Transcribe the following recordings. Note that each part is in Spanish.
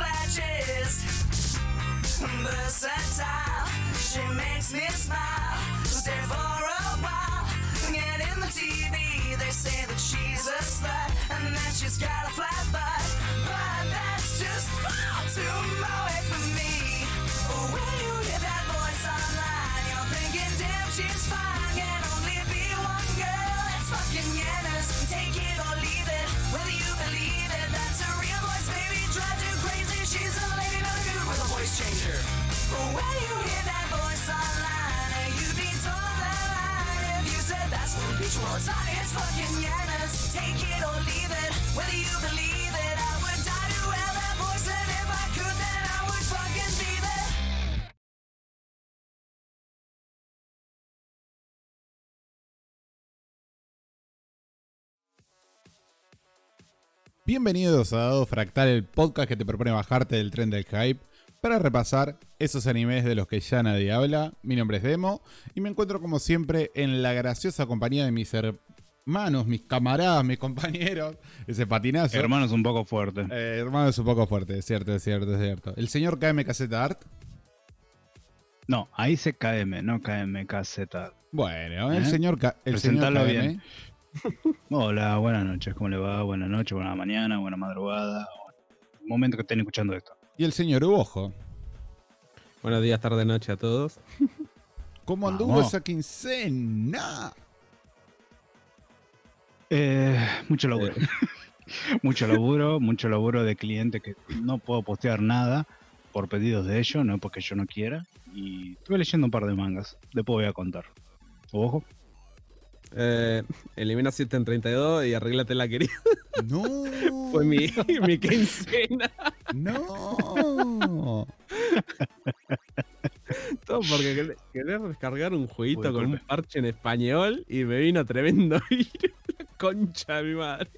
flashes. Versatile, she makes me smile. Stay for a while, get in the TV. They say that she's a slut and that she's got a flat butt, but that's just far too away from me. When you hear that voice online, you're thinking, damn, she's fine. Can only be one girl. It's fucking Yanis. Take it or leave it, whether you believe it. That's a real voice, baby. You crazy. She's a lady, not a dude with a voice changer. When you hear that voice online, you'd be that line if you said that's what bitch was. Honey, it's fucking Yanis. Take it or leave it, whether you believe it. I would die to have that voice, and if I could, then I would fucking be Bienvenidos a Dado Fractal, el podcast que te propone bajarte del tren del hype para repasar esos animes de los que ya nadie habla. Mi nombre es Demo y me encuentro como siempre en la graciosa compañía de mis hermanos, mis camaradas, mis compañeros, ese patinazo. Hermano es un poco fuerte. Eh, hermano es un poco fuerte, es cierto, es cierto, es cierto. El señor KM Caseta Art. No, ahí se KM, no KM KZ. Bueno, el ¿Eh? señor, K- el señor KM. bien. Hola, buenas noches, ¿cómo le va? Buenas noches, buena mañana, buena madrugada. Momento que estén escuchando esto. Y el señor Ubojo. Buenos días, tarde, noche a todos. ¿Cómo anduvo Vamos. esa quincena? Eh, mucho laburo. mucho laburo, mucho laburo de cliente que no puedo postear nada por pedidos de ellos, no porque yo no quiera. Y estuve leyendo un par de mangas, después voy a contar. Ojo. Eh, elimina 7 en 32 y arréglate la querida. No. Fue mi, mi quincena. No. Todo porque quer- querer descargar un jueguito Uy, con un parche en español y me vino tremendo virus. La concha de mi madre.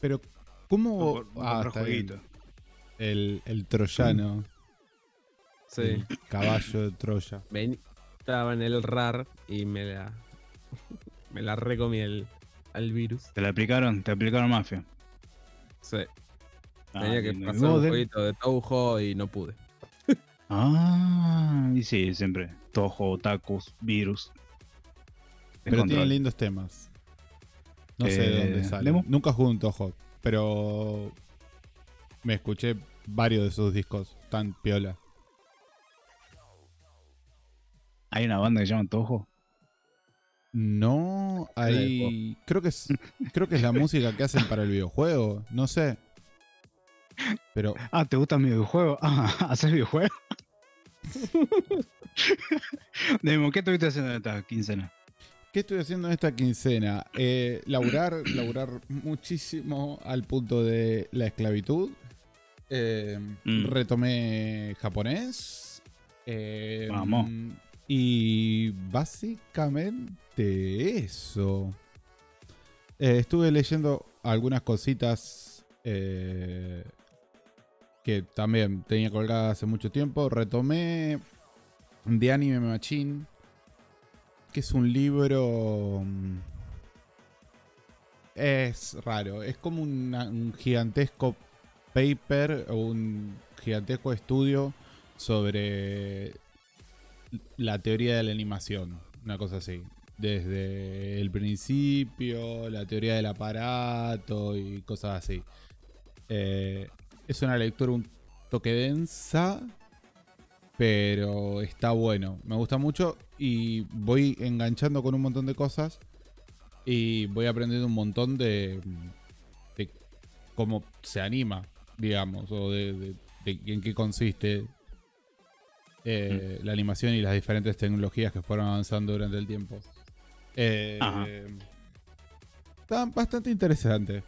Pero, ¿cómo. Ah, otro jueguito. El, el troyano. Sí. El caballo de Troya. Ven- estaba en el RAR y me la. Me la recomí el, al virus. ¿Te la aplicaron? ¿Te aplicaron mafia? Sí. Ah, Tenía que pasar un modem. jueguito de Touhou y no pude. Ah, y sí, siempre. Tojo, otakus, virus. Pero tiene Descontrol. lindos temas. No sé de Eh, dónde sale. Nunca jugué un Toho, pero. Me escuché varios de sus discos tan piola. Hay una banda que se llama Tojo. No, hay. Creo que es. Creo que es la música que hacen para el videojuego. No sé. Pero Ah, ¿te gusta mi videojuego? Ah, ¿haces videojuego? Demo, ¿qué estuviste haciendo en esta quincena? ¿Qué estoy haciendo en esta quincena? Eh, laburar, laburar muchísimo al punto de la esclavitud. Eh, Mm. Retomé japonés. Eh, Vamos. Y básicamente eso. Eh, estuve leyendo algunas cositas eh, que también tenía colgadas hace mucho tiempo. Retomé The Anime Machine, que es un libro... mm, Es raro, es como un gigantesco paper o un gigantesco estudio sobre la teoría de la animación, una cosa así. Desde el principio, la teoría del aparato y cosas así. Eh, es una lectura un toque densa, pero está bueno. Me gusta mucho y voy enganchando con un montón de cosas y voy aprendiendo un montón de, cómo se anima, digamos, o de, de- de en qué consiste eh, la animación y las diferentes tecnologías que fueron avanzando durante el tiempo. Eh, está bastante interesante.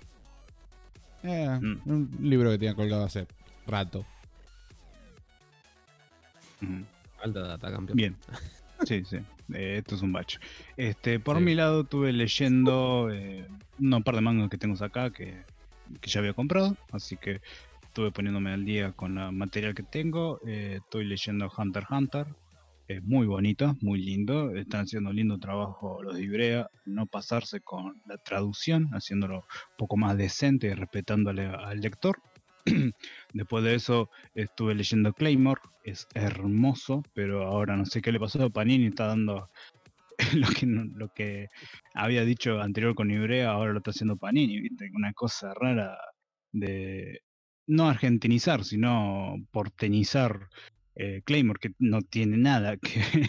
Eh, Mm. Un libro que tenía colgado hace rato. Ujú. Alta data, campeón. Bien. Sí, sí. eh, esto es un bacho. Este, por Sí. mi lado estuve leyendo eh, un par de mangas que tengo acá que, que ya había comprado, así que estuve poniéndome al día con la material que tengo. eh, estoy leyendo Hunter x Hunter. Es muy bonito, muy lindo. Están haciendo un lindo trabajo los de Ibrea. No pasarse con la traducción, haciéndolo un poco más decente y respetándole al lector. Después de eso estuve leyendo Claymore, es hermoso, pero ahora no sé qué le pasó a Panini, está dando lo que, lo que había dicho anterior con Ibrea, ahora lo está haciendo Panini, ¿viste? Una cosa rara de no argentinizar, sino porteñizar eh, Claymore, que no tiene nada que,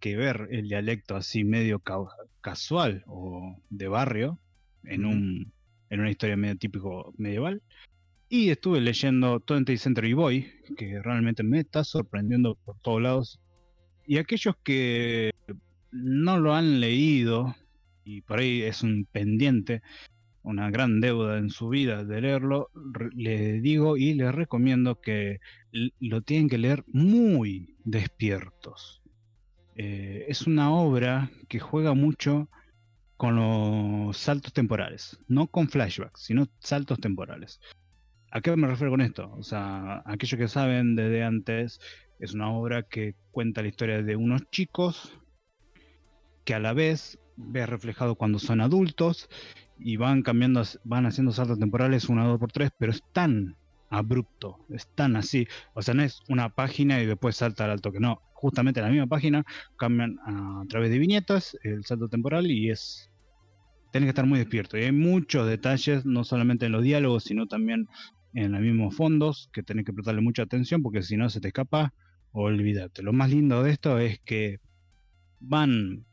que ver el dialecto así medio ca- casual o de barrio en, un, en una historia medio típico medieval. Y estuve leyendo 20th Century Boy, que realmente me está sorprendiendo por todos lados. Y aquellos que no lo han leído, y por ahí es un pendiente, una gran deuda en su vida de leerlo, le digo y les recomiendo que lo tienen que leer muy despiertos. Eh, es una obra que juega mucho con los saltos temporales, no con flashbacks, sino saltos temporales. ¿A qué me refiero con esto? O sea, aquellos que saben desde antes, es una obra que cuenta la historia de unos chicos que a la vez ve reflejado cuando son adultos y van cambiando, van haciendo saltos temporales una, dos por tres, pero es tan abrupto, es tan así. O sea, no es una página y después salta al alto que no. Justamente en la misma página cambian a, través de viñetas el salto temporal y es. Tienes que estar muy despierto. Y hay muchos detalles, no solamente en los diálogos, sino también en los mismos fondos, que tenés que prestarle mucha atención porque si no se te escapa, olvídate. Lo más lindo de esto es que van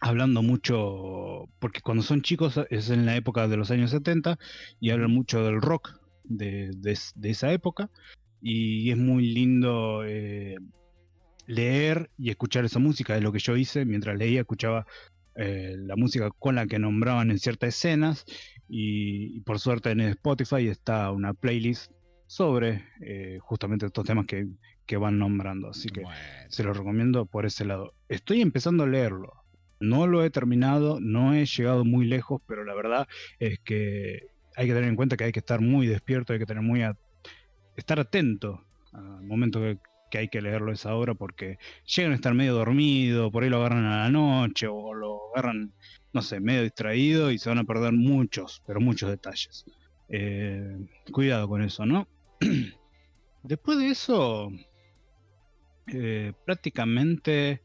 hablando mucho, porque cuando son chicos es en la época de los años 70 y hablan mucho del rock de, de es- de esa época y es muy lindo eh, leer y escuchar esa música, es lo que yo hice mientras leía, escuchaba eh, la música con la que nombraban en ciertas escenas y, y por suerte en Spotify está una playlist sobre eh, justamente estos temas que, que van nombrando, así que Bueno. se lo recomiendo por ese lado. Estoy empezando a leerlo. No lo he terminado, no he llegado muy lejos, pero la verdad es que hay que tener en cuenta que hay que estar muy despierto, hay que tener muy estar atento al momento que, que hay que leerlo esa obra porque llegan a estar medio dormido, por ahí lo agarran a la noche o lo agarran, no sé, medio distraído y se van a perder muchos, pero muchos detalles. Eh, cuidado con eso, ¿no? Después de eso, eh, prácticamente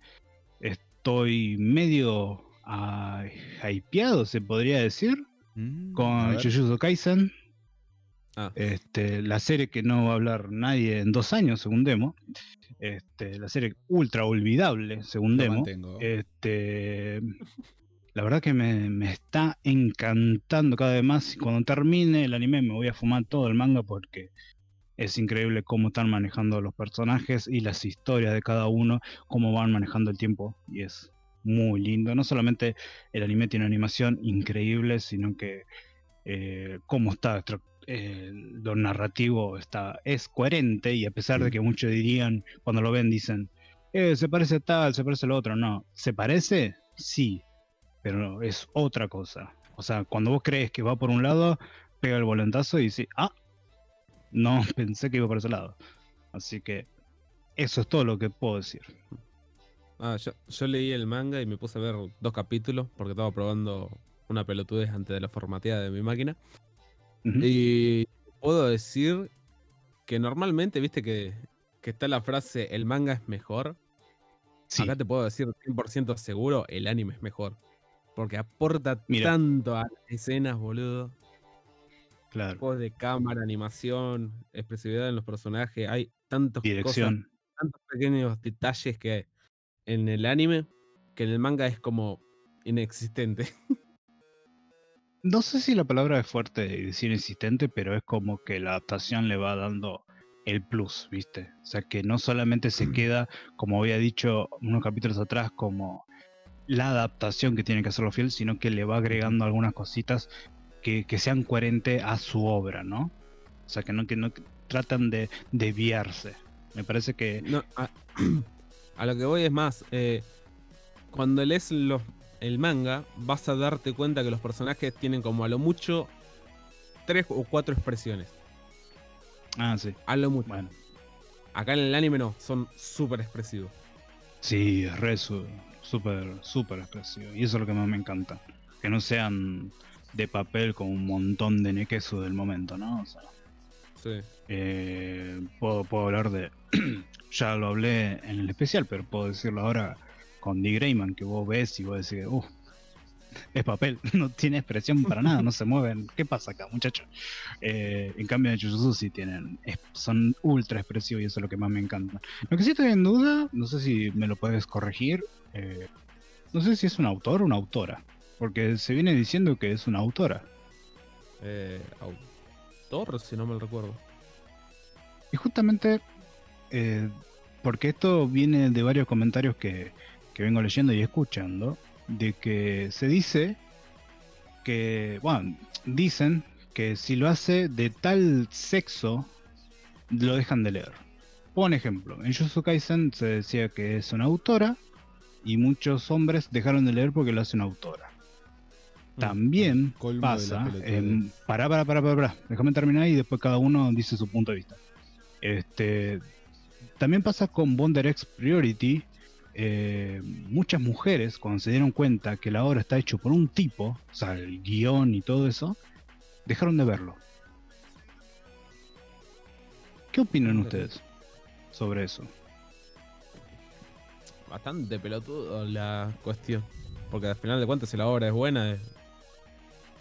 estoy medio ah, hypeado, se podría decir, Mm, con. Jujutsu Kaisen. Ah. Este, la serie que no va a hablar nadie en dos años, según demo. Este, la serie ultra olvidable, según Lo demo. mantengo. Este, la verdad que me, me está encantando cada vez más. Cuando termine el anime me voy a fumar todo el manga porque es increíble cómo están manejando los personajes y las historias de cada uno, cómo van manejando el tiempo. Y es muy lindo. No solamente el anime tiene animación increíble, sino que eh, cómo está eh, lo narrativo está es coherente y a pesar de que muchos dirían cuando lo ven dicen "Eh, se parece a tal se parece lo otro no se parece sí pero no, es otra cosa o sea cuando vos crees que va por un lado pega el volantazo y dice ah no pensé que iba por ese lado así que eso es todo lo que puedo decir Ah, yo, yo leí el manga y me puse a ver dos capítulos porque estaba probando una pelotudez antes de la formateada de mi máquina. Y puedo decir que normalmente, viste que, que está la frase el manga es mejor. sí Acá te puedo decir 100% seguro, el anime es mejor. Porque aporta Mira. tanto a las escenas, boludo. Claro Juegos de cámara, animación, expresividad en los personajes. Hay tantos cosas, dirección tantos pequeños detalles que en el anime que en el manga es como inexistente. No sé si la palabra es fuerte decir insistente, pero es como que la adaptación le va dando el plus, ¿viste? O sea, que no solamente se queda, como había dicho unos capítulos atrás, como la adaptación que tiene que hacerlo fiel, sino que le va agregando algunas cositas que, que sean coherentes a su obra, ¿no? O sea, que no que no tratan de desviarse. Me parece que No, a, a lo que voy es más. eh, cuando lees los, el manga, vas a darte cuenta que los personajes tienen como a lo mucho tres o cuatro expresiones. Ah, sí. A lo mucho. Bueno. Acá en el anime no, son súper expresivos. Sí, es re súper, súper expresivo. Y eso es lo que más me encanta. Que no sean de papel con un montón de nequesu del momento, ¿no? O sea, Sí. eh, puedo, puedo hablar de. ya lo hablé en el especial, pero puedo decirlo ahora con D. Greyman, que vos ves y vos decís, uff, es papel, no tiene expresión para nada, no se mueven. ¿Qué pasa acá, muchachos? Eh, en cambio de Jujutsu sí tienen, es- son ultra expresivos y eso es lo que más me encanta. Lo que sí estoy en duda, no sé si me lo puedes corregir, eh, no sé si es un autor o una autora, porque se viene diciendo que es una autora. Eh, autor, si no me recuerdo. Y justamente eh, porque esto viene de varios comentarios que, que vengo leyendo y escuchando, de que se dice que, bueno, dicen que si lo hace de tal sexo, lo dejan de leer. Por ejemplo, en Jujutsu Kaisen se decía que es una autora y muchos hombres dejaron de leer porque lo hace una autora. También Colmo pasa. em, pará, pará, pará, pará, pará. Déjame terminar y después cada uno dice su punto de vista. Este, también pasa con Bonder X Priority. eh, muchas mujeres, cuando se dieron cuenta que la obra está hecho por un tipo, o sea, el guion y todo eso, dejaron de verlo. ¿Qué opinan ustedes sobre eso? Bastante pelotudo la cuestión. Porque al final de cuentas, si la obra es buena,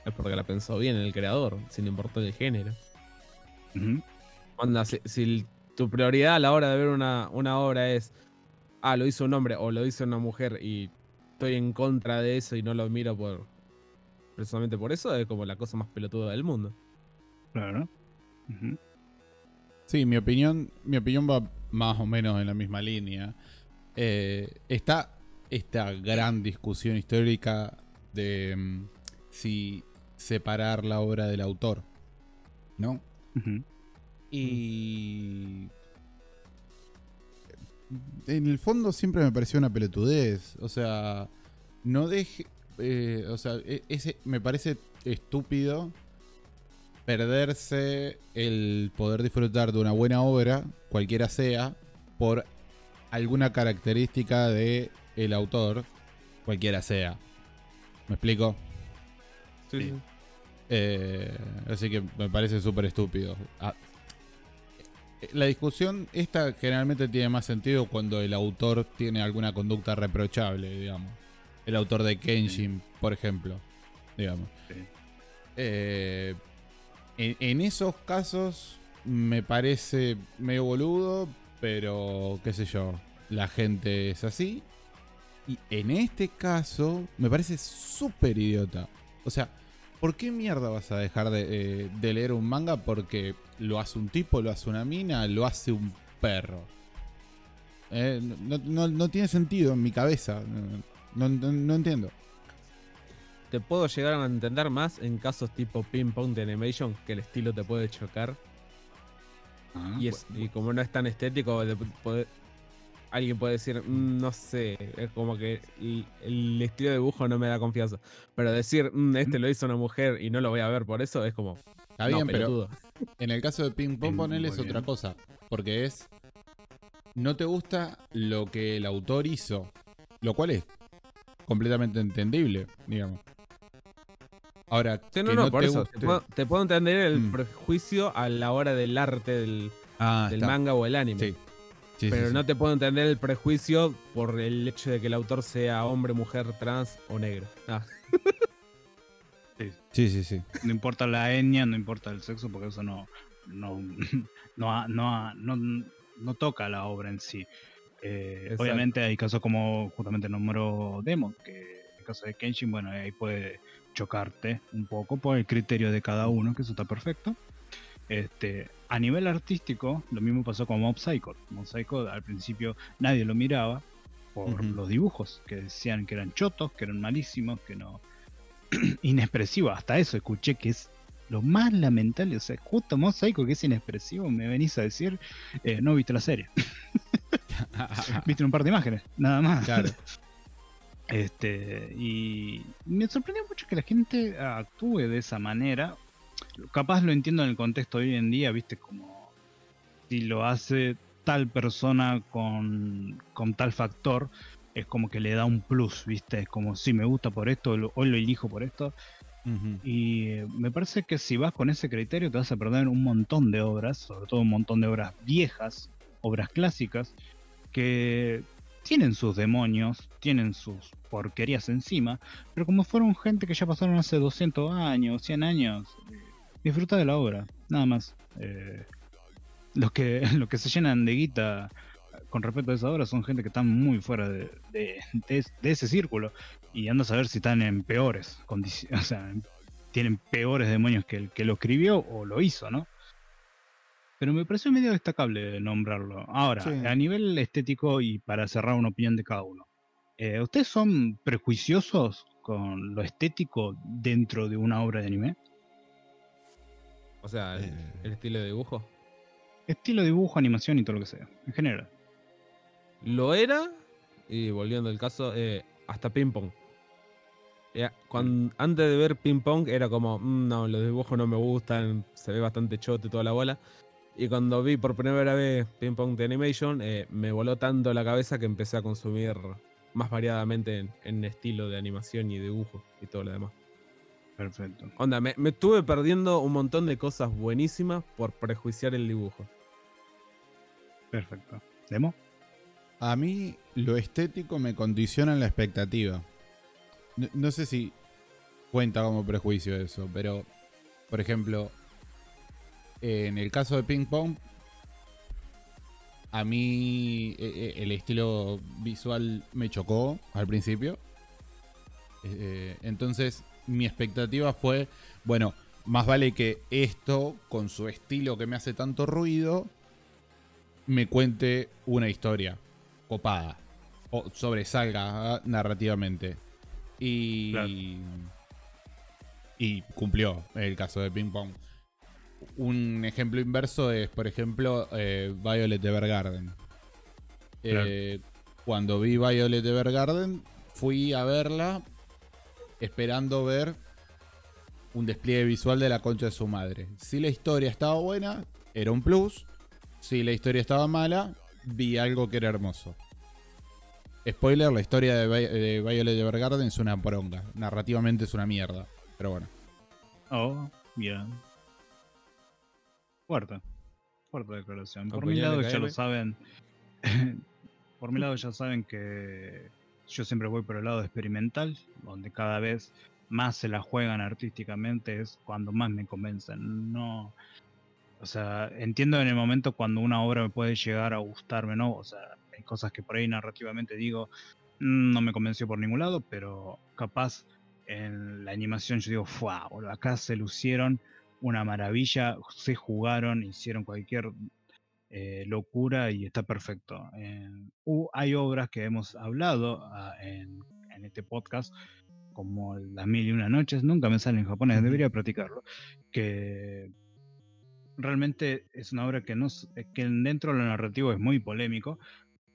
es, porque la pensó bien el creador, sin importar el género. Onda, si, si tu prioridad a la hora de ver una, una obra es, ah, lo hizo un hombre o lo hizo una mujer y estoy en contra de eso y no lo miro por precisamente por eso, es como la cosa más pelotuda del mundo. Claro. Sí, mi opinión, mi opinión va más o menos en la misma línea. Eh, está esta gran discusión histórica de mm, si separar la obra del autor, ¿no? Y en el fondo siempre me pareció una pelotudez. O sea, no deje. eh, o sea, e- ese me parece estúpido perderse el poder disfrutar de una buena obra, cualquiera sea, por alguna característica de el autor, cualquiera sea. ¿Me explico? Sí, Sí. Eh, así que me parece súper estúpido. Ah, la discusión esta generalmente tiene más sentido cuando el autor tiene alguna conducta reprochable, digamos. El autor de Kenshin, por ejemplo, digamos. Sí. Eh, en, en esos casos me parece medio boludo, pero qué sé yo, la gente es así. Y en este caso me parece súper idiota. O sea, ¿por qué mierda vas a dejar de, eh, de leer un manga porque lo hace un tipo, lo hace una mina, lo hace un perro? Eh, no, no- no tiene sentido en mi cabeza. No, entiendo. Te puedo llegar a entender más en casos tipo ping pong de animation, que el estilo te puede chocar. Ah, y, es, y como no es tan estético, alguien puede decir, "Mm, no sé, es como que el, el estilo de dibujo no me da confianza. Pero decir, "Mm, este lo hizo una mujer y no lo voy a ver por eso, es como, Está no, bien, pero. En el caso de Ping Pong, ponele es otra cosa. Porque es. No te gusta lo que el autor hizo. Lo cual es completamente entendible, digamos. Ahora, Sí, no, que no, por te eso. guste- Te puedo, te puedo entender el Mm. prejuicio a la hora del arte del, Ah, del manga o el anime. Sí. Sí, pero sí, sí. no te puedo entender el prejuicio por el hecho de que el autor sea hombre, mujer, trans o negro. Ah, Sí, sí, sí. no importa la etnia, no importa el sexo, porque eso no, no, no, ha- no, no, no toca la obra en sí. Eh, obviamente hay casos como justamente nombró Demon, que en el caso de Kenshin, bueno, ahí puede chocarte un poco por el criterio de cada uno, que eso está perfecto. Este, a nivel artístico, lo mismo pasó con Mob Psycho. Mob Psycho al principio nadie lo miraba por los dibujos, que decían que eran chotos, que eran malísimos, que no, inexpresivo. Hasta eso escuché que es lo más lamentable. O sea, justo Mob Psycho, que es inexpresivo, me venís a decir, eh, no viste la serie. viste un par de imágenes, nada más. Claro. Este, y me sorprendió mucho que la gente actúe de esa manera. Capaz lo entiendo en el contexto de hoy en día, viste, como si lo hace tal persona con, con tal factor, es como que le da un plus, viste, es como si me gusta por esto, lo- hoy lo elijo por esto. Y eh, me parece que si vas con ese criterio te vas a perder un montón de obras, sobre todo un montón de obras viejas, obras clásicas, que tienen sus demonios, tienen sus porquerías encima, pero como fueron gente que ya pasaron hace 200 años, 100 años, eh, disfruta de la obra, nada más. Eh, los, que, los que se llenan de guita con respecto a esa obra son gente que están muy fuera de, de- de- de ese círculo y andas a ver si están en peores condiciones, o sea, tienen peores demonios que el que lo escribió o lo hizo, ¿no? Pero me pareció medio destacable nombrarlo. Ahora, Sí. a nivel estético y para cerrar una opinión de cada uno, eh, ¿ustedes son prejuiciosos con lo estético dentro de una obra de anime? O sea, el, Eh. el estilo de dibujo. Estilo, dibujo, animación y todo lo que sea, en general. Lo era, y volviendo al caso, eh, hasta ping pong. Ya, cuan- antes de ver ping pong era como, "Mm, no, los dibujos no me gustan, se ve bastante chote toda la bola. Y cuando vi por primera vez ping pong de animation, eh, me voló tanto la cabeza que empecé a consumir más variadamente en, en estilo de animación y dibujo y todo lo demás. Perfecto. Onda, me, me estuve perdiendo un montón de cosas buenísimas por prejuiciar el dibujo. Perfecto. ¿Demo? A mí lo estético me condiciona en la expectativa. No, no sé si cuenta como prejuicio eso, pero por ejemplo, en el caso de Ping Pong, a mí eh, eh, el estilo visual me chocó al principio. Eh, entonces mi expectativa fue, bueno, más vale que esto, con su estilo que me hace tanto ruido, me cuente una historia copada o sobresalga ah, narrativamente. Y, Claro. y cumplió el caso de Ping Pong. Un ejemplo inverso es, por ejemplo, eh, Violet Evergarden. Eh, cuando vi Violet Evergarden, fui a verla esperando ver un despliegue visual de la concha de su madre. Si la historia estaba buena, era un plus. Si la historia estaba mala, vi algo que era hermoso. Spoiler, la historia de, Vi- de Violet Evergarden es una poronga. Narrativamente es una mierda. Pero bueno. Oh, bien. Fuerte. Fuerte declaración. Por mi lado ya lo saben. por mi lado ya saben que yo siempre voy por el lado experimental, donde cada vez más se la juegan artísticamente, es cuando más me convencen. No. O sea, entiendo en el momento cuando una obra me puede llegar a gustarme, ¿no? O sea, hay cosas que por ahí narrativamente digo, "Mm, no me convenció por ningún lado, pero capaz en la animación yo digo, boludo, Acá se lucieron una maravilla, se jugaron, hicieron cualquier eh, locura y está perfecto. Eh, hay obras que hemos hablado ah, en, en este podcast, como Las Mil y Una Noches, nunca me sale en japonés, debería practicarlo, que realmente es una obra que, no, eh, que dentro de lo narrativo es muy polémico,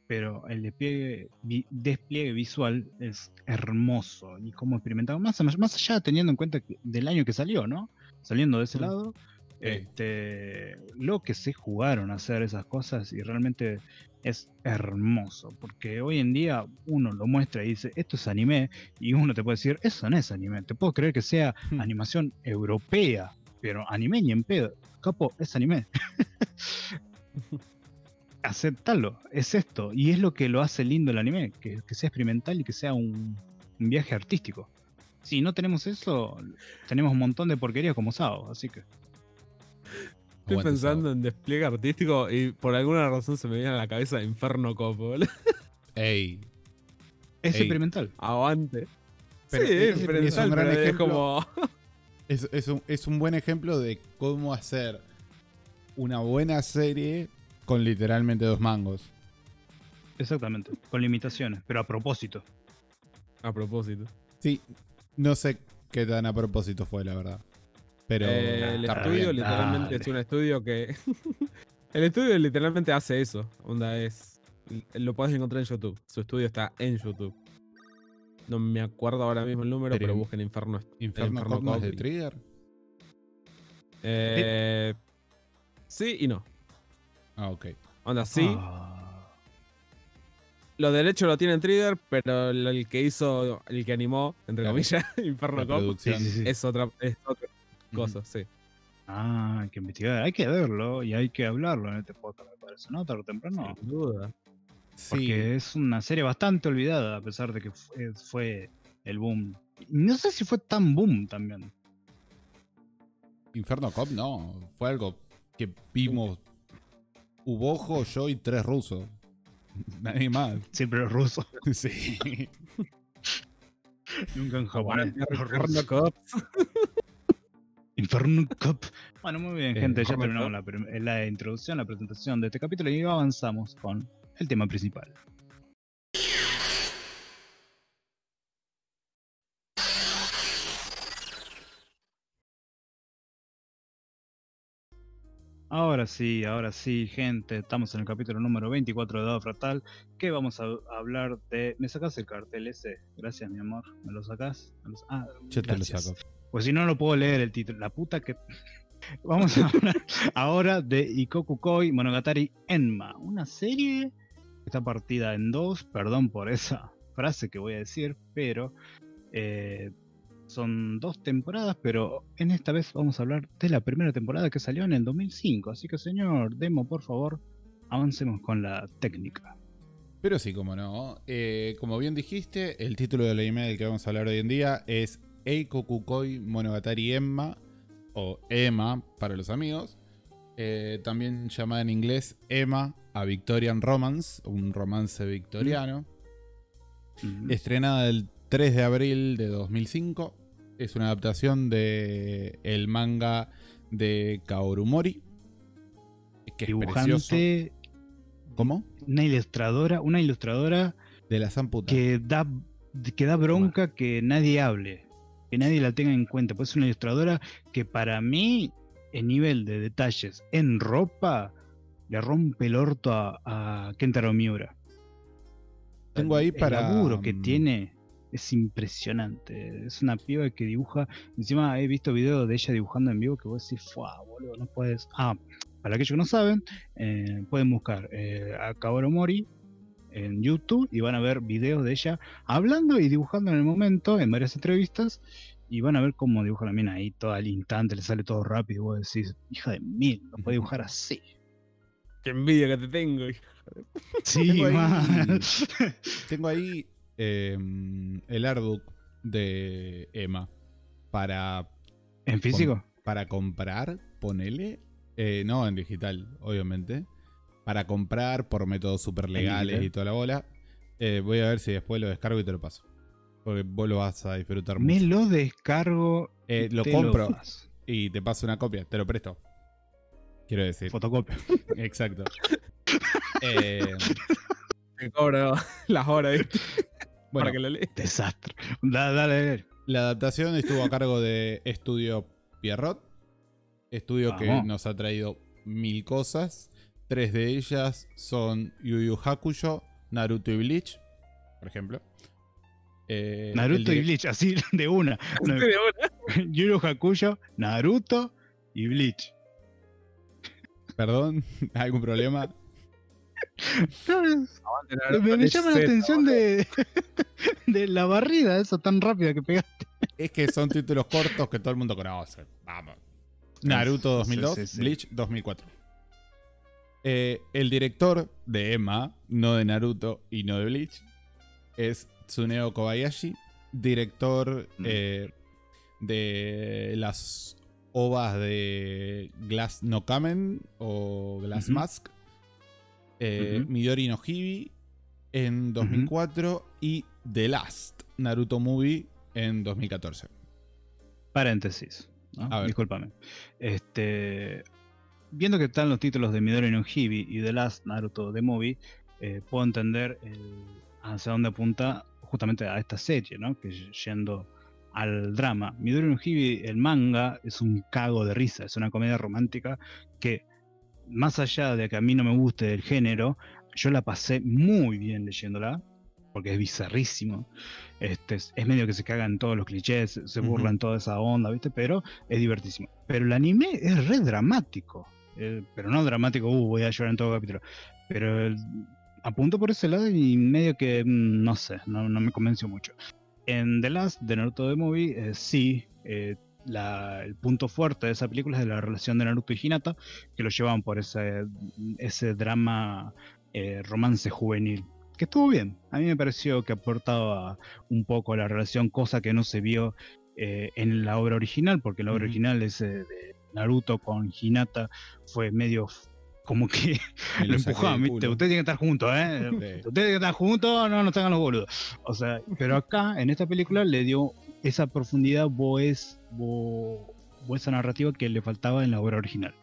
pero el despliegue, vi- despliegue visual es hermoso y como experimentado, más, más allá teniendo en cuenta que- del año que salió, ¿no? Saliendo de ese lado, este, lo que se jugaron a hacer esas cosas y realmente es hermoso, porque hoy en día uno lo muestra y dice, esto es anime, y uno te puede decir, eso no es anime, te puedo creer que sea Hmm. animación europea, pero anime ni en pedo, capo, es anime. Aceptalo, es esto, y es lo que lo hace lindo el anime, que, que sea experimental y que sea un, un viaje artístico. Si no tenemos eso, tenemos un montón de porquería como Sao, así que... Estoy Aguante, pensando en despliegue artístico y por alguna razón se me viene a la cabeza Inferno Cop, boludo. Ey. Es Ey. experimental. Aguante. Pero sí, es- es un experimental, pero es ejemplo. como... Es, es un, es un buen ejemplo de cómo hacer una buena serie con literalmente dos mangos. Exactamente, con limitaciones, pero a propósito. A propósito. Sí, no sé qué tan a propósito fue, la verdad. Pero Eh, el estudio literalmente es un estudio que. el estudio literalmente hace eso. Onda es. Lo puedes encontrar en YouTube. Su estudio está en YouTube. No me acuerdo ahora mismo el número, Pero busquen Inferno. Inferno Inferno de Trigger. Eh, sí y no. Ah, ok. Onda, sí. Ah, Los derechos lo tienen Trigger, pero el, que hizo, el que animó, entre comillas, Inferno Cop, producción. sí, sí, sí. es otra, es otra Ujú. cosa, sí. Ah, hay que investigar, hay que verlo y hay que hablarlo en este podcast, me parece, ¿no? Tarde o temprano. Sin duda. Sí, Porque es una serie bastante olvidada, a pesar de que fue, fue el boom. No sé si fue tan boom también. Inferno Cop no. Fue algo que vimos Ubojo, yo y tres rusos. Nadie más. Siempre los rusos, Sí. nunca en japonés. Inferno. Cop. Inferno Cup. Bueno, muy bien, Eh, gente. Ya terminamos la, prim- la introducción, la presentación de este capítulo y avanzamos con el tema principal. Ahora sí, ahora sí, gente. Estamos en el capítulo número 24 de Dado Fratal. Que vamos a hablar de. ¿Me sacas el cartel ese? Gracias, mi amor. ¿Me lo sacas? ¿Me lo- Ah, Yo te lo saco. Pues si no, no puedo leer el título. La puta que. Vamos a hablar ahora de Ikoku Koi Monogatari Enma. Una serie que está partida en dos. Perdón por esa frase que voy a decir, pero. eh, son dos temporadas, pero en esta vez vamos a hablar de la primera temporada que salió en el 2005. Así que, señor Demo, por favor, avancemos con la técnica. Pero sí, como no. Eh, como bien dijiste, el título del anime del que vamos a hablar hoy en día es Eikokukoi Monogatari Emma, o Emma para los amigos. Eh, también llamada en inglés Emma a Victorian Romance, un romance victoriano. Mm. Estrenada el 3 de abril de 2005. Es una adaptación de el manga de Kaoru Mori. Que es precioso. Dibujante, ¿Cómo? una ilustradora, una ilustradora De la Zamputa. que da, que da bronca que nadie hable, que nadie la tenga en cuenta. Pues es una ilustradora que para mí, en nivel de detalles en ropa, le rompe el orto a, a Kentaro Miura. Tengo ahí el para, laburo que mm, tiene es impresionante. Es una piba que dibuja. Encima he visto videos de ella dibujando en vivo que vos decís, ¡fuah, boludo! No puedes. Ah, para aquellos que no saben, eh, pueden buscar eh, a Kaoru Mori en YouTube y van a ver videos de ella hablando y dibujando en el momento, en varias entrevistas. Y van a ver cómo dibuja la mina ahí todo al instante, le sale todo rápido. Y vos decís, hija de mil, no puede dibujar así. Qué envidia que te tengo. hija. Sí, Tengo ahí-. Tengo ahí eh, el artbook de Emma para, ¿En físico? para comprar, ponele. Eh, no en digital, obviamente. Para comprar por métodos super legales y toda la bola. Eh, voy a ver si después lo descargo y te lo paso. Porque vos lo vas a disfrutar Me mucho. lo descargo. Eh, lo te compro y te paso una copia, te lo presto. Quiero decir. Fotocopia. Exacto. Eh, Te cobro las horas bueno, para que lo leas. Desastre. Da- dale, dale. La adaptación estuvo a cargo de Estudio Pierrot. Estudio que nos ha traído mil cosas. Tres de ellas son Yu Yu Hakusho, Naruto y Bleach, por ejemplo. Eh, Naruto y Bleach, así de una. No, De una. Yu Yu Hakusho, Naruto y Bleach. Perdón, ¿algún problema? Me, me llama la atención de, de la barrida esa tan rápida que pegaste. Es que son títulos cortos que todo el mundo conoce. Vamos. Naruto Sí, 2002, sí, sí. Bleach 2004. Eh, el director de Emma, no de Naruto y no de Bleach, es Tsuneo Kobayashi, director Mm. eh, de las ovas de Glass no Kamen o Glass. Mask, eh. Midori no Hibi en 2004 y The Last Naruto Movie en 2014. Paréntesis. ¿no? Discúlpame. Este, viendo que están los títulos de Midori no Hibi y The Last Naruto The Movie, eh, puedo entender el- hacia dónde apunta justamente a esta serie, ¿no? Que yendo al drama. Midori no Hibi, el manga, es un cago de risa, es una comedia romántica que, más allá de que a mí no me guste el género, yo la pasé muy bien leyéndola, porque es bizarrísimo. Este, es, es medio que se cagan todos los clichés, se burlan toda esa onda, ¿viste? Pero es divertísimo. Pero el anime es re dramático. Eh, pero no dramático, uh, voy a llorar en todo capítulo. Pero el- apunto por ese lado y medio que, mm, no sé, no, no me convenció mucho. En The Last de Naruto The Movie, eh, sí, eh, la- el punto fuerte de esa película es de la relación de Naruto y Hinata, que lo llevan por ese, ese drama eh, romance juvenil. Que estuvo bien. A mí me pareció que aportaba un poco a la relación, cosa que no se vio eh, en la obra original, porque la obra original ese de Naruto con Hinata fue medio como que lo empujaban, ¿viste? Ustedes tienen que estar juntos, ¿eh? Sí. Ustedes tienen que estar juntos, no nos hagan los boludos. O sea, pero acá, en esta película, le dio esa profundidad, voz, bo, bo esa narrativa que le faltaba en la obra original.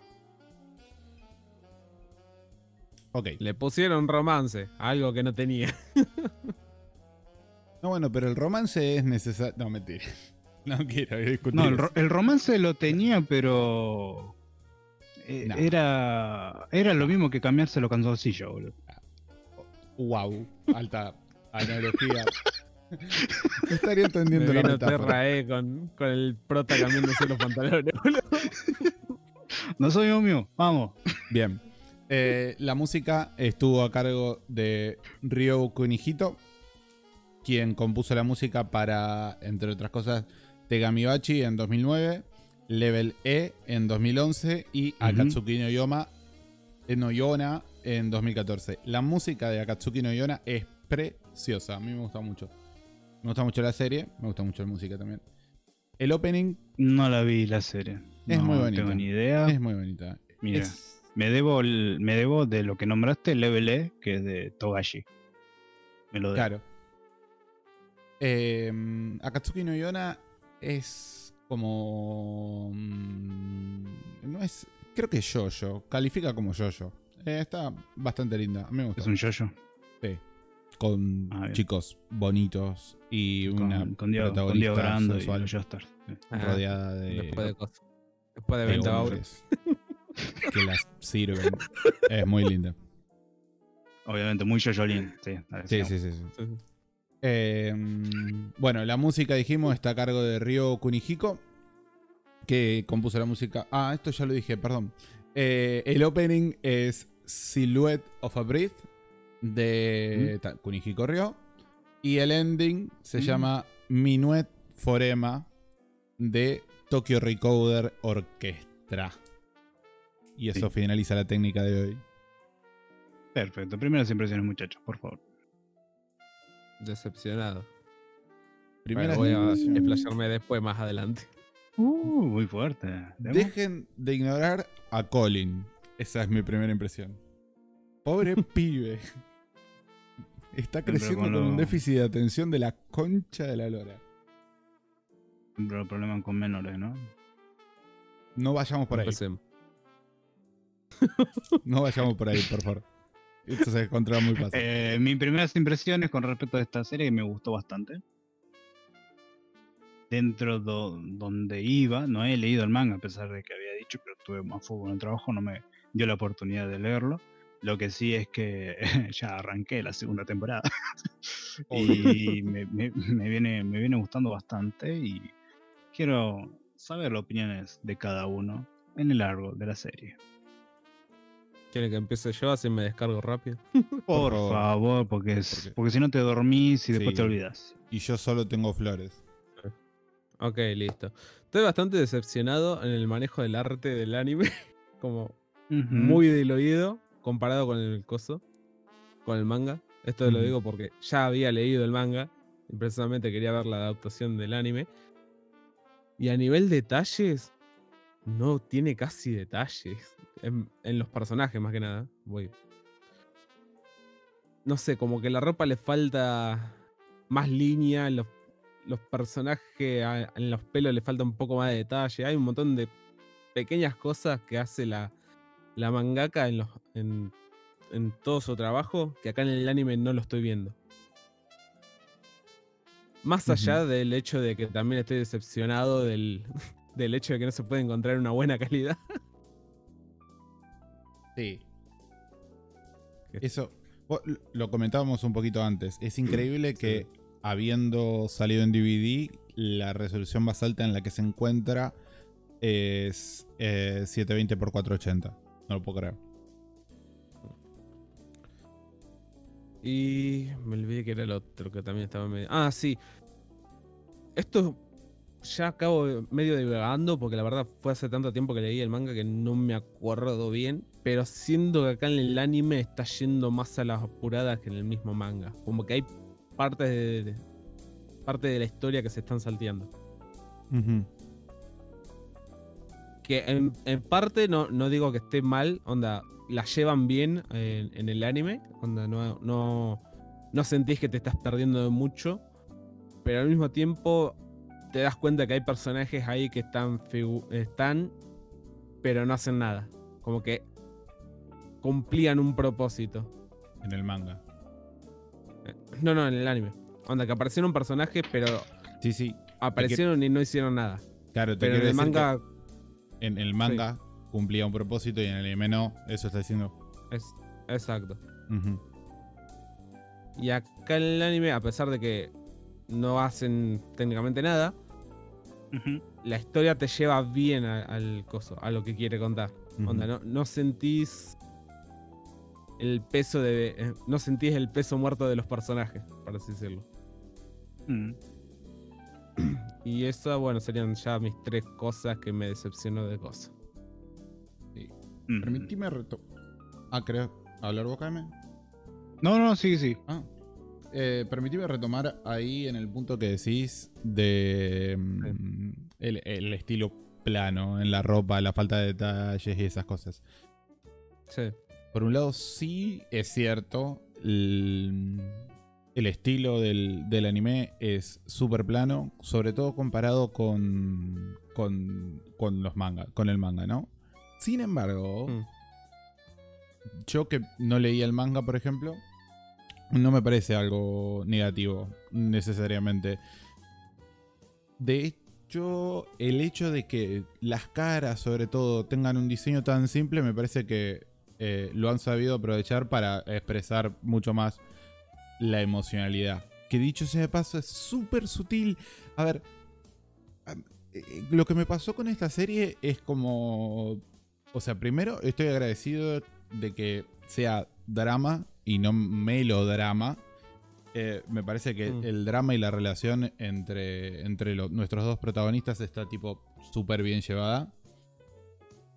Ok. Le pusieron romance, algo que no tenía. No, bueno, pero el romance es necesario. No, mentira. No quiero discutir. No, el, eso. ro- el romance lo tenía, pero. eh, No. Era, era lo mismo que cambiarse los calzoncillos, boludo. Wow. Alta analogía. Estaría entendiendo Me la metáfora. Terra E con, con el prota cambiándose los pantalones, boludo. No soy mío, vamos. Bien. Eh, la música estuvo a cargo de Ryo Kunihito, quien compuso la música para, entre otras cosas, Tegamibachi en 2009, Level E en 2011 y. Akatsuki no Yoma no Yona en 2014. La música de Akatsuki no Yona es preciosa. A mí me gusta mucho. Me gusta mucho la serie, me gusta mucho la música también. El opening No la vi la serie. Es No muy bonita. tengo ni idea. es muy bonita. Mira. Es- Me debo, el- me debo de lo que nombraste, Level E, que es de Togashi. Me lo debo. Claro. Eh, Akatsuki no Yona es como. mm, No es. Creo que es Jojo. Califica como Jojo. Eh, está bastante linda. A mí me gusta. Es un yoyo. Sí. Con Ah, chicos bonitos y una Con, con Diego, con protagonista Diego Brando y los. Sí. rodeada de, Después de cosas. Después de de 20 horas. hombres que las sirven. Es muy linda. Obviamente, muy yoyolín. Sí, Sí, sí, sí. sí. Eh, bueno, la música dijimos está a cargo de Ryo Kunihiko, que compuso la música. Ah, esto ya lo dije, perdón. Eh, el opening es Silhouette of a Breath de ta- Kunihiko Ryo. Y el ending se Mm. llama Minuet Forema de Tokyo Recoder Orchestra. Y eso Sí. finaliza la técnica de hoy. Perfecto. Primeras impresiones, muchachos, por favor. Decepcionado. Primeras Bueno, voy a explayarme después, más adelante. Uh, muy fuerte. Dejen de ignorar a Colin. Esa es mi primera impresión. Pobre pibe. Está creciendo con con un déficit de atención de la concha de la lora. Siempre lo problemas con menores, ¿no? No vayamos por ahí. No vayamos por ahí, por favor. Esto se descontrola muy fácil. Eh, mis primeras impresiones con respecto a esta serie me gustó bastante. Dentro do- donde iba, no he leído el manga a pesar de que había dicho, pero tuve más foco en el trabajo, no me dio la oportunidad de leerlo. Lo que sí es que ya arranqué la segunda temporada y me, me- me viene, me viene gustando bastante y quiero saber las opiniones de cada uno en el largo de la serie. ¿Quieren que empiece yo? Así me descargo rápido. Por, favor. favor, porque, es- Porque- porque si no te dormís y después Sí. te olvidas. Y yo solo tengo flores. Ok, listo. Estoy bastante decepcionado en el manejo del arte del anime. Como muy del oído comparado con el coso, con el manga. Esto lo Ujú. digo porque ya había leído el manga y precisamente quería ver la adaptación del anime. Y a nivel detalles, no tiene casi detalles. En, en los personajes, más que nada. Voy. No sé, como que la ropa le falta más línea. Los, los personajes, a- en los pelos le falta un poco más de detalle. Hay un montón de pequeñas cosas que hace la, la mangaka en, los, en, en todo su trabajo que acá en el anime no lo estoy viendo. Más allá del hecho de que también estoy decepcionado del, del hecho de que no se puede encontrar una buena calidad. Sí. Eso, lo comentábamos un poquito antes. Es increíble que habiendo salido en DVD, la resolución más alta en la que se encuentra es eh, 720x480. No lo puedo creer. Y me olvidé que era el otro que también estaba medio. Ah, sí. Esto ya acabo medio divagando porque la verdad fue hace tanto tiempo que leí el manga que no me acuerdo bien. Pero siento que acá en el anime está yendo más a las apuradas que en el mismo manga. Como que hay partes de, de- parte de la historia que se están salteando. Que en, en parte no, no digo que esté mal, onda, la llevan bien en, en el anime, onda, no, no, no sentís que te estás perdiendo de mucho, pero al mismo tiempo te das cuenta que hay personajes ahí que están, están pero no hacen nada. Como que cumplían un propósito. En el manga. No, no, en el anime. Onda, que aparecieron personajes, pero Sí, sí. aparecieron y no hicieron nada. Claro, te Pero en el manga en el manga cumplía un propósito y en el anime no. Eso está diciendo. es exacto. Y acá en el anime, a pesar de que no hacen técnicamente nada, la historia te lleva bien a- al coso, a lo que quiere contar. Onda, no, no sentís el peso de. eh, no sentís el peso muerto de los personajes, por así decirlo. Mm. Y eso, bueno, serían ya mis tres cosas que me decepcionó de cosas. Mm. Permitime reto... Ah, creo. ¿Hablar vos, Jaime? No, no, sí, sí. Ah. Eh, permitime retomar ahí en el punto que decís de mm, el, el estilo plano en la ropa, la falta de detalles y esas cosas. Sí. Por un lado, sí es cierto, el, el estilo del, del anime es súper plano, sobre todo comparado con, con, con los manga, con el manga, ¿no? Sin embargo, Mm. yo que no leía el manga, por ejemplo, no me parece algo negativo necesariamente. De hecho, el hecho de que las caras, sobre todo, tengan un diseño tan simple, me parece que eh, lo han sabido aprovechar para expresar mucho más la emocionalidad. Que dicho sea de paso, es súper sutil. A ver, a- eh, lo que me pasó con esta serie es como... O sea, primero estoy agradecido de que sea drama y no melodrama. Eh, me parece que Mm. el drama y la relación entre, entre lo- nuestros dos protagonistas está tipo súper bien llevada.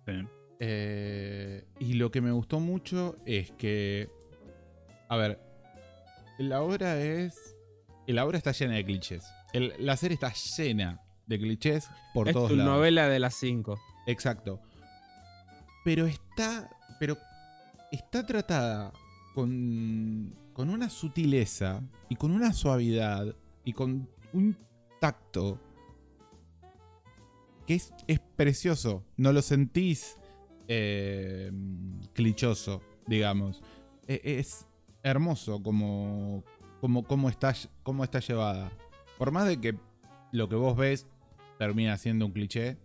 Sí. Eh, y lo que me gustó mucho es que. A ver. La obra es. La obra está llena de clichés. El- la serie está llena de clichés por es todos tu lados. novela de las cinco. Exacto. Pero está. Pero está tratada con. con una sutileza y con una suavidad y con un tacto que es, es precioso. No lo sentís eh, clichoso, digamos. E- Es hermoso como, como, está, como está llevada. Por más de que lo que vos ves termina siendo un cliché.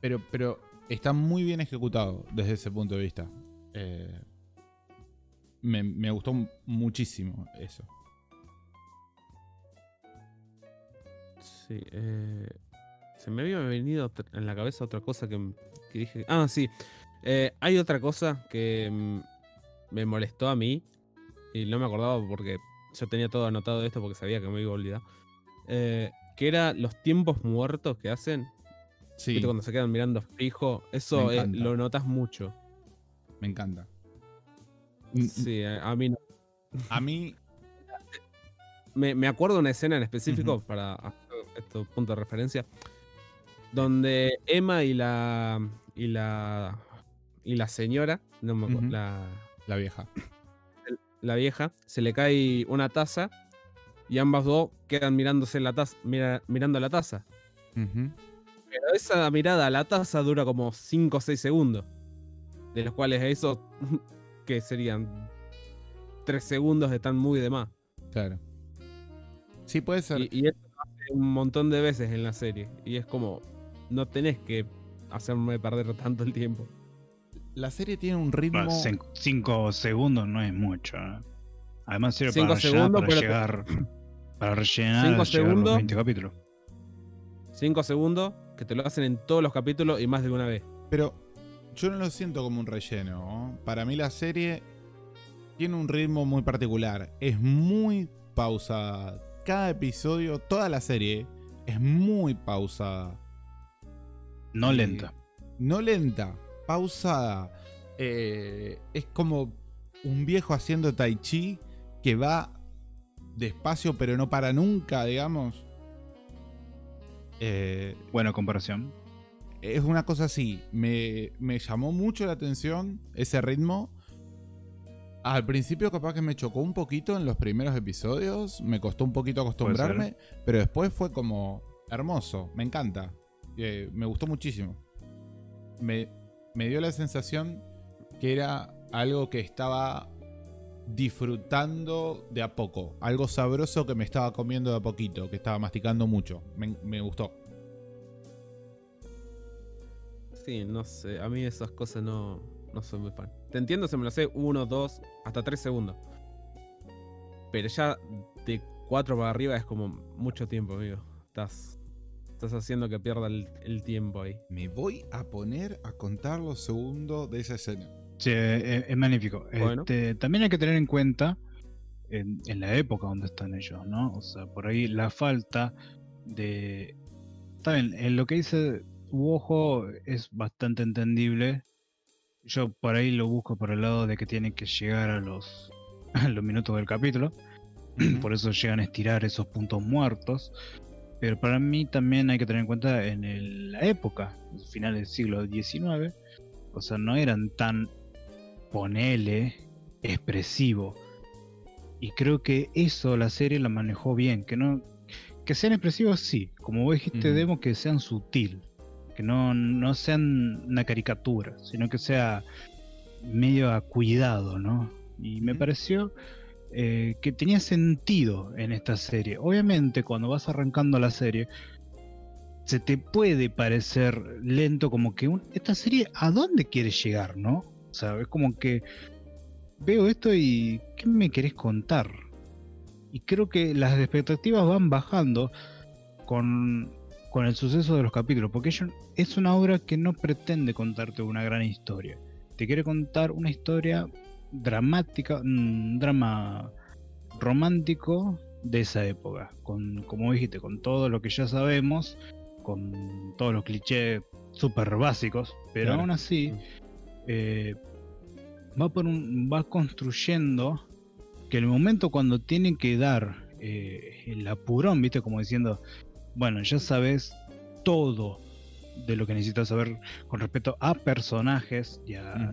Pero, pero está muy bien ejecutado desde ese punto de vista. Eh, me, me gustó muchísimo eso. Sí, eh, se me había venido en la cabeza otra cosa que, dije. Ah, sí. Eh, hay otra cosa que mm, me molestó a mí y no me acordaba porque yo tenía todo anotado de esto porque sabía que me iba a olvidar. Eh, que era los tiempos muertos que hacen. Sí, ¿viste? Cuando se quedan mirando fijo. Eso eh, lo notas mucho. me encanta. Mm, Sí, a, mí no. A mí, me, me acuerdo una escena en específico Ujú. para hacer estos puntos de referencia. Donde Emma y la. y la. y la señora. No me acuerdo. La, la vieja. la vieja. Se le cae una taza. Y ambas dos quedan mirándose la taza. mira- mirando la taza. Pero esa mirada a la taza dura como 5 o 6 segundos. De los cuales eso. que serían 3 segundos están muy de más. Claro. Sí, puede ser. Y, y eso lo hace un montón de veces en la serie. Y es como, no tenés que hacerme perder tanto el tiempo. La serie tiene un ritmo. Bueno, cin- cinco segundos no es mucho. ¿eh? Además sirve Cinco para, segundos, para pero te- llegar. Para rellenar Cinco los segundos. 20 capítulos. 5 segundos que te lo hacen en todos los capítulos y más de una vez. Pero yo no lo siento como un relleno. ¿no? Para mí la serie tiene un ritmo muy particular. Es muy pausada. Cada episodio, toda la serie es muy pausada. No Eh, lenta. No lenta, pausada. Eh, es como un viejo haciendo tai chi que va despacio pero no para nunca, digamos. Eh, Buena comparación. es una cosa así. Me, me llamó mucho la atención ese ritmo. Al principio capaz que me chocó un poquito en los primeros episodios. Me costó un poquito acostumbrarme. Pero después fue como hermoso. Me encanta. Me gustó muchísimo. Me, me dio la sensación que era algo que estaba disfrutando de a poco. Algo sabroso que me estaba comiendo de a poquito. Que estaba masticando mucho. Me, me gustó. Sí, no sé. A mí esas cosas no, no soy muy fan. Te entiendo, se me lo sé uno, dos, hasta tres segundos. Pero ya de cuatro para arriba es como mucho tiempo, amigo. Estás, estás haciendo que pierda el, el tiempo ahí. Me voy a poner a contar los segundos de esa escena. Sí, es, es magnífico. Bueno. Este, también hay que tener en cuenta en, en la época donde están ellos, ¿no? O sea, por ahí la falta de. Está bien, en lo que dice ojo es bastante entendible. Yo por ahí lo busco por el lado de que tiene que llegar a los, a los minutos del capítulo. Por eso llegan a estirar esos puntos muertos. Pero para mí también hay que tener en cuenta en el- la época, final del siglo XIX. O sea, no eran tan, ponele, expresivo. Y creo que eso la serie la manejó bien. Que no que sean expresivos, sí. Como vos dijiste. Demo, que sean sutil. Que no, no sean una caricatura, sino que sea medio a cuidado, ¿no? Y me pareció eh, que tenía sentido en esta serie. Obviamente, cuando vas arrancando la serie, se te puede parecer lento, como que esta serie, ¿a dónde quiere llegar, no? O sea, es como que veo esto y ¿qué me querés contar? Y creo que las expectativas van bajando con, con el suceso de los capítulos, porque es una obra que no pretende contarte una gran historia. Te quiere contar una historia dramática, un drama romántico de esa época, con, como dijiste, con todo lo que ya sabemos, con todos los clichés súper básicos, pero Claro. aún así eh, va, por un, va construyendo que el momento cuando tiene que dar eh, el apurón, viste, como diciendo, bueno, ya sabes todo de lo que necesitas saber con respecto a personajes y a.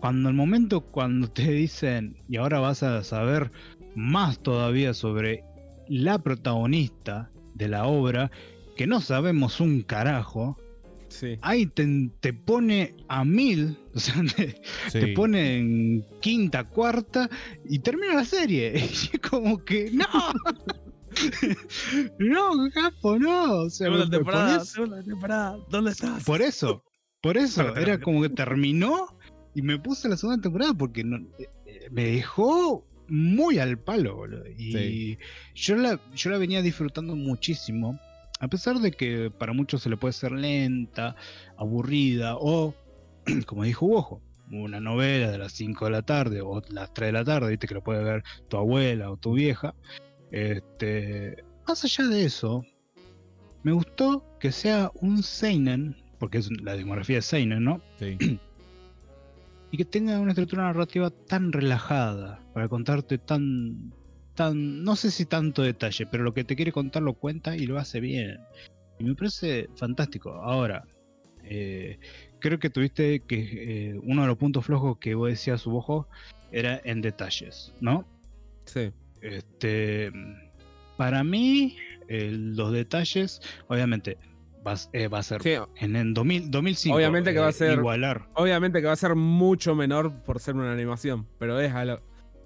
cuando el momento cuando te dicen y ahora vas a saber más todavía sobre la protagonista de la obra que no sabemos un carajo Sí. ahí te, te pone a mil o sea te, Sí. te pone en quinta cuarta y termina la serie y es como que no no capo no o sea, Segunda temporada, segunda temporada. ¿Dónde estás? por eso, por eso, era como que terminó y me puse la segunda temporada porque no- eh, me dejó muy al palo, boludo. Y Sí. yo, la, yo la venía disfrutando muchísimo, a pesar de que para muchos se le puede ser lenta, aburrida o, como dijo Ojo, una novela de las 5 de la tarde o las 3 de la tarde, viste que lo puede ver tu abuela o tu vieja. Este, más allá de eso, me gustó que sea un Seinen, porque es la demografía de Seinen, ¿no? Sí. Y que tenga una estructura narrativa tan relajada, para contarte tan, tan, no sé si tanto detalle, pero lo que te quiere contar lo cuenta y lo hace bien. Y me parece fantástico. Ahora, eh, creo que tuviste que eh, uno de los puntos flojos que vos decías, su ojo, era en detalles, ¿no? Sí. Este, para mí, eh, los detalles, obviamente, va, a s- eh, va a ser Sí, en, en 2000, 2005. Obviamente que va a eh, ser- Igualar. Obviamente que va a ser mucho menor por ser una animación, pero es a lo,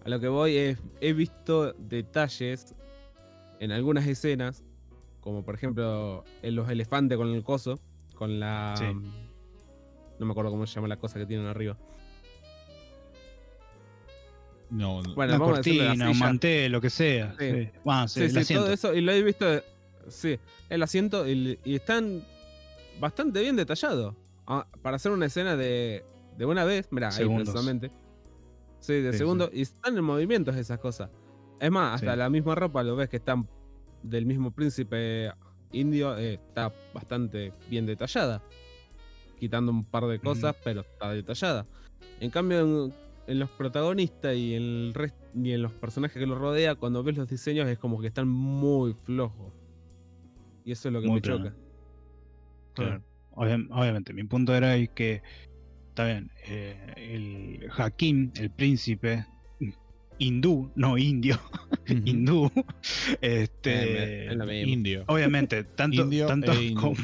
a lo que voy, es, he visto detalles en algunas escenas, como por ejemplo en los elefantes con el coso, con la... Sí. No me acuerdo cómo se llama la cosa que tienen arriba. No, no. Bueno, Una cortina, un silla. mantel, lo que sea. Sí. Sí. Ah, sí, todo eso, y lo he visto, sí, el asiento, y, y están bastante bien detallados. Ah, para hacer una escena de, de una vez, mira, ahí precisamente. Sí, de Sí, segundo, y están en movimientos esas cosas. Es más, hasta Sí. la misma ropa lo ves que están del mismo príncipe indio, eh, está bastante bien detallada. Quitando un par de cosas, pero está detallada. En cambio, en, en los protagonistas y en, el rest- y en los personajes que los rodea, cuando ves los diseños es como que están muy flojos. Y eso es lo que Muy me plano. choca. Claro. Obviamente, mi punto era que, está bien, eh, el Hakim, el príncipe hindú, no indio, hindú, Eh, este, es. Indio. obviamente, tanto, Indio tanto, e como,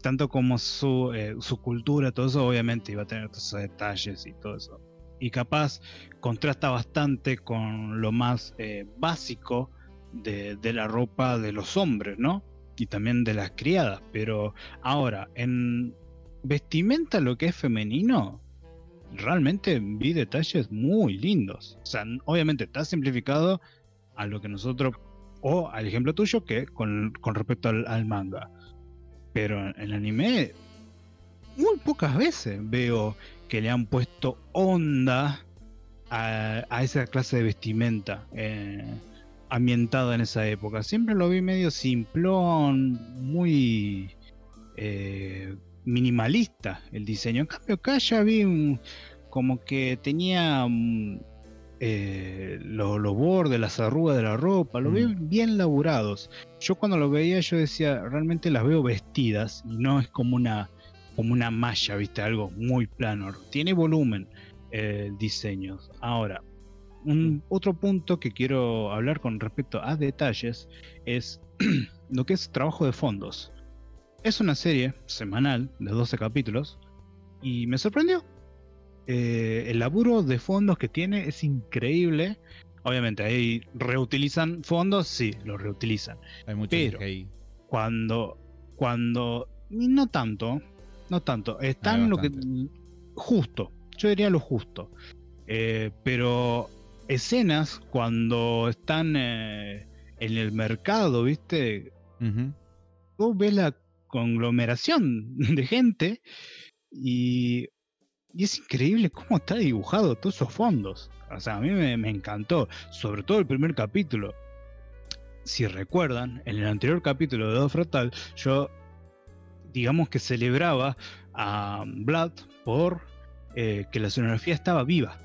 tanto como su, eh, su cultura, todo eso, obviamente iba a tener todos esos detalles y todo eso. Y capaz contrasta bastante con lo más eh, básico de, la ropa de los hombres, ¿no? Y también de las criadas. Pero ahora, en vestimenta lo que es femenino, realmente vi detalles muy lindos. O sea, obviamente está simplificado a lo que nosotros, o al ejemplo tuyo, que con, respecto al, manga. Pero en el anime, muy pocas veces veo que le han puesto onda a, a esa clase de vestimenta eh, ambientada en esa época. Siempre lo vi medio simplón, muy eh, minimalista el diseño. En cambio, acá ya vi un- como que tenía mm, eh, lo- los bordes, las arrugas de la ropa, lo Mm. veo bien laburados. Yo cuando lo veía, yo decía, realmente las veo vestidas y no es como una, como una malla, ¿viste? Algo muy plano. Tiene volumen eh, el diseño. Ahora, un otro punto que quiero hablar con respecto a detalles es lo que es trabajo de fondos. Es una serie semanal de 12 capítulos y me sorprendió. Eh, el laburo de fondos que tiene es increíble. Obviamente ahí reutilizan fondos, sí, los reutilizan. Hay mucho Pero-. Cuando, cuando, no tanto, no tanto, están lo que justo, yo diría lo justo. Eh, pero escenas cuando están eh, en el mercado, ¿viste? Ujú. vos ves la conglomeración de gente y, y es increíble cómo está dibujado todos esos fondos. O sea, a mí me, me encantó, sobre todo el primer capítulo. Si recuerdan, en el anterior capítulo de Dos Frontal, yo, digamos que celebraba a Blood por eh, que la escenografía estaba viva,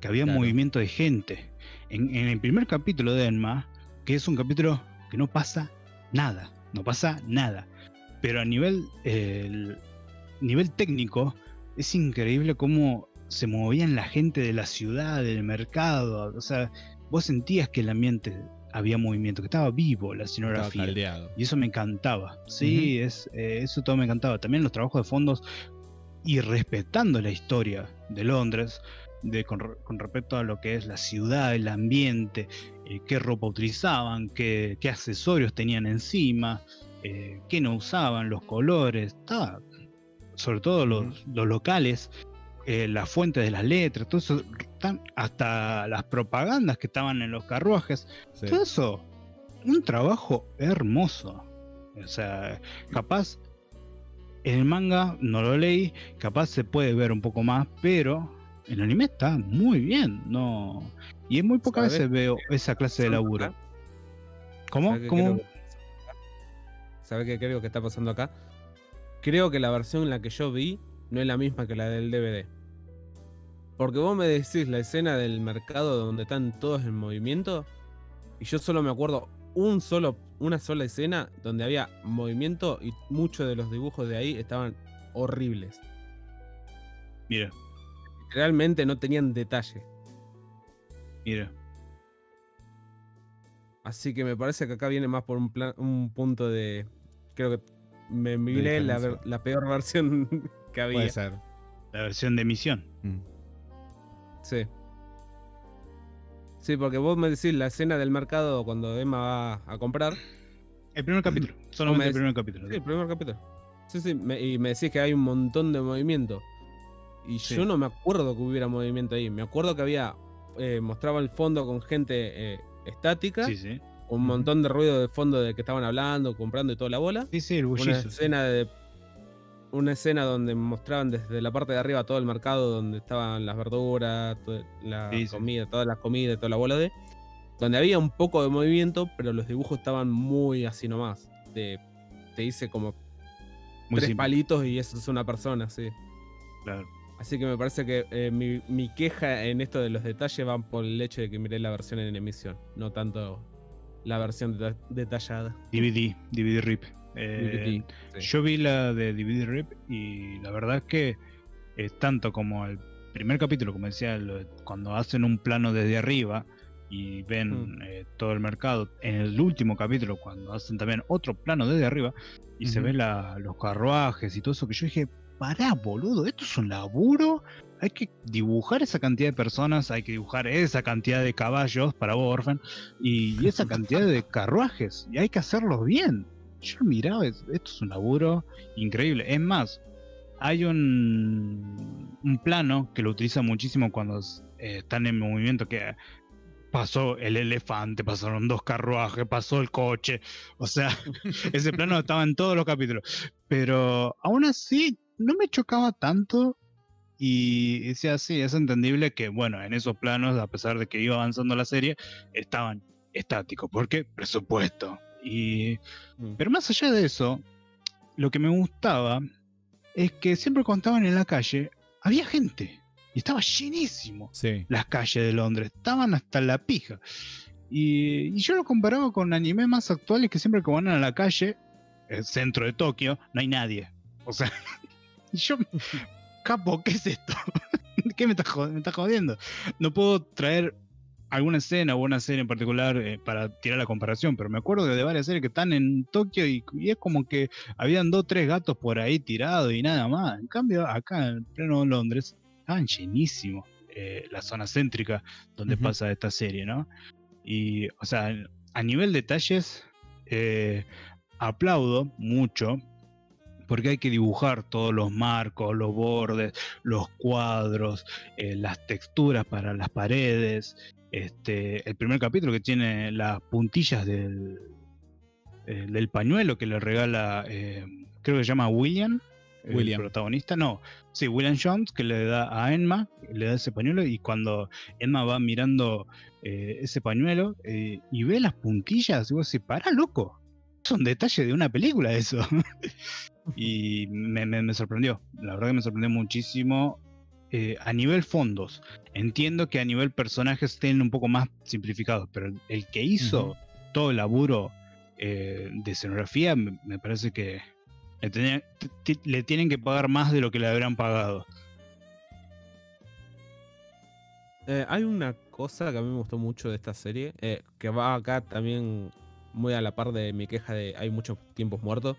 que había Claro. movimiento de gente. En, en el primer capítulo de Enma, que es un capítulo que no pasa nada, no pasa nada. Pero a nivel, eh, el nivel técnico, es increíble cómo se movían la gente de la ciudad, del mercado. O sea, vos sentías que el ambiente había movimiento, que estaba vivo la escenografía. Y eso me encantaba. Sí, es, eh, eso todo me encantaba. También los trabajos de fondos y respetando la historia de Londres, de, con, re- con respecto a lo que es la ciudad, el ambiente, eh, qué ropa utilizaban, qué, qué accesorios tenían encima, eh, qué no usaban, los colores, sobre todo los, los locales, eh, las fuentes de las letras, todo eso, tan- hasta las propagandas que estaban en los carruajes, Sí. todo eso, un trabajo hermoso. O sea, capaz en el manga no lo leí, capaz se puede ver un poco más, pero el anime está muy bien, no. Y en muy pocas ¿Sabes veces veo esa clase de laburo. acá? ¿Cómo? ¿Sabe qué ¿Cómo? creo que- ¿Sabe qué creo que está pasando acá? Creo que la versión en la que yo vi no es la misma que la del DVD. Porque vos me decís la escena del mercado donde están todos en movimiento y yo solo me acuerdo un solo, una sola escena donde había movimiento y muchos de los dibujos de ahí estaban horribles. Mira, Realmente no tenían detalle. mira. Así que me parece que acá viene más por un, plan, un punto de... Creo que me miré la, la peor versión que había. Puede ser. La versión de emisión. Mm. Sí. Sí, porque vos me decís la escena del mercado cuando Emma va a comprar. El primer capítulo, solamente el me- primer capítulo. Sí, el primer capítulo. Sí, sí, me- y me decís que hay un montón de movimiento. Y Sí. yo no me acuerdo que hubiera movimiento ahí. Me acuerdo que había. eh, mostraba el fondo con gente eh, estática. Sí, sí. Un montón de ruido de fondo de que estaban hablando, comprando y toda la bola. Sí, sí, el Una bullizo. sí. escena de. Una escena donde mostraban desde la parte de arriba todo el mercado donde estaban las verduras, to- la comida, todas las comidas, toda la bola de. Donde había un poco de movimiento, pero los dibujos estaban muy así nomás. De, te hice como Muy tres simple, palitos y eso es una persona, sí. claro. Así que me parece que eh, mi, mi queja en esto de los detalles van por el hecho de que miré la versión en emisión, no tanto la versión deta- detallada. DVD, DVD RIP. Eh, DVD, sí. Yo vi la de DVD RIP y la verdad es que eh, tanto como el primer capítulo, como decía, lo cuando hacen un plano desde arriba y ven Mm. eh, todo el mercado, en el último capítulo, cuando hacen también otro plano desde arriba y se ven la- los carruajes y todo eso, que yo dije, pará, boludo, esto es un laburo. Hay que dibujar esa cantidad de personas, hay que dibujar esa cantidad de caballos para vos, Orphan, y, y esa cantidad de carruajes, y hay que hacerlos bien. Yo miraba, es- esto es un laburo increíble. Es más, hay un, un plano que lo utiliza muchísimo cuando eh, están en movimiento, que pasó el elefante, pasaron dos carruajes, pasó el coche. O sea, ese plano estaba en todos los capítulos. Pero aún así, no me chocaba tanto. Y decía, sí, es entendible que, bueno, en esos planos, a pesar de que iba avanzando la serie, estaban estáticos. ¿Por qué? Presupuesto. Y Mm. pero más allá de eso, lo que me gustaba es que siempre cuando estaban en la calle, había gente. Y estaba llenísimo. Sí. Las calles de Londres. Estaban hasta la pija. Y, y yo lo comparaba con animes más actuales que siempre que van a la calle, el centro de Tokio, no hay nadie. O sea, y yo, capo, ¿qué es esto? ¿Qué me estás jod- jodiendo? No puedo traer alguna escena o una serie en particular eh, para tirar la comparación, pero me acuerdo de varias series que están en Tokio y, y es como que habían dos tres gatos por ahí tirados y nada más. En cambio, acá en pleno Londres estaban llenísimos eh, la zona céntrica donde pasa esta serie, ¿no? Y, o sea, a nivel detalles, eh, aplaudo mucho porque hay que dibujar todos los marcos, los bordes, los cuadros, eh, las texturas para las paredes. Este, el primer capítulo que tiene las puntillas del, eh, del pañuelo que le regala, eh, creo que se llama William, el William. protagonista, no, sí, William Jones, que le da a Emma, le da ese pañuelo y cuando Emma va mirando eh, ese pañuelo eh, y ve las puntillas, y vos decís, pará, loco, es un detalle de una película eso. y me, me- me sorprendió, la verdad que me sorprendió muchísimo. eh, a nivel fondos, entiendo que a nivel personajes estén un poco más simplificados, pero el, el que hizo todo el laburo eh, de escenografía me, me parece que le, tenía- tienen que pagar más de lo que le habrán pagado. Eh, hay una cosa que a mí me gustó mucho de esta serie, que va acá también muy a la par de mi queja de hay muchos tiempos muertos.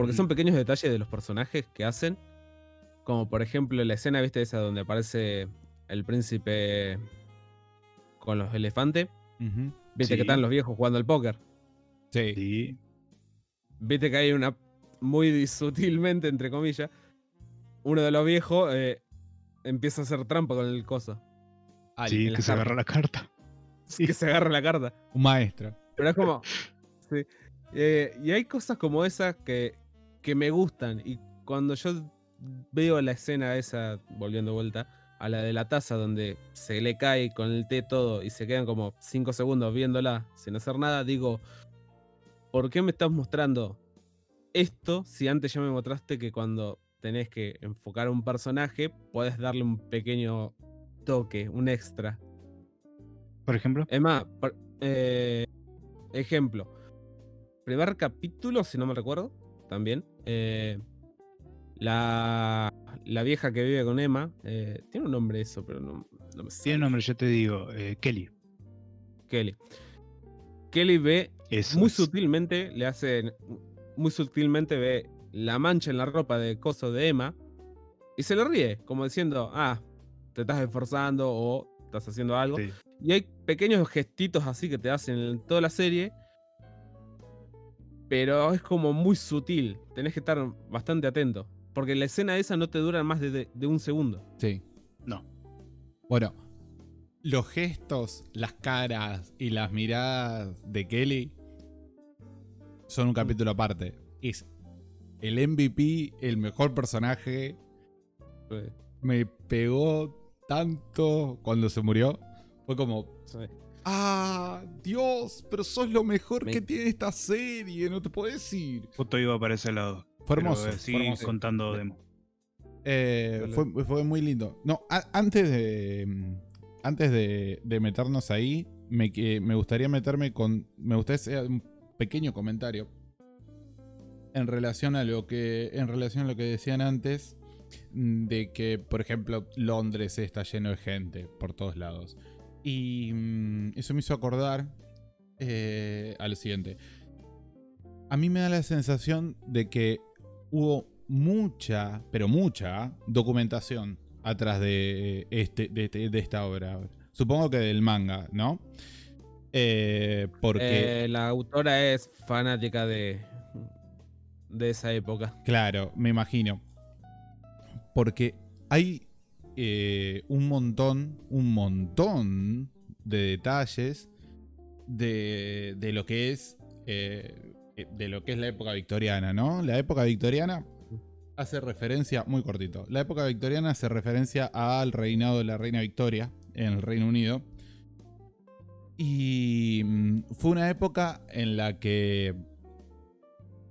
Porque Mm. son pequeños detalles de los personajes que hacen. Como por ejemplo la escena, viste, esa donde aparece el príncipe con los elefantes. Viste que están los viejos jugando al póker. Sí. Sí, Viste que hay una, muy sutilmente, entre comillas, uno de los viejos eh, empieza a hacer trampa con el coso. Sí, que se agarra la carta. Sí. Que se agarra la carta. Un maestro. Pero es como. sí. Eh, y hay cosas como esas que, que me gustan. Y cuando yo veo la escena esa, volviendo de vuelta, a la de la taza, donde se le cae con el té todo y se quedan como 5 segundos viéndola sin hacer nada, digo. ¿Por qué me estás mostrando esto si antes ya me mostraste que cuando tenés que enfocar a un personaje, puedes darle un pequeño toque, un extra? Por ejemplo. Es más, por- eh, ejemplo. Primer capítulo, si no me recuerdo, también. eh, la, la vieja que vive con Emma. eh, tiene un nombre eso, pero no, no me Tiene sale. nombre, ya te digo, eh, Kelly. Kelly. Kelly ve Eso muy es. sutilmente, le hace. Muy sutilmente ve la mancha en la ropa de coso de Emma. Y se le ríe, como diciendo, ah, te estás esforzando o estás haciendo algo. Sí. Y hay pequeños gestitos así que te hacen en toda la serie. Pero es como muy sutil. Tenés que estar bastante atento. Porque la escena esa no te dura más de, de- de un segundo. Sí. No. Bueno, los gestos, las caras y las miradas de Kelly son un capítulo aparte. Es el MVP, el mejor personaje. Me pegó tanto cuando se murió. Fue como, sí. Ah, Dios, pero sos lo mejor Me- que tiene esta serie, no te puedo decir. Justo iba para ese lado. Fue Pero, hermoso. eh, fue sigue hermoso. contando demo. Eh, fue, fue muy lindo. No, a- antes de. mm, Antes de, de meternos ahí, me, me gustaría meterme con. Me gustaría hacer un pequeño comentario. En relación a lo que. En relación a lo que decían antes. mm, De que, por ejemplo, Londres está lleno de gente por todos lados. Y mm, eso me hizo acordar eh, a lo siguiente. A mí me da la sensación de que hubo mucha, pero mucha documentación atrás de, este, de, este- de esta obra. Supongo que del manga, ¿no? Eh, porque, Eh, la autora es fanática de, de esa época. claro, me imagino. Porque hay eh, un montón, un montón de detalles de, de lo que es eh, de lo que es la época victoriana, ¿no? La época victoriana hace referencia, muy cortito, la época victoriana hace referencia al reinado de la reina Victoria en el Reino Unido. Y mm, fue una época en la que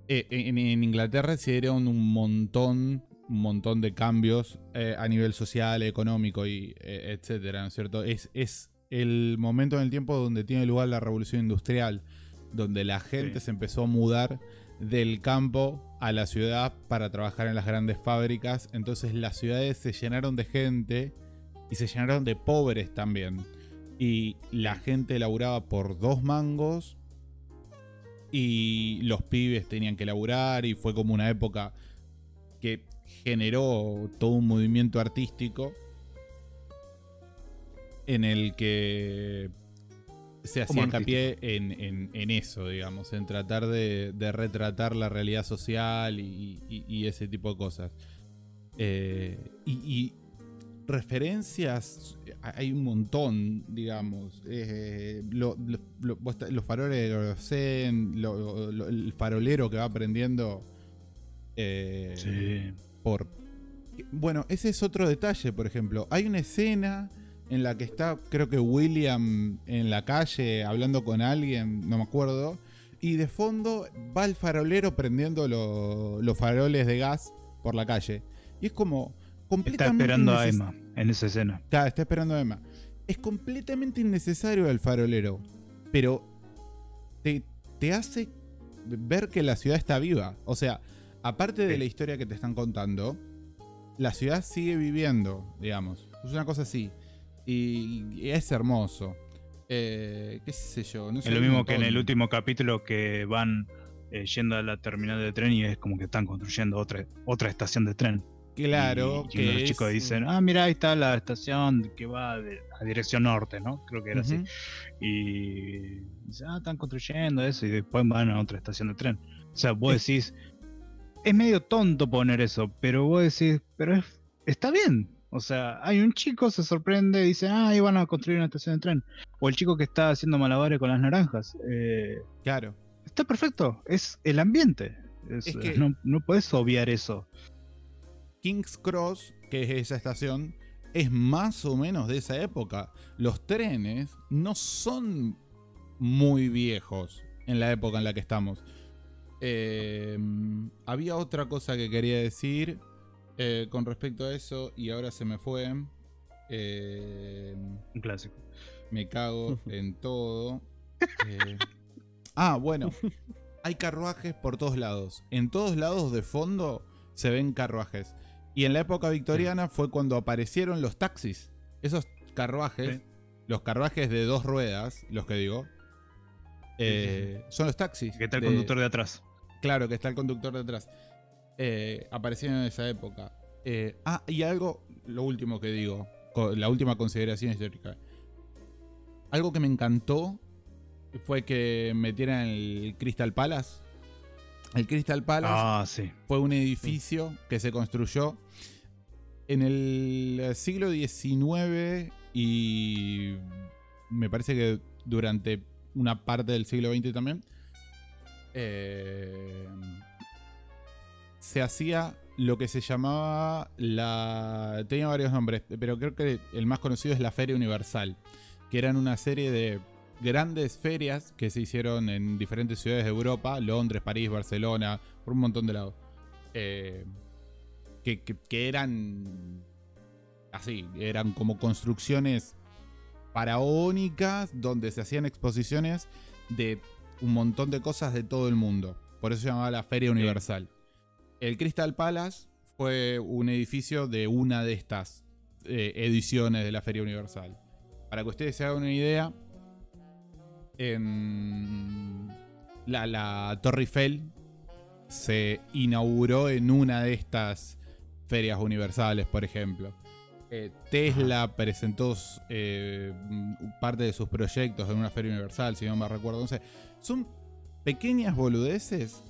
eh, en, en Inglaterra se dieron un montón, un montón de cambios eh, a nivel social, económico y eh, etcétera, ¿no es cierto? Es, es el momento en el tiempo donde tiene lugar la revolución industrial, donde la gente Sí. se empezó a mudar del campo a la ciudad para trabajar en las grandes fábricas. Entonces las ciudades se llenaron de gente y se llenaron de pobres también. Y la gente laburaba por dos mangos y los pibes tenían que laburar y fue como una época que generó todo un movimiento artístico en el que se hacía hincapié en, en- en eso, digamos, en tratar de, de retratar la realidad social y, y- y ese tipo de cosas. Eh, y, y referencias, hay un montón, digamos. Eh, lo- los faroles de el farolero que va aprendiendo eh, Sí. Por... Bueno, ese es otro detalle, por ejemplo. Hay una escena en la que está, creo que William en la calle hablando con alguien, no me acuerdo, y de fondo va el farolero prendiendo lo- los faroles de gas por la calle. Y es como Está completamente esperando a Emma en esa escena. Claro, está esperando a Emma. Es completamente innecesario el farolero, pero te, te hace ver que la ciudad está viva. O sea, aparte de la historia que te están contando, la ciudad sigue viviendo, digamos. Es una cosa así. Y, y es hermoso. Eh, ¿Qué sé yo? No sé, Es lo mismo que en el último capítulo que van eh, yendo a la terminal de tren y es como que están construyendo otra, otra estación de tren. Claro, y, y que los es- chicos dicen, ah, mira, ahí está la estación que va a dirección norte, ¿no? Creo que era así. Y dice, ah, están construyendo eso y después van a otra estación de tren. O sea, vos decís, es medio tonto poner eso, pero vos decís, pero es, está bien. O sea, hay un chico, se sorprende, dice, ah, ahí van a construir una estación de tren. O el chico que está haciendo malabares con las naranjas. Eh, Claro. está perfecto, es el ambiente. Es- Es que- no, no puedes obviar eso. King's Cross, que es esa estación, es más o menos de esa época. Los trenes no son muy viejos en la época en la que estamos. Eh, había otra cosa que quería decir eh, con respecto a eso y ahora se me fue. Eh, Un clásico. me cago en todo. Eh, ah, bueno. Hay carruajes por todos lados. En todos lados de fondo se ven carruajes. Y en la época victoriana fue cuando aparecieron los taxis. Esos carruajes, Sí. los carruajes de dos ruedas, los que digo, eh, son los taxis. Que está el de- conductor de atrás. Claro, que está el conductor detrás. Eh, aparecieron en esa época. Eh, ah, y algo, lo último que digo, la última consideración histórica. algo que me encantó fue que metieran el Crystal Palace. El Crystal Palace Ah, sí. fue un edificio que se construyó en el siglo XIX y me parece que durante una parte del siglo XX también. Eh, se hacía lo que se llamaba la... Tenía varios nombres, pero creo que el más conocido es la Feria Universal, que eran una serie de grandes ferias que se hicieron en diferentes ciudades de Europa, Londres, París, Barcelona, por un montón de lados. Eh, que, que- que eran así, eran como construcciones faraónicas donde se hacían exposiciones de un montón de cosas de todo el mundo. Por eso se llamaba la Feria Universal. El Crystal Palace fue un edificio de una de estas eh, ediciones de la Feria Universal. Para que ustedes se hagan una idea, en la, la Torre Eiffel se inauguró en una de estas ferias universales, por ejemplo. Eh, Tesla presentó eh, parte de sus proyectos en una feria universal, si no me recuerdo. Entonces, son pequeñas boludeces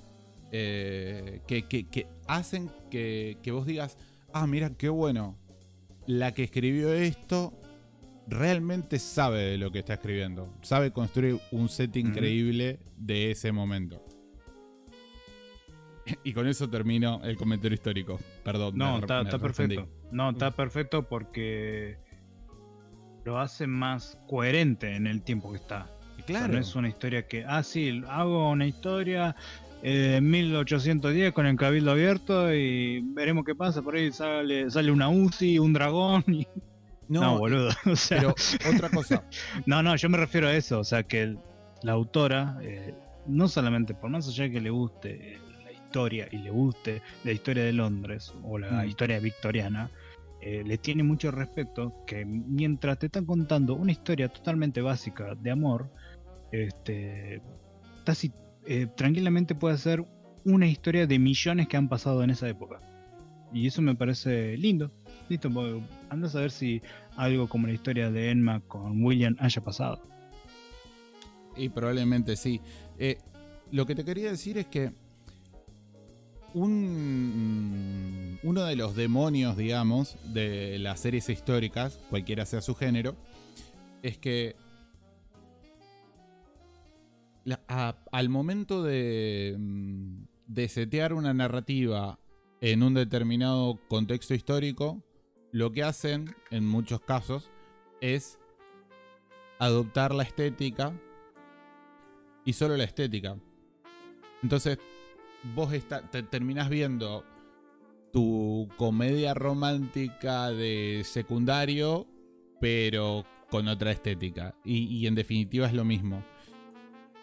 eh, que, que- que hacen que, que vos digas, ah, mira, qué bueno. La que escribió esto realmente sabe de lo que está escribiendo. Sabe construir un set increíble de ese momento. Y con eso termino el comentario histórico. Perdón. No, me- está, perfecto. No, está perfecto porque lo hace más coherente en el tiempo que está. O sea, Claro. no es una historia que, ah, sí, hago una historia eh, en 1810 con el cabildo abierto y veremos qué pasa. Por ahí sale, sale una UCI, un dragón. Y... No, No, boludo. O sea, pero otra cosa. no, no, yo me refiero a eso. O sea, que el- la autora, eh, no solamente por más allá de que le guste eh, la historia y le guste la historia de Londres o la Mm. historia victoriana, eh, le tiene mucho respeto que mientras te están contando una historia totalmente básica de amor, este, casi eh, tranquilamente puede ser una historia de millones que han pasado en esa época. Y eso me parece lindo. Listo, anda a saber si algo como la historia de Enma con William haya pasado. Y probablemente sí. Eh, lo que te quería decir es que un, uno de los demonios, digamos, de las series históricas, cualquiera sea su género, es que al momento de, mm, de setear una narrativa en un determinado contexto histórico, lo que hacen, en muchos casos, es adoptar la estética y solo la estética. Entonces, vos está, te terminás viendo tu comedia romántica de secundario, pero con otra estética. Y en definitiva es lo mismo.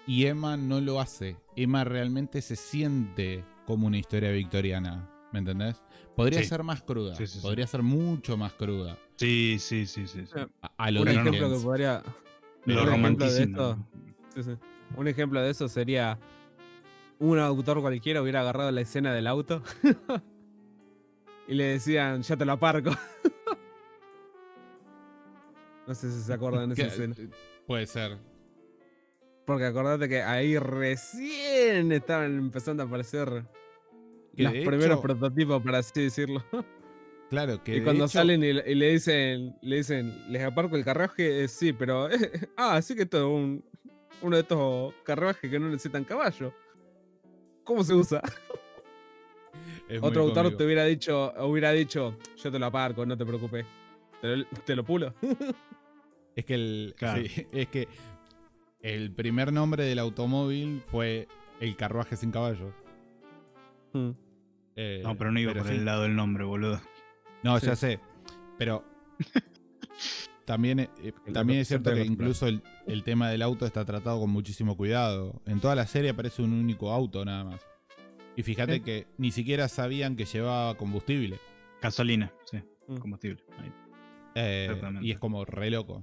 Y Emma no lo hace. Emma realmente se siente como una historia victoriana. ¿Me entendés? Podría Sí. ser más cruda. Sí, sí, sí. podría ser mucho más cruda. Sí, sí, sí, sí. sí. A, a lo Un ejemplo que podría. Lo un ejemplo de romanticismo. esto- sí, sí. Un ejemplo de eso sería. Un autor cualquiera hubiera agarrado la escena del auto y le decían, ya te lo aparco. no sé si se acuerdan de esa escena. Puede ser. Porque acordate que ahí recién estaban empezando a aparecer Que los primeros hecho- prototipos, por así decirlo. Claro, que y cuando hecho- salen y, y le dicen, le dicen, les aparco el carruaje, Eh, sí, pero. ah, sí que esto es un, uno de estos carruajes que no necesitan caballo. ¿Cómo se usa? Otro autor te hubiera dicho, hubiera dicho, yo te lo aparco, no te preocupes. Te lo, te lo pulo. Es que el. Claro. sí, es que el primer nombre del automóvil fue el carruaje sin caballos. Mm. Eh, No, pero no iba por sí. el lado del nombre, boludo. No, Sí. ya sé. Pero. También, eh, también es cierto que incluso el, el tema del auto está tratado con muchísimo cuidado. En toda la serie aparece un único auto nada más. Y fíjate Sí. que ni siquiera sabían que llevaba combustible. Gasolina, sí, Mm. combustible. Ahí. Eh, y es como re loco.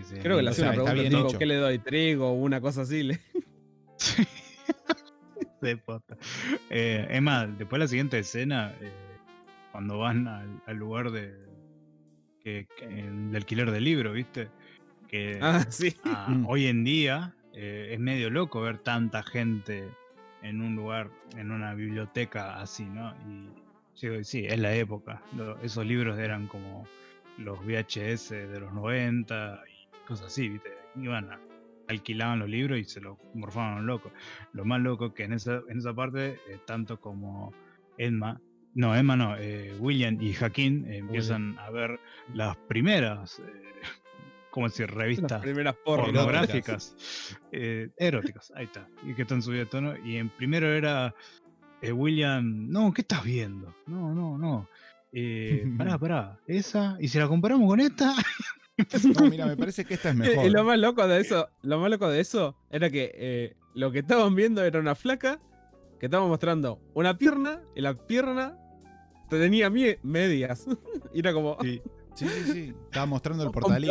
Sí, sí, Creo que le O hace sea, una pregunta bien tipo, hecho. ¿qué le doy? ¿Trigo o una cosa así? Le- de posta. Eh, es más, después la siguiente escena, eh, cuando van al, al lugar de que, que- el de alquiler del libro, ¿viste? Que Ah, sí. a- Mm. hoy en día eh, es medio loco ver tanta gente en un lugar, en una biblioteca así, ¿no? Y sí, es la época. Lo- esos libros eran como los VHS de los 90 y cosas así, ¿viste? Iban a, alquilaban los libros y se los morfaban a un loco. Lo más loco que en esa, en esa parte, eh, tanto como Emma, no, Emma no, eh, William y Jaquín eh, empiezan a ver las primeras, ¿cómo decir? Las Revistas primeras porno. pornográficas, eróticas, ahí está, y que están subidas de tono. Y en primero era William, no, ¿qué estás viendo? No, no, no. Pará, pará, esa, y si la comparamos con esta, No, mira, me parece que esta es mejor. Y lo más loco de eso, lo más loco de eso era que eh, lo que estaban viendo era una flaca que estaba mostrando una pierna y la pierna tenía medias. y era como, sí, Sí, sí, sí. Estaba mostrando el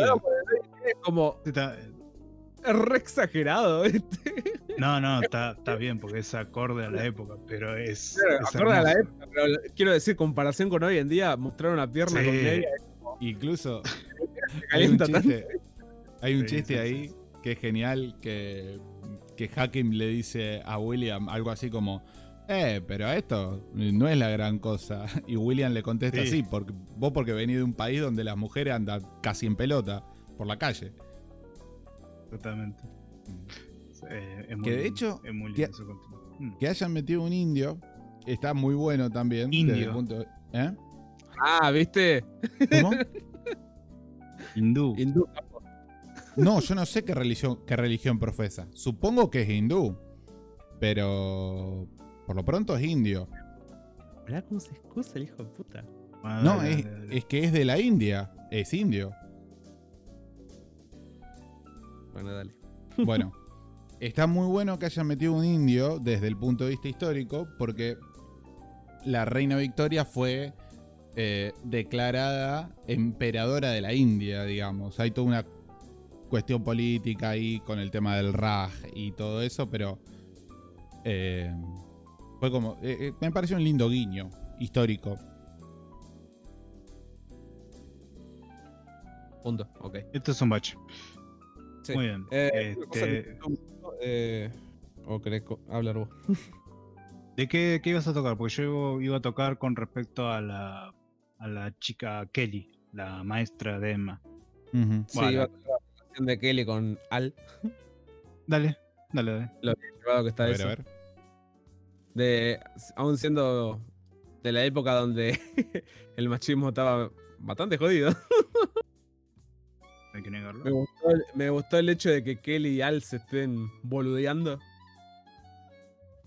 es como está- es re exagerado. ¿viste? no, no, está, está bien porque es acorde a la época, pero es, Claro, es acorde a la época, pero quiero decir, comparación con hoy en día, mostrar una pierna Sí. con media Incluso hay un chiste, hay un Sí, chiste sí, ahí sí. que es genial que, que Hakim le dice a William algo así como, eh, pero esto no es la gran cosa. Y William le contesta, Sí. sí, porque, vos porque venís de un país donde las mujeres andan casi en pelota por la calle. Totalmente. Eh, es muy Que de lindo, hecho, es muy que-. Mm. Que hayan metido un indio está muy bueno también. desde el Indio. punto de- ¿Eh? Ah, ¿viste? ¿Cómo? Hindú. Hindú. No, yo no sé qué religión, qué religión profesa. Supongo que es hindú. Pero por lo pronto es indio. Mirá cómo se excusa el hijo de puta. No, es, es que es de la India. Es indio. Bueno, dale. Bueno, está muy bueno que hayan metido un indio desde el punto de vista histórico, porque la reina Victoria fue eh, declarada emperadora de la India, digamos. Hay toda una cuestión política ahí con el tema del Raj y todo eso, pero eh, fue como. eh, me pareció un lindo guiño histórico. Punto. Ok. Esto es un bache. Sí. Muy bien. Eh, Este, eh, ¿O querés hablar vos? ¿De qué, qué ibas a tocar? Porque yo iba a tocar con respecto a la, a la chica Kelly, la maestra de Emma. Sí, Bueno. iba a la relación de Kelly con Al. Dale, dale, dale. Lo que está A ver, eso. a ver. De, aún siendo de la época donde el machismo estaba bastante jodido. Hay que negarlo. Me gustó, el, me gustó el hecho de que Kelly y Al se estén boludeando.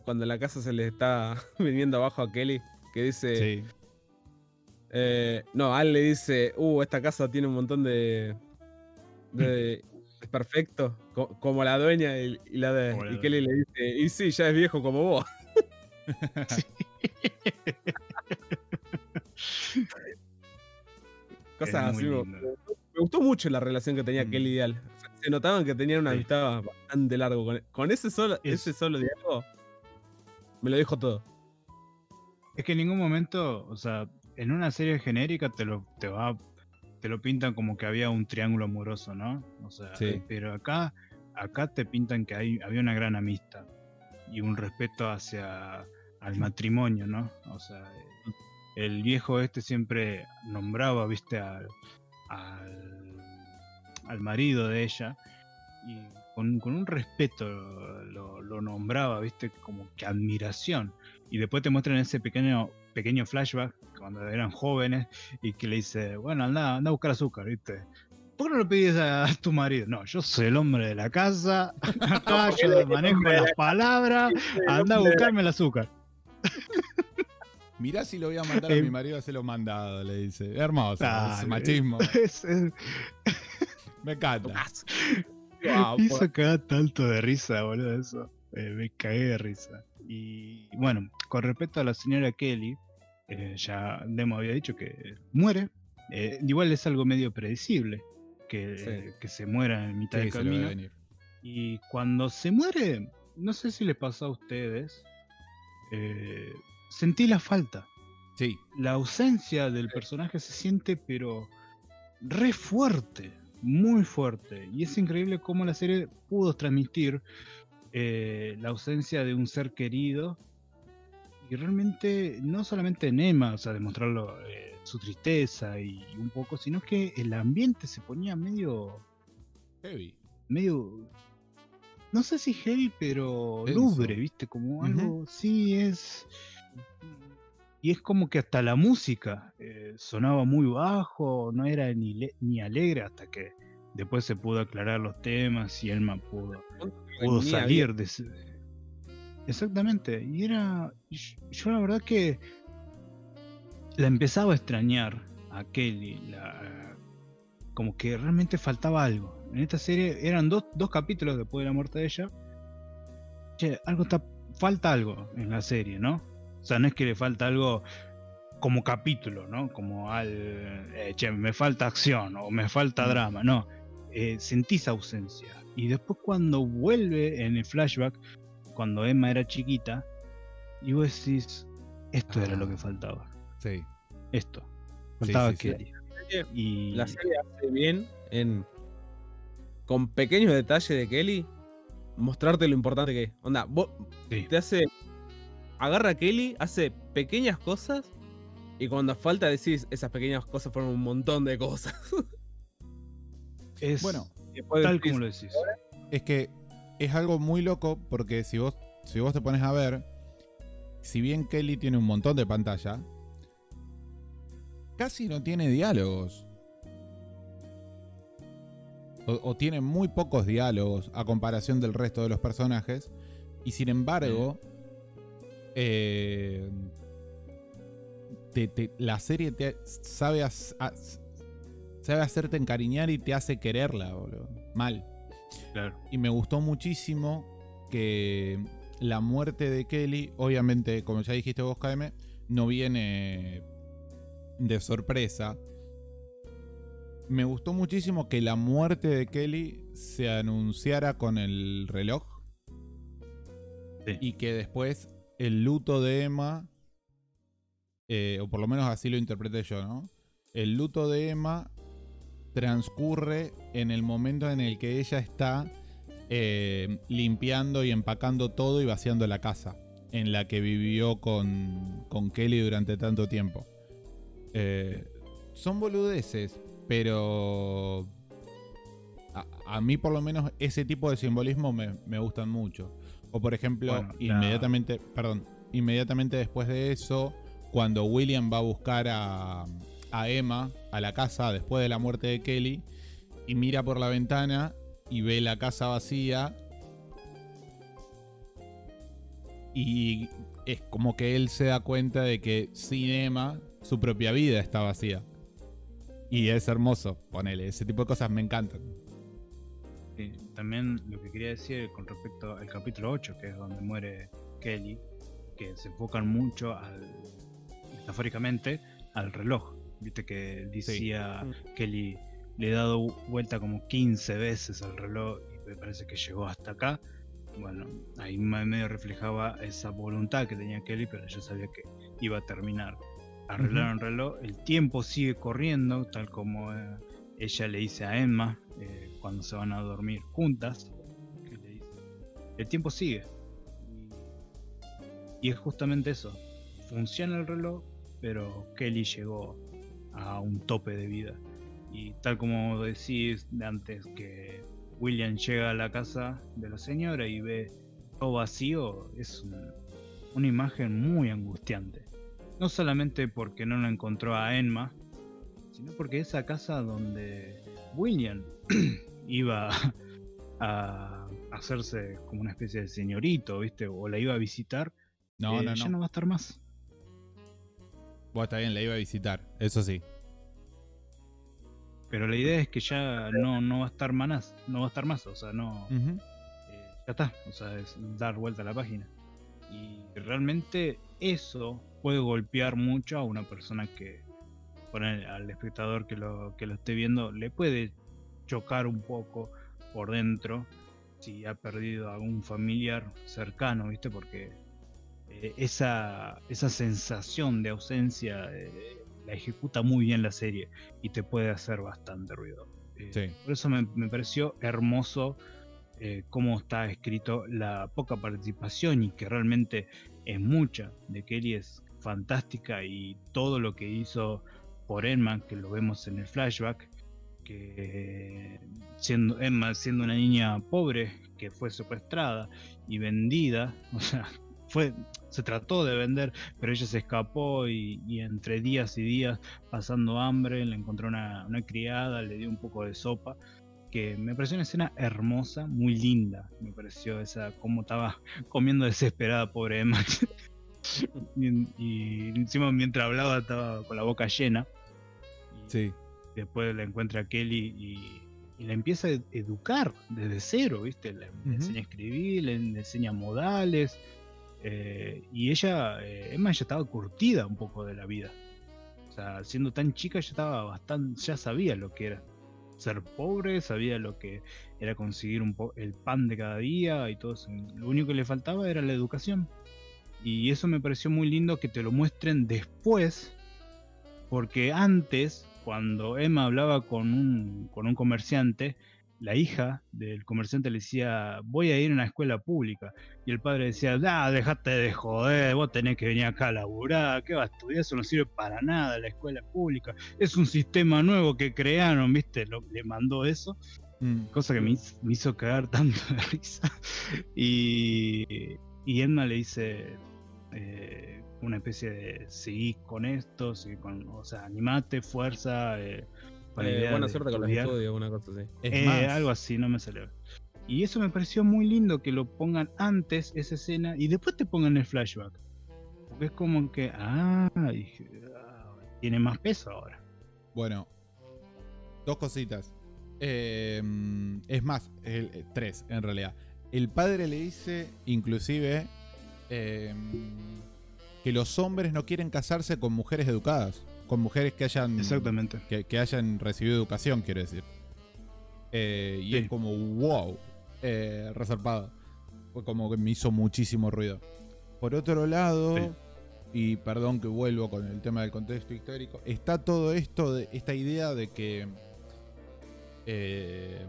Cuando la casa se le está viniendo abajo a Kelly. Que dice. Sí. Eh, no, Al le dice. Uh, esta casa tiene un montón de. de perfectos. co- como la dueña y, y la de. Y Kelly le dice. Y sí, ya es viejo como vos. Cosas así. Me, gustó mucho la relación que tenía Mm. Kelly y Al. O sea, se notaban que tenían una Sí. amistad bastante largo. Con, con ese solo, Es- ese solo diálogo. Me lo dijo todo. Es que en ningún momento, o sea, en una serie genérica te lo, te va, te lo pintan como que había un triángulo amoroso, ¿no? O sea, Sí. pero acá, acá te pintan que hay, había una gran amistad y un respeto hacia al matrimonio, ¿no? O sea, el viejo este siempre nombraba, viste, al, al, al marido de ella y con, con un respeto lo, lo nombraba, viste, como que admiración. Y después te muestran ese pequeño, pequeño flashback cuando eran jóvenes y que le dice, bueno, anda, anda a buscar azúcar, viste. ¿Por qué no lo pides a tu marido? No, yo soy el hombre de la casa, acá yo manejo las palabras, anda a buscarme el azúcar. Mirá si lo voy a mandar a Eh, mi marido a hacerlo mandado, le dice. Hermoso, Dale. machismo. Es- Me encanta. Wow, hizo cagar tanto de risa, boludo, eso. Eh, me cagué de risa. Y bueno, con respecto a la señora Kelly, eh, ya Demo había dicho que muere. Eh, igual es algo medio predecible que, Sí. que se muera en mitad Sí, del camino. Y cuando se muere, no sé si les pasó a ustedes, eh, sentí la falta. Sí, La ausencia del personaje se siente, pero re fuerte. muy fuerte. Y es increíble cómo la serie pudo transmitir eh, la ausencia de un ser querido. Y realmente, no solamente en Emma, o sea, demostrarlo eh, su tristeza y un poco, sino que el ambiente se ponía medio. Heavy. medio. No sé si heavy, pero Denso. lubre, ¿viste? Como algo. Sí, es. Y es como que hasta la música eh, sonaba muy bajo, no era ni, le- ni alegre hasta que después se pudo aclarar los temas y Elma pudo, pudo salir de ese... Exactamente, y era... Yo, yo la verdad que la empezaba a extrañar a Kelly, la- como que realmente faltaba algo. En esta serie eran dos, dos capítulos después de la muerte de ella. Che, algo está, falta algo en la serie, ¿no? O sea, no es que le falta algo como capítulo, ¿no? Como al, eh, che, me falta acción o me falta drama, no. Eh, sentís ausencia. Y después cuando vuelve en el flashback, cuando Emma era chiquita, y vos decís, esto era lo Ah. que faltaba. Sí. Esto. Faltaba sí. Y La serie hace bien en. Con pequeños detalles de Kelly. Mostrarte lo importante que es. Onda, vos sí, te hace. Agarra a Kelly, hace pequeñas cosas. Y cuando falta decís, esas pequeñas cosas fueron un montón de cosas. es Bueno, tal como lo decís. Es que es algo muy loco porque si vos, si vos te pones a ver, si bien Kelly tiene un montón de pantalla, casi no tiene diálogos. O, o tiene muy pocos diálogos a comparación del resto de los personajes. Y sin embargo, eh, te- te- la serie te sabe, a- sabe hacerte encariñar y te hace quererla, boludo. Mal. Claro. Y me gustó muchísimo que la muerte de Kelly, obviamente, como ya dijiste vos, KM, no viene de sorpresa. Me gustó muchísimo que la muerte de Kelly se anunciara con el reloj. Sí. Y que después el luto de Emma, eh, o por lo menos así lo interpreté yo, ¿no? El luto de Emma transcurre en el momento en el que ella está eh, limpiando y empacando todo y vaciando la casa en la que vivió con, con Kelly durante tanto tiempo. Eh, son boludeces, pero a, a mí por lo menos ese tipo de simbolismo me, me gustan mucho. O por ejemplo, Bueno, inmediatamente, perdón, inmediatamente después de eso, cuando William va a buscar a, a Emma a la casa después de la muerte de Kelly y mira por la ventana y ve la casa vacía y es como que él se da cuenta de que sin Emma su propia vida está vacía. Y es hermoso, ponele, ese tipo de cosas me encantan. También lo que quería decir con respecto al capítulo 8, que es donde muere Kelly, que se enfocan mucho al, metafóricamente al reloj. Viste que decía Kelly le he dado vuelta como 15 veces al reloj y me parece que llegó hasta acá. Bueno, ahí me- medio reflejaba esa voluntad que tenía Kelly, pero yo sabía que iba a terminar. Arreglaron el reloj, el tiempo sigue corriendo, tal como eh, ella le dice a Emma eh, cuando se van a dormir juntas. que le dice, el tiempo sigue. Y es justamente eso. Funciona el reloj, pero Kelly llegó a un tope de vida. Y tal como decís de antes que William llega a la casa de la señora y ve todo vacío, es un- una imagen muy angustiante. No solamente porque no la encontró a Emma, sino porque esa casa donde William iba a hacerse como una especie de señorito, ¿viste? O la iba a visitar, No, eh, no, ya no va a estar más. Bueno, está bien, la iba a visitar, eso sí. Pero la idea es que ya no, no va a estar más, no va a estar más, o sea, no, eh, ya está, o sea, es dar vuelta a la página. Y realmente eso puede golpear mucho a una persona que, poner al espectador que lo, que lo esté viendo, le puede chocar un poco por dentro si ha perdido a algún familiar cercano, ¿viste? Porque eh, esa, esa sensación de ausencia eh, la ejecuta muy bien la serie y te puede hacer bastante ruido. Eh, Sí. Por eso me, me pareció hermoso cómo está escrito la poca participación y que realmente es mucha de Kelly es fantástica y todo lo que hizo por Emma, que lo vemos en el flashback, que siendo Emma siendo una niña pobre que fue secuestrada y vendida, o sea, fue se trató de vender, pero ella se escapó y, y entre días y días pasando hambre, le encontró una, una criada, le dio un poco de sopa, que me pareció una escena hermosa, muy linda, me pareció esa, cómo estaba comiendo desesperada, pobre Emma. y, y encima mientras hablaba estaba con la boca llena. Y Sí. Después la encuentra a Kelly y, y la empieza a ed- educar desde cero, ¿viste? Le, enseña a escribir, le, le enseña modales. Eh, y ella, eh, Emma ya estaba curtida un poco de la vida. O sea, siendo tan chica ya estaba bastante, ya sabía lo que era ser pobre, sabía lo que era conseguir un po- el pan de cada día y todo eso. Lo único que le faltaba era la educación. Y eso me pareció muy lindo que te lo muestren después, porque antes, cuando Emma hablaba con un, con un comerciante, la hija del comerciante le decía, voy a ir a una escuela pública. Y el padre decía, ah, dejate de joder, vos tenés que venir acá a laburar, ¿qué vas a estudiar? Eso no sirve para nada la escuela pública. Es un sistema nuevo que crearon, ¿viste? Lo- le mandó eso Mm. cosa que me hizo, me hizo cagar tanto de risa. Y, y Edna le dice eh, una especie de seguí con esto, seguí con, o sea, animate, fuerza. Eh, con la Eh, idea buena de suerte con los estudios, una cosa así. Es Eh, más, algo así, no me salió. Y eso me pareció muy lindo que lo pongan antes, esa escena, y después te pongan el flashback. Porque es como que, ah, dije, ah, tiene más peso ahora. Bueno, dos cositas. Eh, es más, el- eh, tres en realidad. El padre le dice, inclusive, eh, que los hombres no quieren casarse con mujeres educadas, con mujeres que hayan, Exactamente. que, que hayan recibido educación, quiero decir. Eh, y Sí. es como, wow, eh. Fue como que me hizo muchísimo ruido. Por otro lado, Sí. y perdón que vuelvo con el tema del contexto histórico, está todo esto, de, esta idea de que. eh,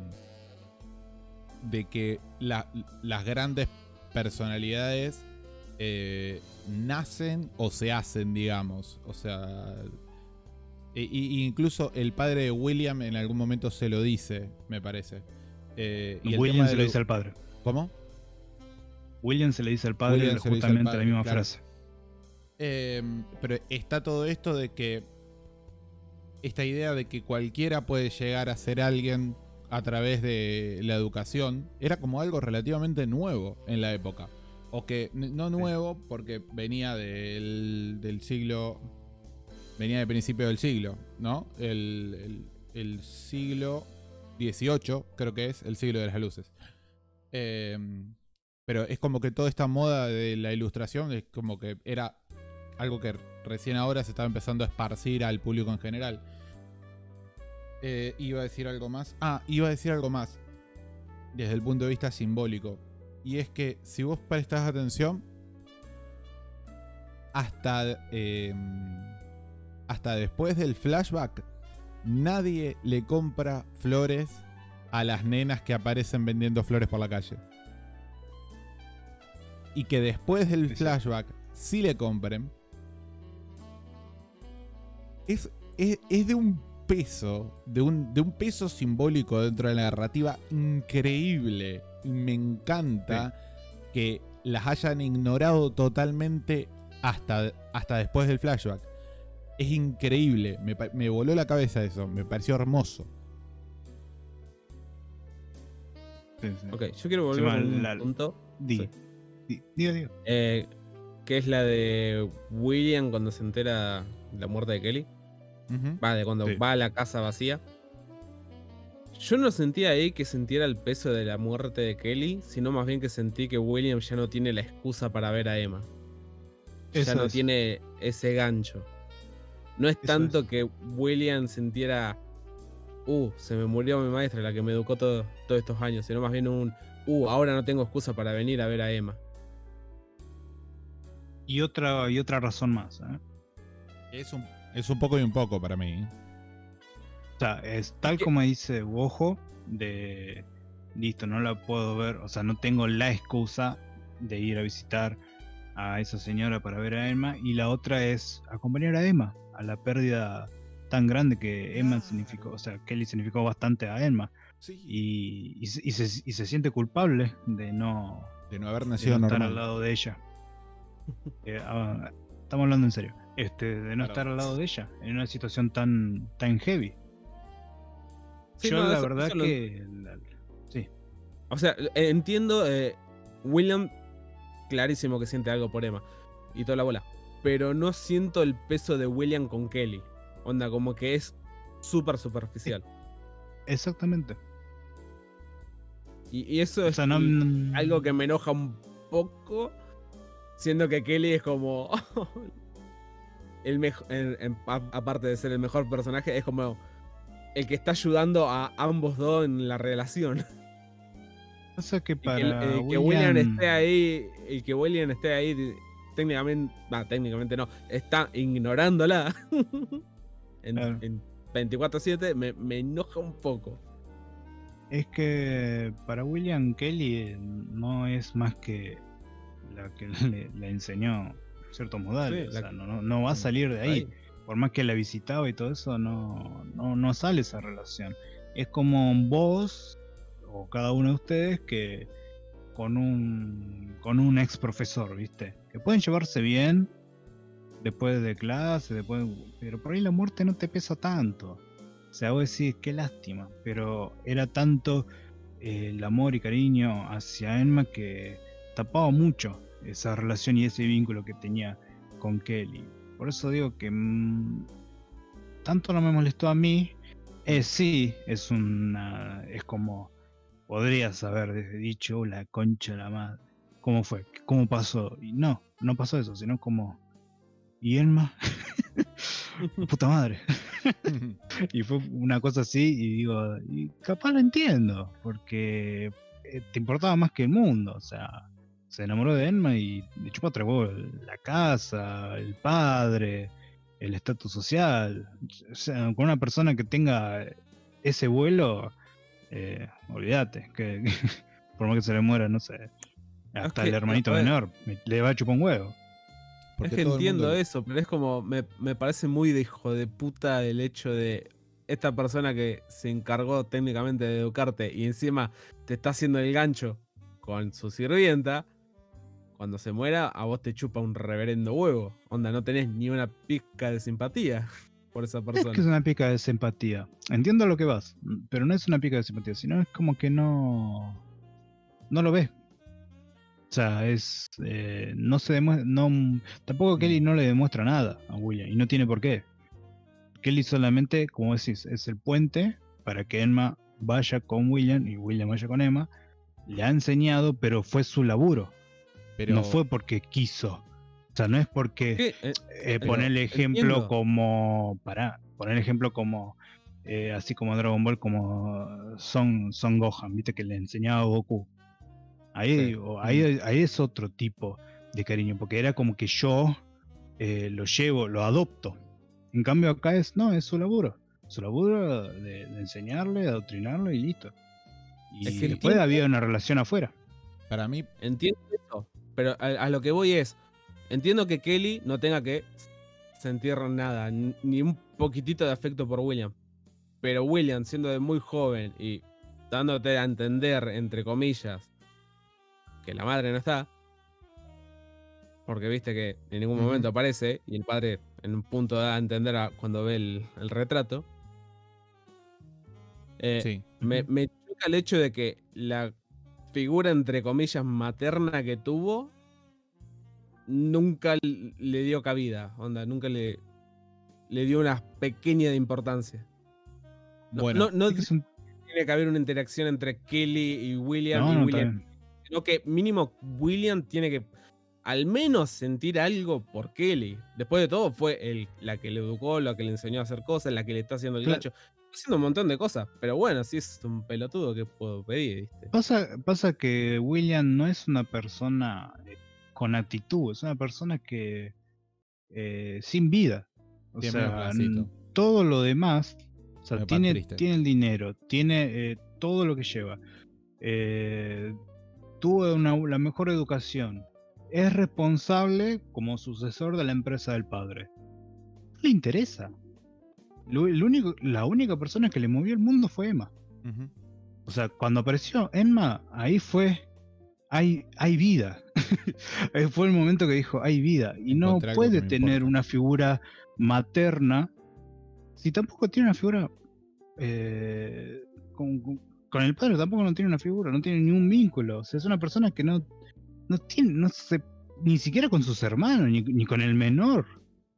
de que la- las grandes personalidades eh, nacen o se hacen, digamos. O sea. E- y- incluso el padre de William en algún momento se lo dice, me parece. Eh, y William se lo lo- dice al padre. ¿Cómo? William se le dice al padre William al justamente padre, la misma claro. frase. Eh, pero está todo esto de que. Esta idea de que cualquiera puede llegar a ser alguien a través de la educación era como algo relativamente nuevo en la época. O que no nuevo porque venía del, del siglo. Venía de principio del siglo, ¿no? El, el- siglo XVIII, creo que es, el siglo de las luces. Eh, pero es como que toda esta moda de la ilustración es como que era algo que recién ahora se estaba empezando a esparcir al público en general. Eh, iba a decir algo más. Ah, iba a decir algo más. Desde el punto de vista simbólico. Y es que si vos prestás atención, hasta, eh, hasta después del flashback, nadie le compra flores a las nenas que aparecen vendiendo flores por la calle. Y que después del flashback sí le compren. Es, es, es de un peso, de un, de un peso simbólico dentro de la narrativa increíble. Y me encanta que las hayan ignorado totalmente hasta, hasta después del flashback. Es increíble, me, voló la cabeza eso, me pareció hermoso. Sí, sí. Ok, yo quiero volver a un la- punto. Di, Sí. di- diga, diga. eh, que es la de William cuando se entera de la muerte de Kelly. Ujú. Va, de cuando Sí. va a la casa vacía. Yo no sentí ahí que sintiera el peso de la muerte de Kelly, sino más bien que sentí que William ya no tiene la excusa para ver a Emma. Ya no es. tiene ese gancho. No es Eso tanto es. que William sintiera, uh, se me murió mi maestra, la que me educó todo- todos estos años, sino más bien un, uh, ahora no tengo excusa para venir a ver a Emma. Y otra, y otra razón más. ¿eh? Es un, es un poco y un poco para mí. O sea, es tal como dice Wojo, de listo, no la puedo ver, o sea, no tengo la excusa de ir a visitar a esa señora para ver a Emma, y la otra es acompañar a Emma a la pérdida tan grande que Emma significó, o sea, Kelly significó bastante a Emma, Sí. y, y se- y se, y se siente culpable de no, de no haber de nacido no estar normal. al lado de ella. Eh, ah, estamos hablando en serio. Este, de no Claro. estar al lado de ella en una situación tan, tan heavy. Sí, Yo no, la eso- verdad eso lo- que la- sí, O sea, entiendo, eh, William, clarísimo que siente algo por Emma y toda la bola. Pero no siento el peso de William con Kelly. Onda, como que es súper superficial. exactamente. Y, y eso O es sea, no, l- algo que me enoja un poco. Siendo que Kelly es como. el mejor. aparte de ser el mejor personaje, es como. El que está ayudando a ambos dos en la relación. pasa que para el- el que William, William esté ahí, el que William esté ahí, técnicamente, va, técnicamente no, está ignorándola en, Claro. en 24-7, me, me enoja un poco. es que para William Kelly eh, no es más que la que le, le enseñó ciertos modales. Sí, o sea, no, no, no va a salir de ahí. por más que la visitaba y todo eso, no, no, no sale esa relación. Es como vos o cada uno de ustedes que con un con un ex profesor, ¿viste? Pueden llevarse bien después de clase, después, pero por ahí la muerte no te pesa tanto. O sea, vos decís, qué lástima, pero era tanto eh, el amor y cariño hacia Emma que tapaba mucho esa relación y ese vínculo que tenía con Kelly. Por eso digo que mm, tanto no me molestó a mí. Eh, sí, es una. Es como. Podrías haber dicho "Uh, la concha la madre. ¿Cómo fue? ¿Cómo pasó? Y no, no pasó eso, sino como. ¿Y Elma? Puta madre. y fue una cosa así, y digo, y capaz lo entiendo, porque eh, te importaba más que el mundo, o sea, se enamoró de Elma y le chupa tres la casa, el padre, el estatus social. O sea, con una persona que tenga ese vuelo, eh, olvídate, que, que por más que se le muera, no sé, hasta que, el hermanito menor me- le va a chupar un huevo. Porque es que entiendo mundo- eso, pero es como, me, me parece muy de hijo de puta el hecho de esta persona que se encargó técnicamente de educarte y encima te está haciendo el gancho con su sirvienta. Cuando se muera, a vos te chupa un reverendo huevo. Onda, no tenés ni una pizca de simpatía por esa Es persona. que es una pica de simpatía. Entiendo a lo que vas, pero no es una pica de simpatía, sino es como que no. No lo ves. O sea, es. eh, no se demuestra. No, tampoco Kelly no le demuestra nada a William, y no tiene por qué. Kelly solamente, como decís, es el puente para que Emma vaya con William y William vaya con Emma. Le ha enseñado, pero fue su laburo. Pero No fue porque quiso. O sea, no es porque. Eh, Eh, Pero poner el ejemplo entiendo. como. Para. Poner el ejemplo como. eh, así como Dragon Ball, como Son, Son Gohan, viste que le enseñaba a Goku. Ahí, Sí. ahí, ahí es otro tipo de cariño, porque era como que yo eh, lo llevo, lo adopto. En cambio, acá es. No, es su laburo. Su laburo de, de enseñarle, adoctrinarlo y listo. Y Es que después entiendo- había una relación afuera. para mí, Entiendo eso, pero a, a lo que voy es, entiendo que Kelly no tenga que sentir nada, ni un poquitito de afecto por William. Pero William, siendo de muy joven y dándote a entender, entre comillas, que la madre no está, porque viste que en ningún momento aparece y el padre en un punto da a entender a- cuando ve el, el retrato. Eh, sí. me, me choca el hecho de que la figura, entre comillas, materna que tuvo, nunca le dio cabida. Onda, nunca le, le dio una pequeña de importancia. No, Bueno, no, no Es que es un- tiene que haber una interacción entre Kelly y William. no, y William. Sino que mínimo William tiene que al menos sentir algo por Kelly. Después de todo, fue el, la que le educó, la que le enseñó a hacer cosas, la que le está haciendo el Claro. gancho. Está haciendo un montón de cosas, pero bueno, si es un pelotudo, ¿qué puedo pedir? ¿viste? Pasa, pasa que William no es una persona eh, con actitud, es una persona que eh, sin vida. O sea, todo lo demás O sea, tiene, tiene el dinero, tiene eh, todo lo que lleva. Eh, tuvo una- la mejor educación. Es responsable como sucesor de la empresa del padre. No le interesa. Lo- el único, la única persona que le movió el mundo fue Emma. O sea, cuando apareció Emma, ahí fue. Hay, hay vida. Ahí fue el momento que dijo, hay vida. Y no puede tener importa. una figura materna si tampoco tiene una figura. eh, con, con- con el padre tampoco no tiene una figura, no tiene ni un vínculo. O sea, es una persona que no, no tiene, no se, ni siquiera con sus hermanos, ni, ni con el menor.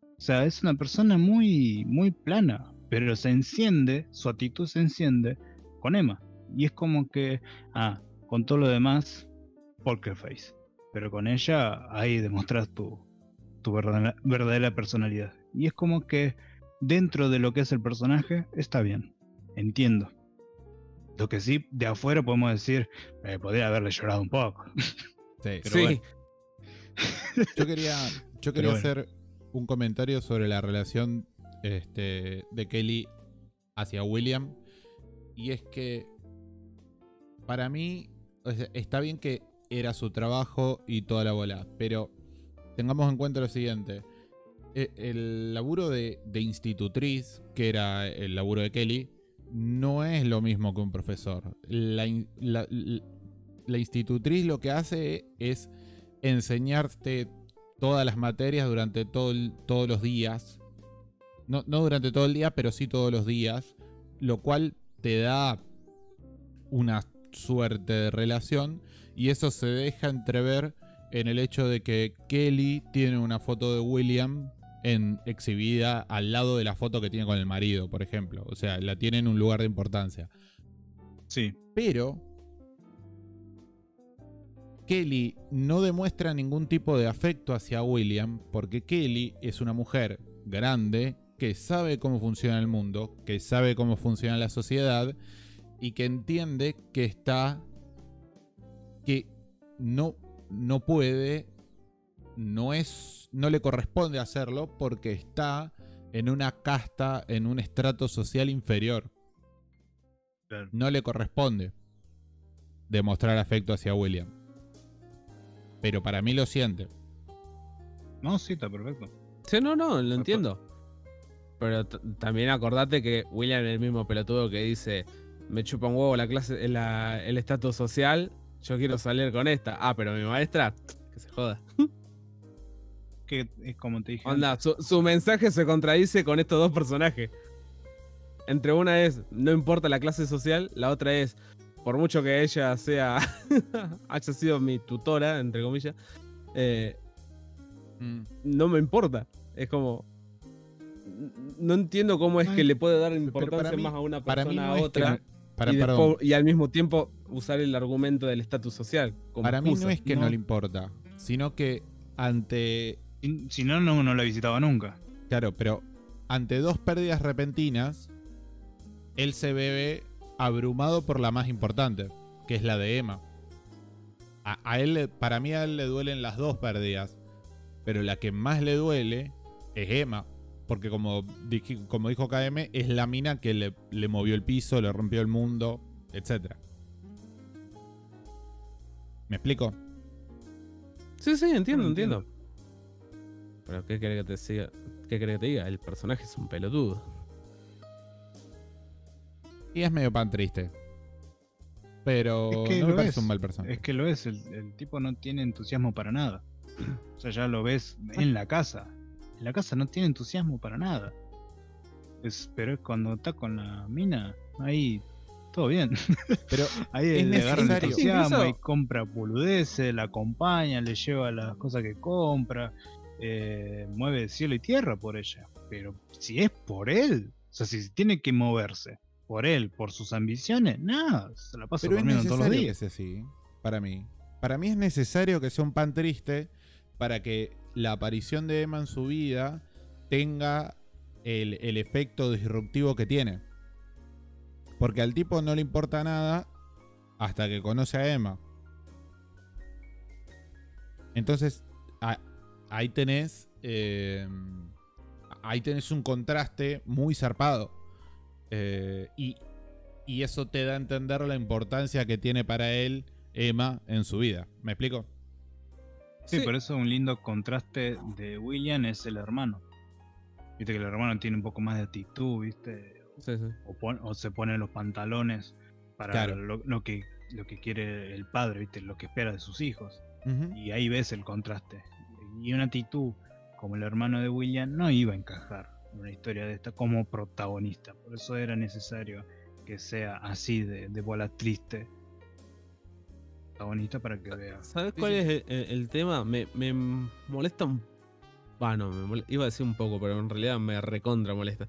O sea, es una persona muy, muy plana, pero se enciende, su actitud se enciende con Emma. Y es como que, ah, con todo lo demás, poker face. Pero con ella ahí demostras tu, tu verdadera, verdadera personalidad. Y es como que dentro de lo que es el personaje, está bien. Entiendo. Lo que sí, de afuera podemos decir, eh, podría haberle llorado un poco. Sí. Pero sí, bueno. Yo quería, yo quería bueno. hacer un comentario sobre la relación este, de Kelly hacia William. Y es que para mí o sea, está bien que era su trabajo y toda la bola, pero tengamos en cuenta lo siguiente. E- El laburo de, de institutriz, que era el laburo de Kelly, no es lo mismo que un profesor. La, la- institutriz lo que hace es enseñarte todas las materias durante todo todos los días. No, no durante todo el día, pero sí todos los días. Lo cual te da una suerte de relación. Y eso se deja entrever en el hecho de que Kelly tiene una foto de William en, exhibida al lado de la foto que tiene con el marido, por ejemplo. O sea, la tiene en un lugar de importancia. Sí. Pero Kelly no demuestra ningún tipo de afecto hacia William porque Kelly es una mujer grande que sabe cómo funciona el mundo, que sabe cómo funciona la sociedad y que entiende que está que no no puede no es no le corresponde hacerlo porque está en una casta, en un estrato social inferior Claro. no le corresponde demostrar afecto hacia William. Pero para mí lo siente. No, sí, está perfecto. Sí, no, no, lo entiendo. Pero también acordate que William es el mismo pelotudo que dice, me chupa un huevo la clase, la- el estatus social, yo quiero salir con esta. Ah, pero mi maestra, que se joda. Que es como te dije. Onda, su, su mensaje se contradice con estos dos personajes. Entre una es, no importa la clase social, la otra es, por mucho que ella sea, haya sido mi tutora, entre comillas, eh, no me importa. Es como. No entiendo cómo es que le puede dar importancia mí- más a una Para mí persona no a es que otra para, y, al mismo tiempo usar el argumento del estatus social. Como Para mí no es que no. No. le importa, sino que ante Si, si no, no, no la visitaba nunca. claro, pero ante dos pérdidas repentinas él se ve abrumado por la más importante, que es la de Emma. A, a él, para mí a él le duelen las dos pérdidas, pero la que más le duele es Emma, porque como, dije- como dijo KM, es la mina que le, le movió el piso, le rompió el mundo, etc. ¿Me explico? Sí, sí, entiendo, No, entiendo. entiendo. Pero ¿qué querés que te siga? ¿Qué querés que te diga? El personaje es un pelotudo. Y es medio pan triste. Pero Es que no me lo parece es. un mal personaje. Es que lo es, el, el tipo no tiene entusiasmo para nada. O sea, ya lo ves en la casa. En la casa no tiene entusiasmo para nada. Es, pero es cuando está con la mina, ahí todo bien. Pero Ahí Es le agarra entusiasmo y compra boludeces, la acompaña, le lleva las cosas que compra, eh, mueve cielo y tierra por ella. Pero si es por él, o sea, si tiene que moverse por él, por sus ambiciones, nada, se la pasa Pero durmiendo todos los que sea así, para mí. Para mí es necesario que sea un pan triste para que la aparición de Emma en su vida tenga el, el efecto disruptivo que tiene. Porque al tipo no le importa nada hasta que conoce a Emma. Entonces, a- ahí tenés. eh, ahí tenés un contraste muy zarpado. Eh, y, y eso te da a entender la importancia que tiene para él Emma en su vida. ¿Me explico? Sí, Sí. por eso un lindo contraste de William es el hermano. Viste que el hermano tiene un poco más de actitud, ¿viste? Sí, sí. O, pon- o se pone los pantalones para Claro. lo, lo que, lo que quiere el padre, ¿viste? Lo que espera de sus hijos. Y ahí ves el contraste. Y una actitud como el hermano de William no iba a encajar en una historia de esta como protagonista. Por eso era necesario que sea así de, de bola triste. Protagonista para que vea. ¿Sabes cuál es el, tema? Me, me molesta un. Bueno, me mole- iba a decir un poco, pero en realidad me recontra molesta.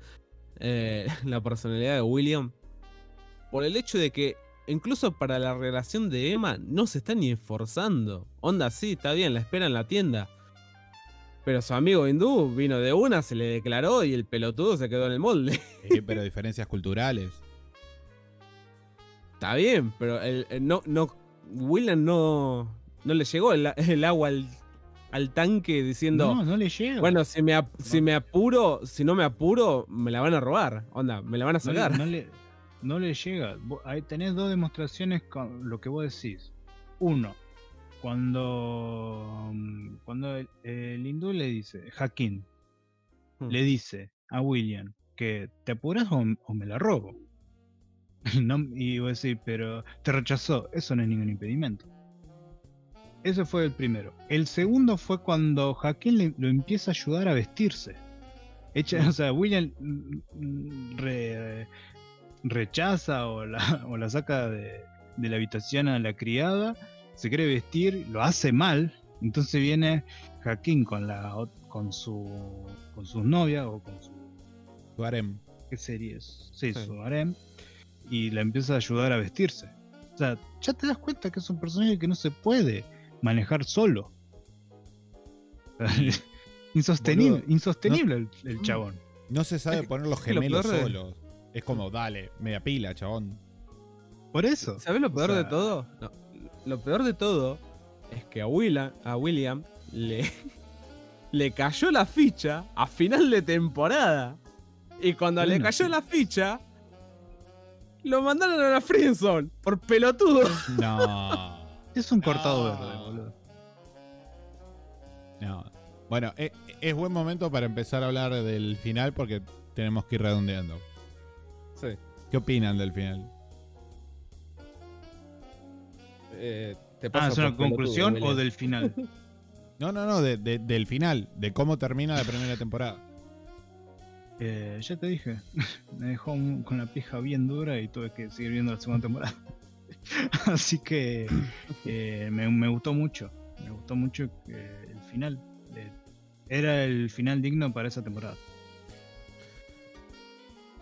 Eh, la personalidad de William. Por el hecho de que, incluso para la relación de Emma, no se está ni esforzando. Onda, sí, está bien, la espera en la tienda. Pero su amigo hindú vino de una, se le declaró y el pelotudo se quedó en el molde. Sí, pero diferencias culturales. Está bien, pero el, el- no, no, William no, no le llegó el, el agua al, al tanque diciendo, No, no le llega. bueno, si me, ap- si me apuro, si no me apuro, me la van a robar. Onda, me la van a no le, sacar. no le- no le llega. Ahí tenés dos demostraciones con lo que vos decís. Uno, cuando, mm, cuando el, el hindú le dice, Hakim, Hmm. le dice a William que te apuras o, o me la robo. Y, no, y vos decís, pero te rechazó. Eso no es ningún impedimento. Ese fue el primero. El segundo fue cuando Hakim le- lo empieza a ayudar a vestirse. Echa, o sea, William mm, re- rechaza o la, o la saca de, de la habitación a la criada, se quiere vestir, lo hace mal, entonces viene Hakim con la con su con su novia o con su Tu harem. ¿qué sería eso? Sí, Sí. su harem y la empieza a ayudar a vestirse. O sea, ya te das cuenta que es un personaje que no se puede manejar solo. Insostenible, Boludo, insostenible el, el chabón. No se sabe poner los lo gemelos de- solos. Es como, dale, media pila, chabón. Por eso. ¿Sabes lo peor de sea- todo? No, lo peor de todo es que a William, a William le, le cayó la ficha a final de temporada. Y cuando le cayó la ficha, lo mandaron a la Friendzone por pelotudo. No. Es un cortado No. verde, boludo. No. Bueno, e- es, buen momento para empezar a hablar del final porque tenemos que ir redondeando. Sí. ¿Qué opinan del final? Eh, te Ah, ¿es una conclusión o del final? No, no, no, de- de- del final, de cómo termina la primera temporada. Eh, ya te dije, me dejó un- con la pija bien dura y tuve que seguir viendo la segunda temporada. Así que eh, me, me gustó mucho, me gustó mucho eh, el final. Era el final digno para esa temporada.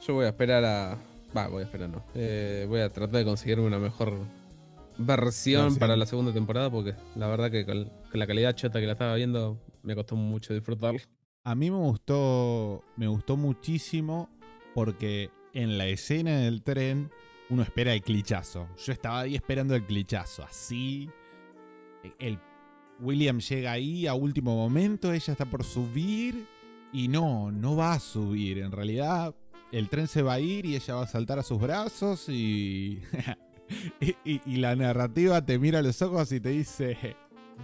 Yo voy a esperar a. Va, voy a esperar, no. Eh, voy a tratar de conseguirme una mejor versión para la segunda temporada porque la verdad que con, la calidad chota que la estaba viendo me costó mucho disfrutarlo. A mí me gustó, me gustó muchísimo porque en la escena del tren uno espera el clichazo. Yo estaba ahí esperando el clichazo, así. El William llega ahí a último momento, ella está por subir y no, no va a subir. En realidad el tren se va a ir y ella va a saltar a sus brazos y y, y- y la narrativa te mira a los ojos y te dice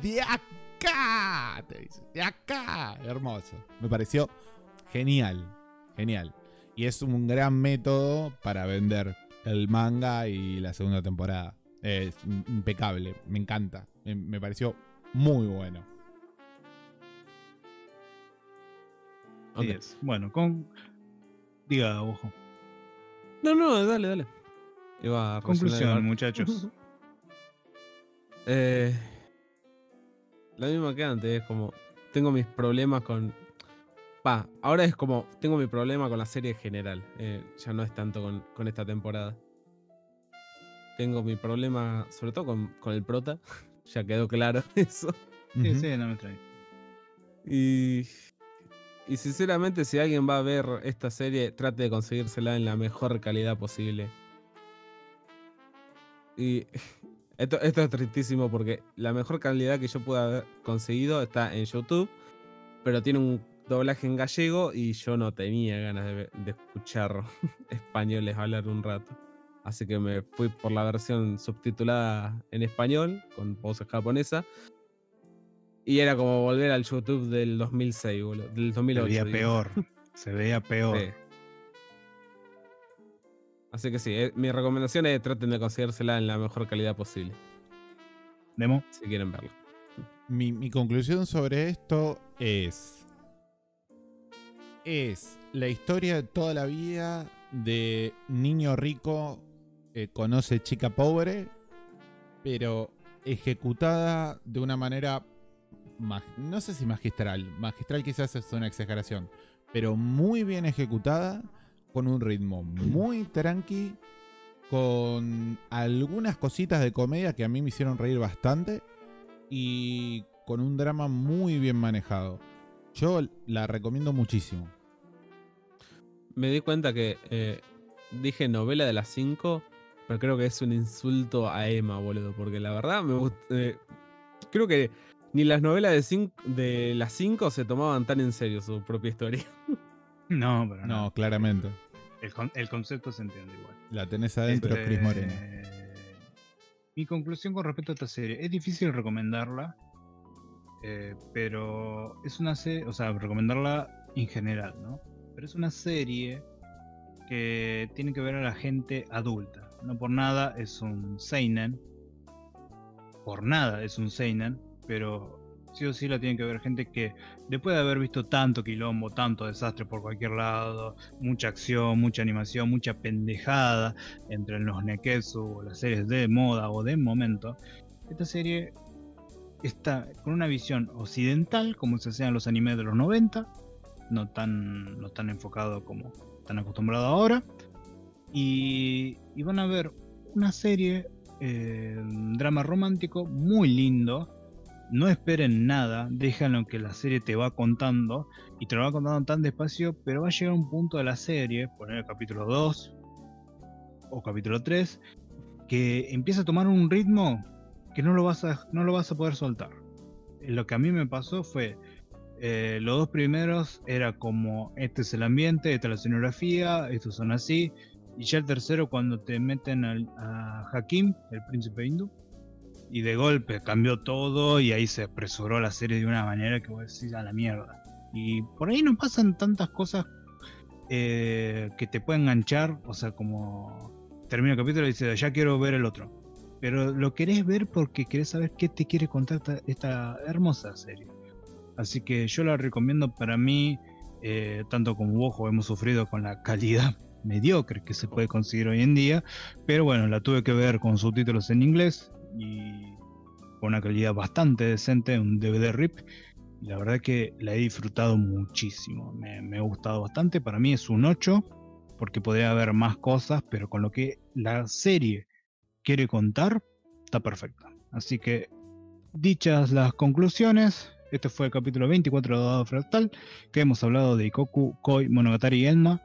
de acá, te dice, de acá, hermoso. Me pareció genial, genial. Y es un gran método para vender el manga y la segunda temporada. Es impecable, me encanta. Me, me pareció muy bueno. Así Ok. es. Bueno, con... Diga, ojo. No, no, dale, dale. Iba a Conclusión, muchachos. Eh, la misma que antes, es como. Tengo mis problemas con. Pa, ahora es como. Tengo mi problema con la serie en general. eh, ya no es tanto con, con esta temporada. Tengo mi problema, sobre todo con, con el prota. ya quedó claro eso. Sí, sí, no me trae. Y. Y sinceramente, si alguien va a ver esta serie, trate de conseguírsela en la mejor calidad posible. Y esto, esto es tristísimo porque la mejor calidad que yo pueda haber conseguido está en YouTube, pero tiene un doblaje en gallego y yo no tenía ganas de, escuchar españoles hablar un rato. Así que me fui por la versión subtitulada en español, con voz japonesa. Y era como volver al YouTube del 2006, boludo. Del Se 2008. veía digo. peor. Se veía peor. Sí. Así que sí, eh, mi recomendación es traten de conseguírsela en la mejor calidad posible, Demo. si quieren verla. Mi, mi conclusión sobre esto es. Es la historia de toda la vida de niño rico que conoce chica pobre, pero ejecutada de una manera. mag- no sé si magistral. Magistral quizás es una exageración. Pero muy bien ejecutada, con un ritmo muy tranqui, con algunas cositas de comedia que a mí me hicieron reír bastante y con un drama muy bien manejado. Yo la recomiendo muchísimo. Me di cuenta que eh, dije novela de las 5, pero creo que es un insulto a Emma, boludo, porque la verdad me gust- eh, creo que ni las novelas de, cin- de las 5 se tomaban tan en serio su propia historia. No, pero no. No, claramente. El, el concepto se entiende igual. La tenés adentro, Este, Cris Moreno. Mi conclusión con respecto a esta serie. Es difícil recomendarla. eh, pero es una serie. O sea, recomendarla en general, ¿no? Pero es una serie que tiene que ver a la gente adulta. No por nada es un Seinen. Por nada es un Seinen. Pero sí o sí la tiene que ver gente que después de haber visto tanto quilombo, tanto desastre por cualquier lado, mucha acción, mucha animación, mucha pendejada entre los neketsu o las series de moda o de momento, esta serie está con una visión occidental, como se hacían los animes de los 90, no tan, no tan enfocado como están acostumbrados ahora, y, y van a ver una serie, eh, drama romántico muy lindo, no esperen nada, déjalo que la serie te va contando y te lo va contando tan despacio, pero va a llegar un punto de la serie, poner el capítulo 2 o capítulo 3, que empieza a tomar un ritmo que no lo vas a, no lo vas a poder soltar. Lo que a mí me pasó fue, eh, los dos primeros era como, este es el ambiente, esta es la escenografía, estos son así, y ya el tercero cuando te meten al- a Hakim, el príncipe hindú, y de golpe cambió todo y ahí se apresuró la serie de una manera que vos decís a la mierda. Y por ahí no pasan tantas cosas eh, que te pueden enganchar, o sea, como termina el capítulo y dices, ya quiero ver el otro. Pero lo querés ver porque querés saber qué te quiere contar esta, hermosa serie. Así que yo la recomiendo para mí, eh, tanto como vos hemos sufrido con la calidad mediocre que se puede conseguir hoy en día, pero bueno, la tuve que ver con subtítulos en inglés y con una calidad bastante decente, un DVD RIP. La verdad que la he disfrutado muchísimo, me, ha gustado bastante. Para mí es un 8, porque podría haber más cosas, pero con lo que la serie quiere contar, está perfecta. Así que, dichas las conclusiones, este fue el capítulo 24 de Dado Fractal, que hemos hablado de Ikoku, Koi, Monogatari y Enma,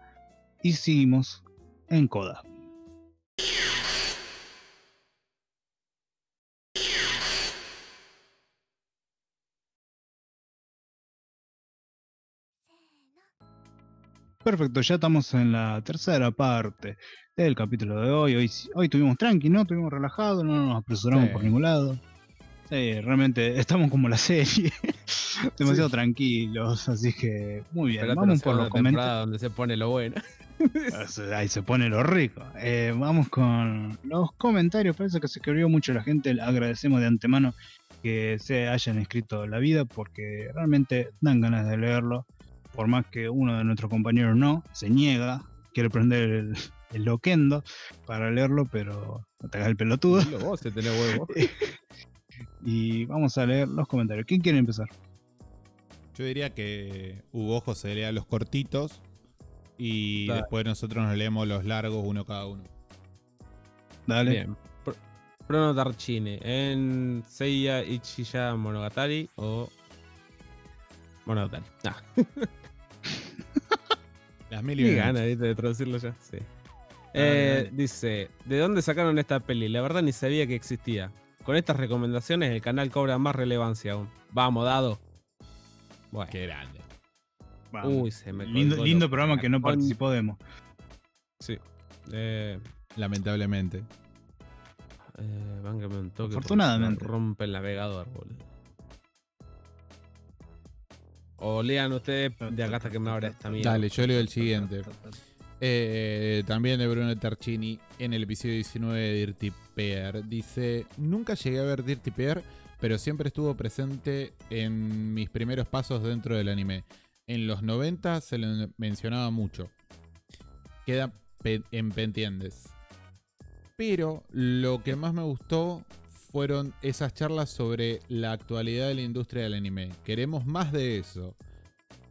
y seguimos en Koda. Perfecto, ya estamos en la tercera parte del capítulo de hoy. Hoy, hoy tuvimos tranqui, ¿no? Tuvimos relajado, no nos apresuramos Sí. por ningún lado. Sí, realmente estamos como la serie, demasiado tranquilos, así que muy bien. Vamos por los comentarios. donde se pone lo bueno. Ahí se pone lo rico. Eh, vamos con los comentarios. Parece que se escribió mucho la gente. Le agradecemos de antemano que se hayan escrito la vida porque realmente dan ganas de leerlo. Por más que uno de nuestros compañeros no, se niega, quiere prender el, el loquendo para leerlo, pero no te hagas el pelotudo. Dilo vos si tenés huevo. Y vamos a leer los comentarios. ¿Quién quiere empezar? Yo diría que Hugo José lea los cortitos y Dale. después nosotros nos leemos los largos uno cada uno. Dale. Bien. Darchine. En Seiya Ichiya Monogatari o. Monogatari. Ah, Las mil y ni una gana noches. ¿viste? de traducirlo ya. Sí. Eh. Dice: ¿De dónde sacaron esta peli? La verdad ni sabía que existía. Con estas recomendaciones el canal cobra más relevancia aún. Vamos, dado. Bueno, Qué grande. Vamos. Uy, se me lindo lindo lo- programa que no con- participó Demo. Sí. Eh, Lamentablemente. eh, un toque. Afortunadamente. Rompe el navegador, boludo. O lean ustedes de acá hasta que me abra esta mierda. Dale, yo leo el siguiente. Eh, también de Bruno Tarchini en el episodio 19 de Dirty Pair. Dice, nunca llegué a ver Dirty Pair, pero siempre estuvo presente en mis primeros pasos dentro del anime. En los 90 se lo mencionaba mucho. Queda en pendientes. Pero lo que más me gustó fueron esas charlas sobre la actualidad de la industria del anime. Queremos más de eso.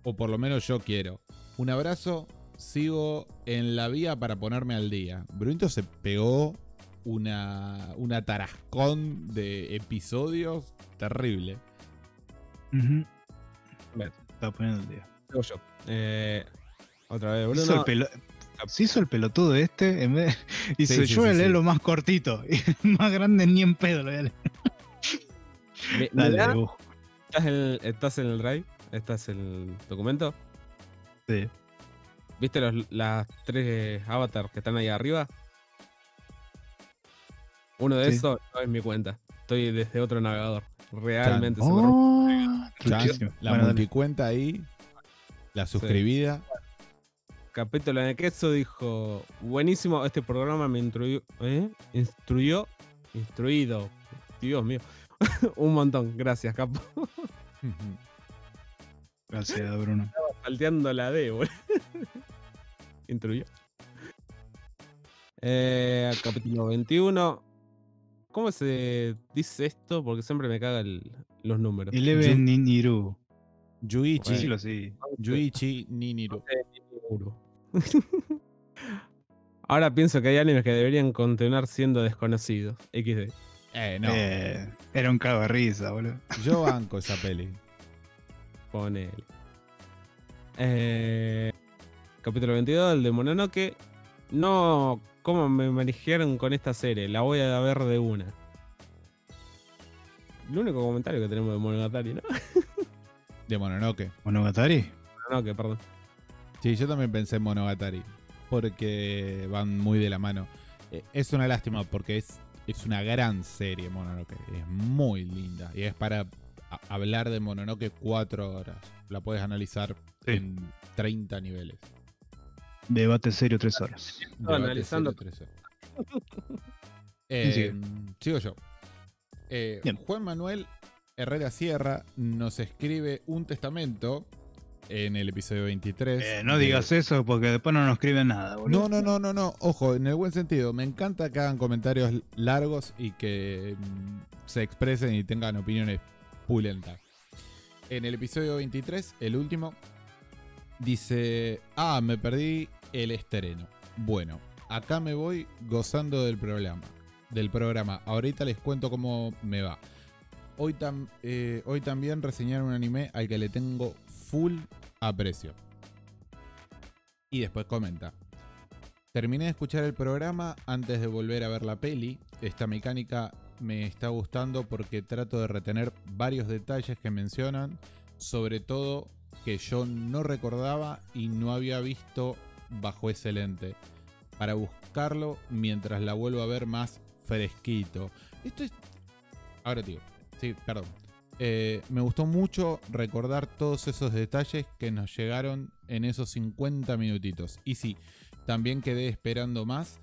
O por lo menos yo quiero. Un abrazo. Sigo en la vía para ponerme al día. Brunito se pegó una, una tarascón de episodios terrible. Bueno. Está poniendo el día. Yo. Eh, otra vez, Bruno. El pelo- Se hizo el pelotudo este, en vez dice, Sí, sí, yo voy a sí, leer sí. lo más cortito, y más grande ni en pedo lo voy a leer. Mi- Dale. ¿estás, en el, ¿Estás en el drive? ¿Estás en el documento? Sí. ¿Viste los, las tres avatars que están ahí arriba? Uno de Sí. esos no es mi cuenta. Estoy desde otro navegador. Realmente. Oh, la Bueno, multicuenta ahí. La suscribida. Capítulo en el queso dijo: Buenísimo, este programa me instruyó. ¿eh? Instruyó. Instruido. Dios mío. Un montón. Gracias, capo. Gracias, Bruno. Salteando la D, boludo. Instruyó. Eh, capítulo 21. ¿Cómo se dice esto? Porque siempre me cagan los números. Eleven Niniru. Yuichi. Sí. Yuichi Niniru. Ahora pienso que hay animes que deberían continuar siendo desconocidos. XD. Eh, no. Eh, era un cago de risa, boludo. Yo banco esa peli. Ponele. Eh, capítulo 22, el de Mononoke. No, ¿cómo me manejaron con esta serie? La voy a ver de una. El único comentario que tenemos de Monogatari, ¿no? De Mononoke. Monogatari. Mononoke, perdón. Sí, yo también pensé en Monogatari. Porque van muy de la mano. Eh, Es una lástima porque es, es una gran serie Mononoke. Es muy linda. Y es para hablar de Mononoke cuatro horas. La puedes analizar Sí. en 30 niveles. Debate serio, tres horas. Debate analizando- serio, tres horas. Eh, sigo yo. Eh. Juan Manuel Herrera Sierra nos escribe un testamento en el episodio 23. Eh, no de- digas eso porque después no nos escriben nada, boludo. No, no, no, no, no. Ojo, en el buen sentido. Me encanta que hagan comentarios largos y que mm, se expresen y tengan opiniones pulentas. En el episodio 23, el último, dice: Ah, me perdí el estreno. Bueno, acá me voy gozando del programa. Del programa. Ahorita les cuento cómo me va. Hoy, tam- eh, hoy también reseñaron un anime al que le tengo full aprecio. Y después comenta. Terminé de escuchar el programa antes de volver a ver la peli. Esta mecánica me está gustando porque trato de retener varios detalles que mencionan, sobre todo que yo no recordaba y no había visto bajo ese lente, para buscarlo mientras la vuelvo a ver más fresquito. Esto es... Ahora digo, sí, perdón. Eh, me gustó mucho recordar todos esos detalles que nos llegaron en esos 50 minutitos. Y sí, también quedé esperando más,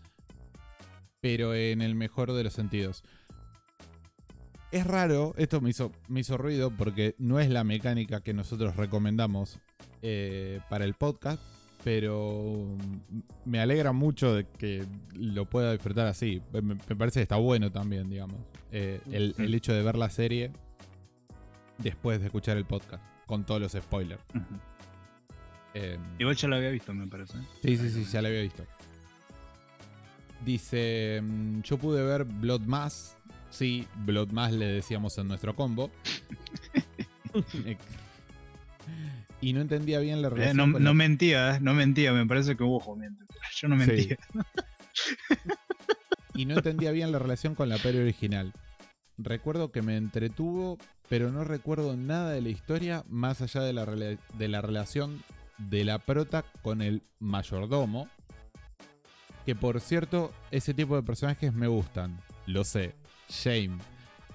pero en el mejor de los sentidos. Es raro, esto me hizo, me hizo ruido porque no es la mecánica que nosotros recomendamos eh, para el podcast, pero me alegra mucho de que lo pueda disfrutar así. Me, me parece que está bueno también, digamos. Eh, el, el hecho de ver la serie después de escuchar el podcast, con todos los spoilers. Eh, Igual ya lo había visto, me parece. Sí, sí, sí, ya la había visto. Dice, mm, yo pude ver Blood Mass. Sí, Blood Mass le decíamos en nuestro combo. y no entendía bien la Eh, relación. no, con no la- mentía, eh, no mentía, me parece que hubo jodiendo. Yo no Sí. mentía. y no entendía bien la relación con la peli original. Recuerdo que me entretuvo, pero no recuerdo nada de la historia más allá de la, relación de la prota con el mayordomo. Que por cierto, ese tipo de personajes me gustan. Lo sé. Shame.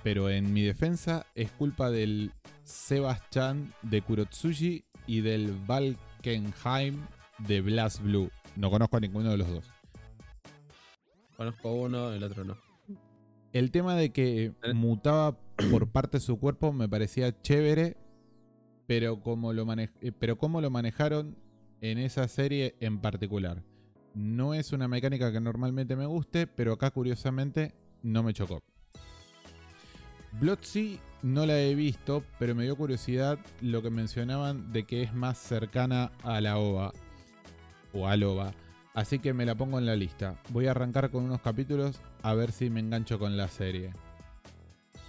Pero en mi defensa es culpa del Sebastian de Kurotsuji y del Valkenheim de Blast Blue. No conozco a ninguno de los dos. Conozco uno, el otro no. El tema de que Eh. mutaba por parte de su cuerpo me parecía chévere, pero como lo, eh, pero cómo lo manejaron en esa serie en particular. No es una mecánica que normalmente me guste, pero acá curiosamente no me chocó. Bloodseed no la he visto, pero me dio curiosidad lo que mencionaban de que es más cercana a la OVA o al OVA. Así que me la pongo en la lista. Voy a arrancar con unos capítulos a ver si me engancho con la serie.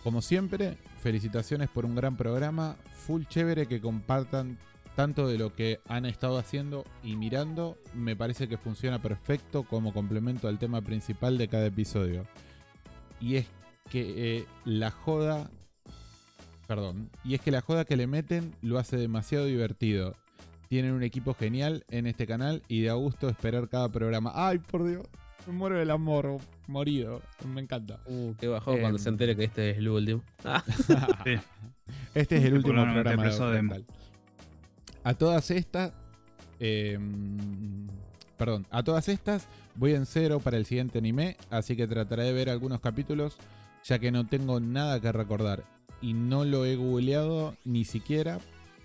Como siempre, felicitaciones por un gran programa. Full chévere que compartan tanto de lo que han estado haciendo y mirando. Me parece que funciona perfecto como complemento al tema principal de cada episodio. Y es que eh, la joda. Perdón. Y es que la joda que le meten lo hace demasiado divertido. Tienen un equipo genial en este canal y da gusto esperar cada programa. ¡Ay, por Dios! Me muero del amor, morido. Me encanta. Uh, qué cuando Em. se entere que este es el último. Ah, Este es el último programa de de-. A todas estas. eh, perdón, a todas estas voy en cero para el siguiente anime, así que trataré de ver algunos capítulos, ya que no tengo nada que recordar. Y no lo he googleado ni siquiera,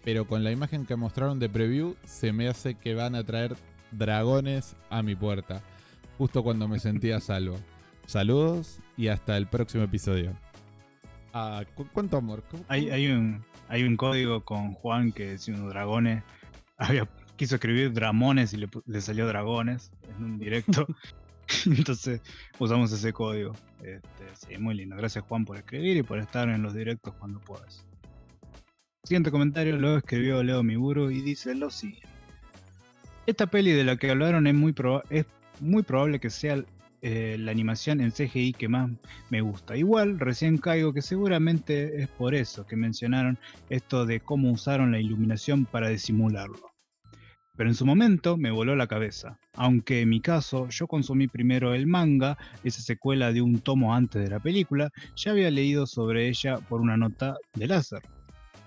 pero con la imagen que mostraron de preview, se me hace que van a traer dragones a mi puerta, justo cuando me sentía salvo. Saludos y hasta el próximo episodio. Ah, ¿cu- ¿Cuánto amor? ¿Cómo- Hay, hay, un, hay un código con Juan que decía unos dragones. Había, quiso escribir dramones y le salió dragones en un directo. Entonces usamos ese código. Este, sí, muy lindo. Gracias Juan por escribir y por estar en los directos cuando puedas. Siguiente comentario lo escribió Leo Miburu y dice lo siguiente. Esta peli de la que hablaron es muy, es muy probable que sea eh, la animación en CGI que más me gusta. Igual, recién caigo que seguramente es por eso que mencionaron esto de cómo usaron la iluminación para disimularlo. Pero en su momento me voló la cabeza. Aunque en mi caso yo consumí primero el manga, esa secuela de un tomo antes de la película, ya había leído sobre ella por una nota de láser.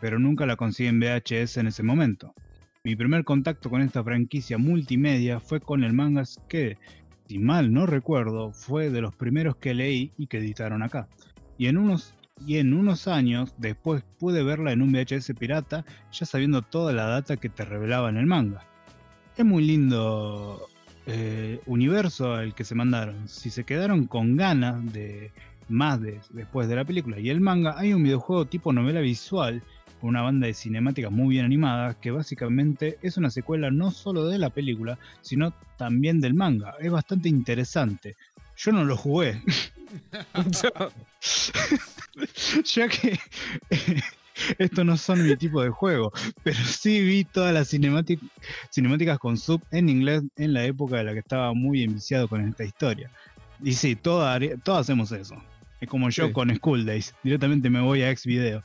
Pero nunca la conseguí en VHS en ese momento. Mi primer contacto con esta franquicia multimedia fue con el manga que, si mal no recuerdo, fue de los primeros que leí y que editaron acá. Y en unos, y en unos años después pude verla en un VHS pirata, ya sabiendo toda la data que te revelaba en el manga. Es muy lindo eh, universo el que se mandaron. Si se quedaron con ganas de más de, después de la película y el manga, hay un videojuego tipo novela visual una banda de cinemáticas muy bien animadas que básicamente es una secuela no solo de la película, sino también del manga. Es bastante interesante. Yo no lo jugué, ya que estos no son mi tipo de juego, pero sí vi todas las cinemátic- cinemáticas con sub en inglés en la época de la que estaba muy enviciado con esta historia. Y sí, todos hacemos eso. Es como yo Sí. con School Days. Directamente me voy a Xvideo.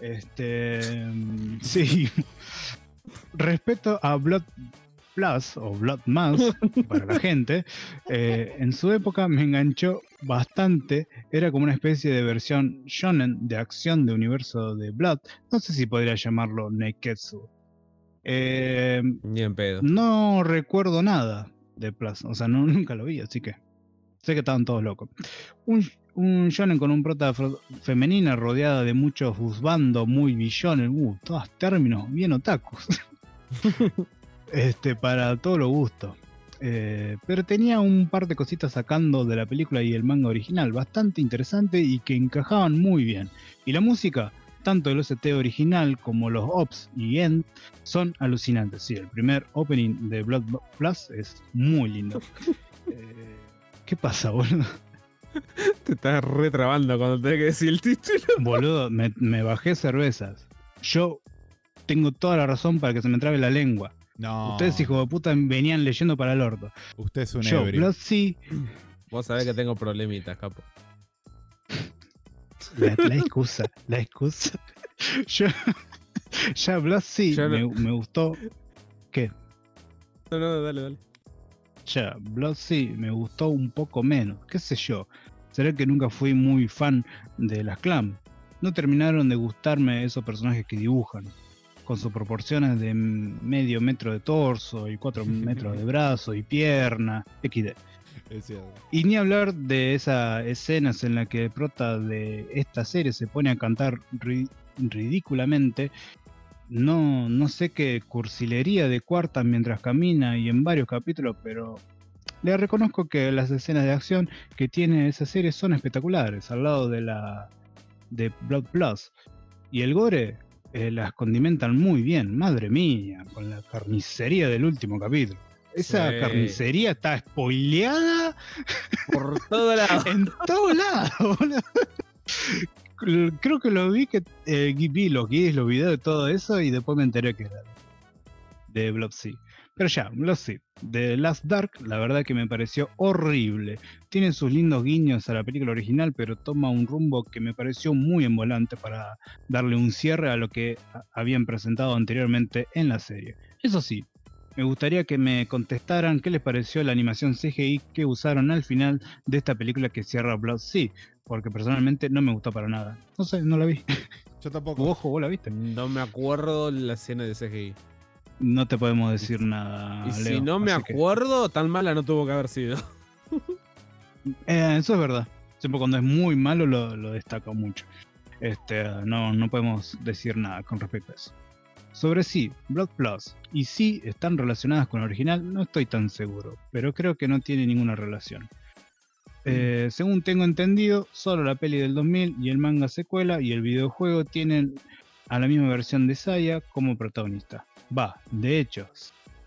Este. mm, Sí. Respecto a Blood Plus o Blood Más para la gente, eh, en su época me enganchó bastante. Era como una especie de versión shonen de acción de universo de Blood. No sé si podría llamarlo Neketsu. Eh, Ni en pedo. no recuerdo nada de Plus, o sea, no, nunca lo vi, así que sé que estaban todos locos. Un, un shonen con un prota femenina rodeada de muchos husbando, muy billones, uh, todos términos bien otakus. este, para todo lo gusto. Eh, pero tenía un par de cositas sacando de la película y el manga original, bastante interesante y que encajaban muy bien. Y la música, tanto el OST original como los OPS y END, son alucinantes. Sí, el primer opening de Blood Plus es muy lindo. Eh, ¿Qué pasa, boludo? Te estás retrabando cuando tenés que decir el título. Boludo, me, me bajé cervezas. Yo tengo toda la razón para que se me trabe la lengua. No. Ustedes, hijo de puta, venían leyendo para el orto. Usted es un Yo, ebrio. Blood Vos sabés que tengo problemitas, capo. la, la excusa, la excusa. Yo, ya Blood no- me, me gustó. ¿Qué? No, no, dale, dale. Ya, Blood Sea me gustó un poco menos, qué sé yo. Será que nunca fui muy fan de las clan. No terminaron de gustarme esos personajes que dibujan, con sus proporciones de medio metro de torso y cuatro metros de brazo y pierna, XD. Y ni hablar de esas escenas en las que el prota de esta serie se pone a cantar ri- ridículamente. No, no sé qué cursilería de cuarta mientras camina y en varios capítulos, pero le reconozco que las escenas de acción que tiene esa serie son espectaculares, al lado de la de Blood Plus. Y el gore eh, las condimentan muy bien, madre mía, con la carnicería del último capítulo. Esa Sí. carnicería está spoileada Por todo lado. en todos lados, boludo. Creo que lo vi que eh, vi los guías, los videos de todo eso y después me enteré que era de Blood Sea. Pero ya, Sea. The Last Dark, la verdad que me pareció horrible. Tiene sus lindos guiños a la película original, pero toma un rumbo que me pareció muy envolante para darle un cierre a lo que habían presentado anteriormente en la serie. Eso sí, me gustaría que me contestaran qué les pareció la animación CGI que usaron al final de esta película que cierra Blood Sea, porque personalmente no me gustó para nada. No sé, no la vi. Yo tampoco. Ojo, vos la viste. No me acuerdo la escena de CGI. No te podemos decir nada. y si Leo, no me que- acuerdo, tan mala no tuvo que haber sido. Eh, eso es verdad. Siempre cuando es muy malo lo, lo destaco mucho. Este, no, no podemos decir nada con respecto a eso. Sobre sí, Blood Plus y sí están relacionadas con el original, no estoy tan seguro, pero creo que no tiene ninguna relación. Eh, según tengo entendido, solo la peli del 2000 y el manga secuela y el videojuego tienen a la misma versión de Saya como protagonista. Va, de hecho,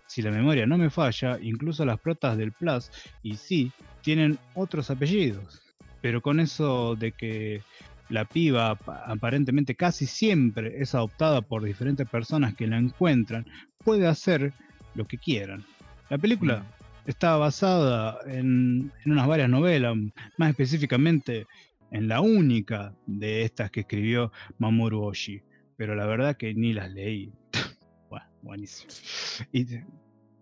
si la memoria no me falla, incluso las protas del Plus y sí tienen otros apellidos. Pero con eso de que la piba ap- aparentemente casi siempre es adoptada por diferentes personas que la encuentran, puede hacer lo que quieran. La película está basada en, en unas varias novelas, más específicamente en la única de estas que escribió Mamoru Oshii, pero la verdad que ni las leí. Bueno, buenísimo. Y,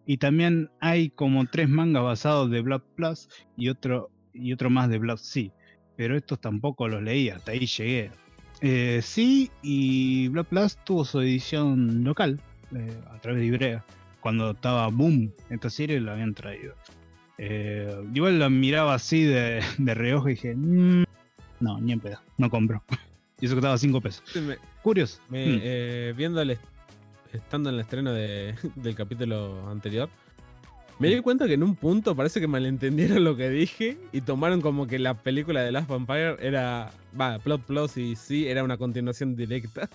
y también hay como tres mangas basados de Blood Plus y otro, y otro más de Blood Sea, pero estos tampoco los leí, hasta ahí llegué. Eh, sí, y Blood Plus tuvo su edición local eh, a través de Ibrea. Cuando estaba boom esta serie, la habían traído. Eh, igual la miraba así de, de reojo y dije, "Mm, no, ni en pedo, no compro. y eso que estaba a 5 pesos. Me- Curioso. me- Mm. eh, viendo el est- estando en el estreno de- del capítulo anterior, me di cuenta que en un punto parece que malentendieron lo que dije y tomaron como que la película de Last Vampire era. Va, Plot Plus y sí, era una continuación directa.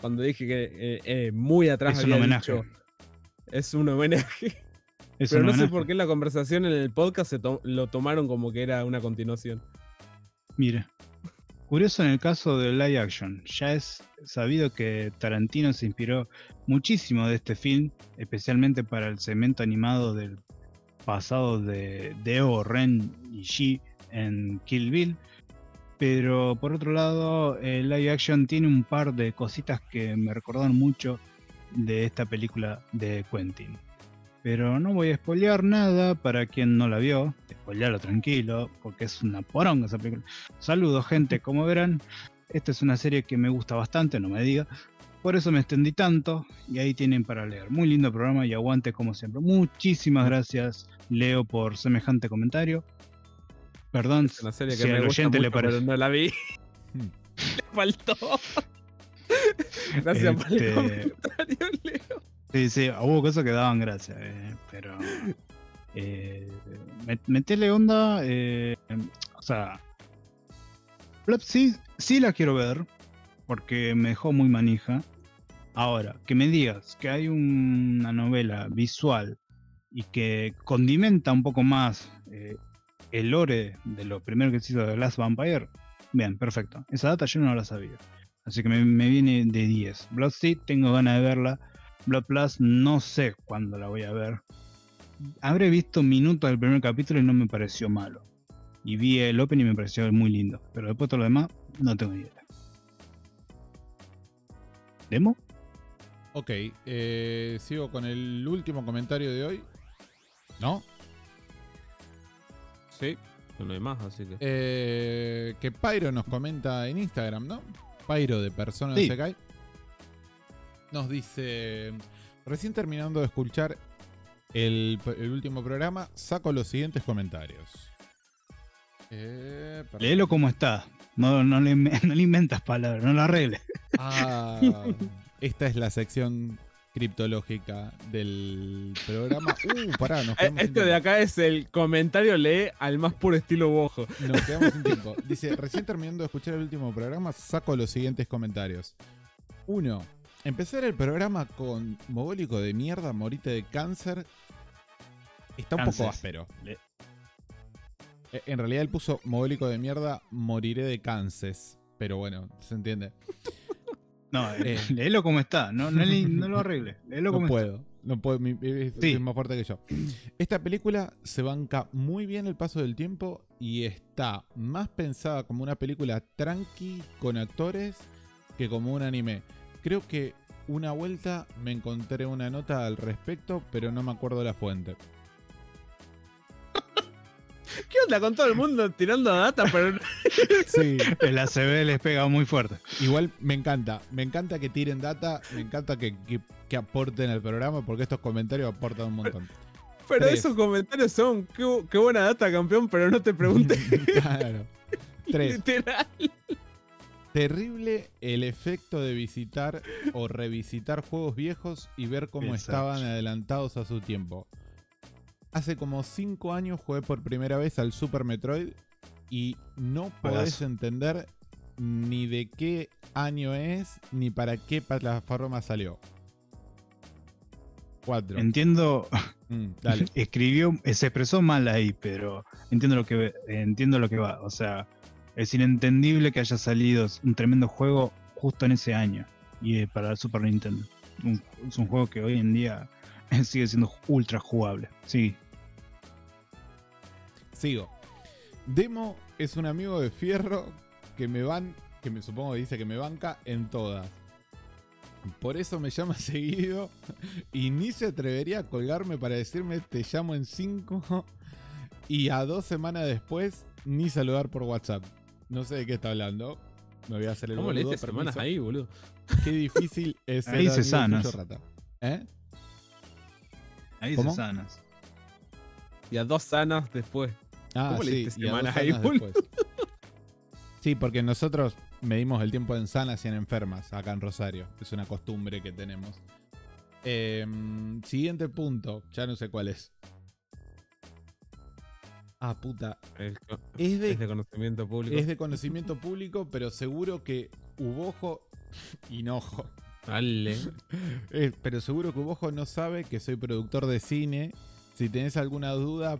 Cuando dije que eh, eh, muy atrás Es un homenaje. dicho, es un homenaje. Es Pero un no sé por qué en la conversación en el podcast se to- lo tomaron como que era una continuación. Mira, curioso en el caso de live action. Ya es sabido que Tarantino se inspiró muchísimo de este film, especialmente para el segmento animado del pasado de Deo, Ren y Shi en Kill Bill. Pero por otro lado, el live action tiene un par de cositas que me recordaron mucho de esta película de Quentin. Pero no voy a spoilear nada para quien no la vio. Spoilearlo tranquilo, porque es una poronga esa película. Saludos, gente. Como verán, esta es una serie que me gusta bastante, no me diga. Por eso me extendí tanto y ahí tienen para leer. Muy lindo programa y aguante como siempre. Muchísimas gracias, Leo, por semejante comentario. Perdón Es una serie que si me al gusta oyente mucho, le parece. pero no la vi. Le faltó. Gracias por el Este, comentario, Leo. Sí, sí, hubo cosas que daban gracia, eh, pero. Eh, met- metele onda. eh, o sea. Sí, sí la quiero ver, porque me dejó muy manija. Ahora, que me digas que hay una novela visual y que condimenta un poco más eh, el lore de lo primero que se hizo de Last Vampire, bien, perfecto. Esa data yo no la sabía. Así que me, me viene de 10. Blood Sea, tengo ganas de verla. Blood Plus, no sé cuándo la voy a ver. Habré visto minutos del primer capítulo y no me pareció malo. Y vi el open y me pareció muy lindo. Pero después todo lo demás, no tengo ni idea. ¿Demo? Ok, eh, sigo con el último comentario de hoy. ¿No? Sí, no hay más, así que. Eh, que Pyro nos comenta en Instagram, ¿no? Pyro de Persona Sí. no Sekai. Nos dice. Recién terminando de escuchar el, el último programa, saco los siguientes comentarios. Eh. Léelo como está. No, no, le, no le inventas palabras, no lo arregles. Ah, esta es la sección criptológica del programa. Uh, pará, nos Eh, quedamos sin Este de acá es el comentario lee al más puro estilo bojo. Nos quedamos sin tiempo. Dice, recién terminando de escuchar el último programa, saco los siguientes comentarios. Uno, empezar el programa con mogólico de mierda, morite de cáncer. Está un poco áspero. Le- Eh, En realidad él puso mogólico de mierda, moriré de cáncer. Pero bueno, se entiende. No, Eh. léelo como está. No, no, lo arregles. Léelo No como puedo. No puedo. mi- Sí. es más fuerte que yo. Esta película se banca muy bien el paso del tiempo y está más pensada como una película tranqui con actores que como un anime. Creo que una vuelta me encontré una nota al respecto, pero no me acuerdo la fuente. ¿Qué onda con todo el mundo tirando data? Pero Sí. El ACB les pega muy fuerte. Igual me encanta. Me encanta que tiren data. Me encanta que, que- que aporten al programa porque estos comentarios aportan un montón. Pero Tres. esos comentarios son, qué buena data, campeón, pero no te pregunté. claro. Tres. Literal. Terrible el efecto de visitar o revisitar juegos viejos y ver cómo Exacto. estaban adelantados a su tiempo. Hace como 5 años jugué por primera vez al Super Metroid y no podés entender ni de qué año es ni para qué plataforma salió. 4. Entiendo, dale. escribió, se expresó mal ahí, pero entiendo lo que entiendo lo que va. O sea, es inentendible que haya salido un tremendo juego justo en ese año y eh, para Super Nintendo. Es un juego que hoy en día sigue siendo ultra jugable. Sí, Sigo. Demo es un amigo de Fierro que me van, que me supongo que dice que me banca en todas. Por eso me llama seguido y ni se atrevería a colgarme para decirme te llamo en 5 y a dos semanas después ni saludar por WhatsApp. No sé de qué está hablando. Me voy a hacer el ¿Cómo le boludo, diste semanas permiso. ahí, boludo? Qué difícil es ser Ahí se amigo sanas. rata. ¿Eh? ahí ¿Cómo? se sanas. Y a dos sanas después. Ah, ¿Cómo le sí, a dos semanas ahí, boludo? Sí, porque nosotros medimos el tiempo en sanas y en enfermas acá en Rosario. Es una costumbre que tenemos. Em, siguiente punto, ya no sé cuál es. Ah, puta. Es, de, es de conocimiento público. es de conocimiento público, pero seguro que Ubojo. Hinojo. Dale. Eh, pero seguro que Ubojo no sabe que soy productor de cine. Si tenés alguna duda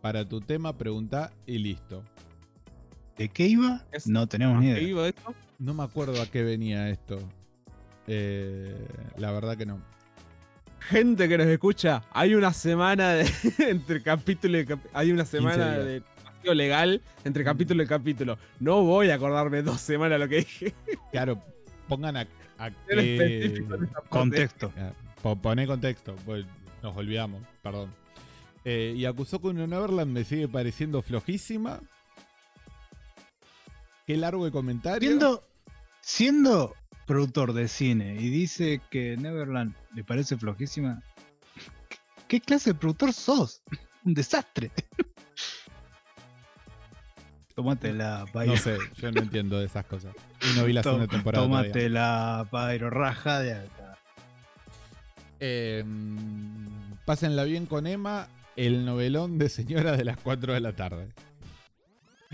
para tu tema, pregunta y listo. ¿De qué iba? Es- No tenemos ni ¿Qué idea. iba esto? No me acuerdo a qué venía esto. Eh, la verdad que no. Gente que nos escucha, hay una semana de, entre capítulo y capítulo. Hay una semana de vacío legal entre capítulo y capítulo. No voy a acordarme dos semanas lo que dije. Claro, pongan a, qué-. Contexto. Po- Poné contexto, pues nos olvidamos, perdón. Eh, y acusó que un Neverland me sigue pareciendo flojísima. Qué largo el comentario. Siendo, siendo productor de cine y dice que Neverland le parece flojísima, ¿qué clase de productor sos? Un desastre. Tómatela, Pyro. No sé, yo no entiendo de esas cosas. Y no vi la segunda temporada. Tómatela, Pyro, raja de acá. Eh, pásenla bien con Emma, el novelón de señora de las 4 de la tarde.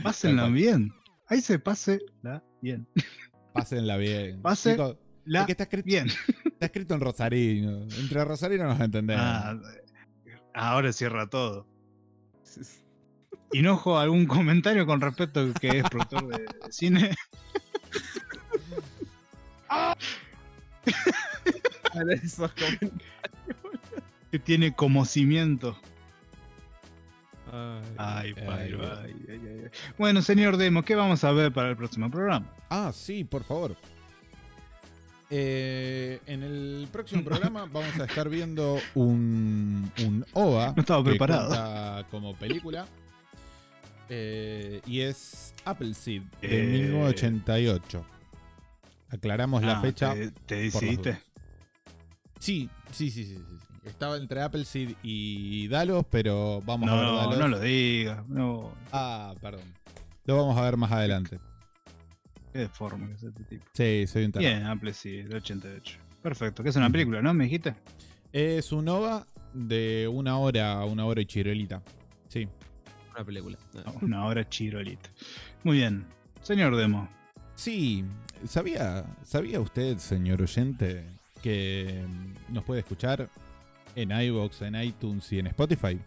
Pásenla bien. Ahí se pásela bien. Pásenla bien. Pase- Chicos, La es que está escrito, bien. está escrito en rosarino. Entre rosarinos nos entendemos. Ah, ahora cierra todo. Hinojo, ¿algún comentario con respecto a que es productor de cine? Dale esos comentarios. que tiene como cimiento. Ay. Ay, Ay, Pyro, ay. ay, ay, ay. Bueno, señor Demo, ¿qué vamos a ver para el próximo programa? Ah, sí, por favor. Eh, en el próximo programa vamos a estar viendo un, un OVA No estaba que preparado. como película. Eh, y es Appleseed de Eh. 1988. Aclaramos la Ah, fecha. ¿Te, te decidiste? sí, sí, sí, sí, sí. Estaba entre Appleseed y Dalos, pero vamos a ver No, Dalos. no lo digas. No, Ah, perdón. Lo vamos a ver más adelante. qué deforme que es este tipo. Sí, soy un tarado. Bien, Apple sí, de 88. Perfecto, que es una película, ¿no? ¿Me dijiste? Es un OVA de una hora, una hora y chirolita. Sí. Una película. No, Una hora chirolita. Muy bien. Señor Demo. Sí, ¿sabía, ¿sabía usted, señor oyente, que nos puede escuchar en iVoox, en iTunes y en Spotify?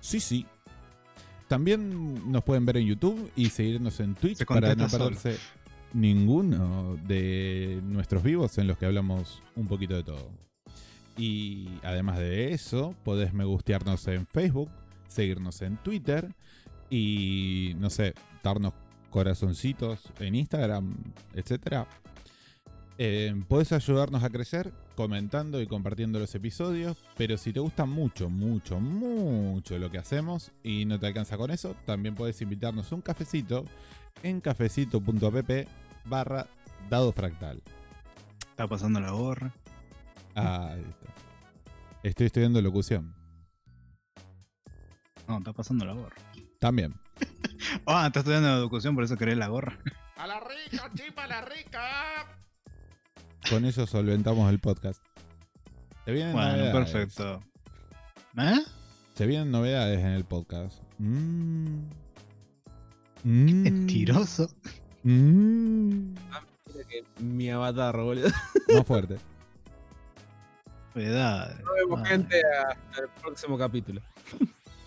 Sí, sí. También nos pueden ver en YouTube y seguirnos en Twitch para no solo. perderse ninguno de nuestros vivos en los que hablamos un poquito de todo. Y además de eso, podés me gustearnos en Facebook, seguirnos en Twitter y, no sé, darnos corazoncitos en Instagram, etcétera. Eh, podés ayudarnos a crecer comentando y compartiendo los episodios, pero si te gusta mucho, mucho, mucho lo que hacemos y no te alcanza con eso, también podés invitarnos un cafecito en cafecito.app barra dado fractal. Está pasando la gorra. Ah, ahí está. Estoy estudiando locución. No, está pasando la gorra. También. Ah, estás estudiando educación, por eso querés la gorra. ¡A la rica, chipa, a la rica! Con eso solventamos el podcast. Se vienen Bueno, novedades. perfecto. ¿Eh? Se vienen novedades en el podcast. Mm. Mm. Mentiroso. Mm. Mira que mi avatar, boludo. Más fuerte. Cuidado. Nos vemos, Ay, gente, hasta el próximo capítulo.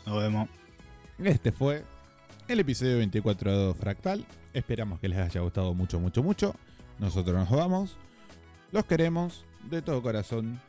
Nos vemos. Este fue el episodio 24 de Fractal. Esperamos que les haya gustado mucho, mucho, mucho. Nosotros nos vamos. Los queremos de todo corazón.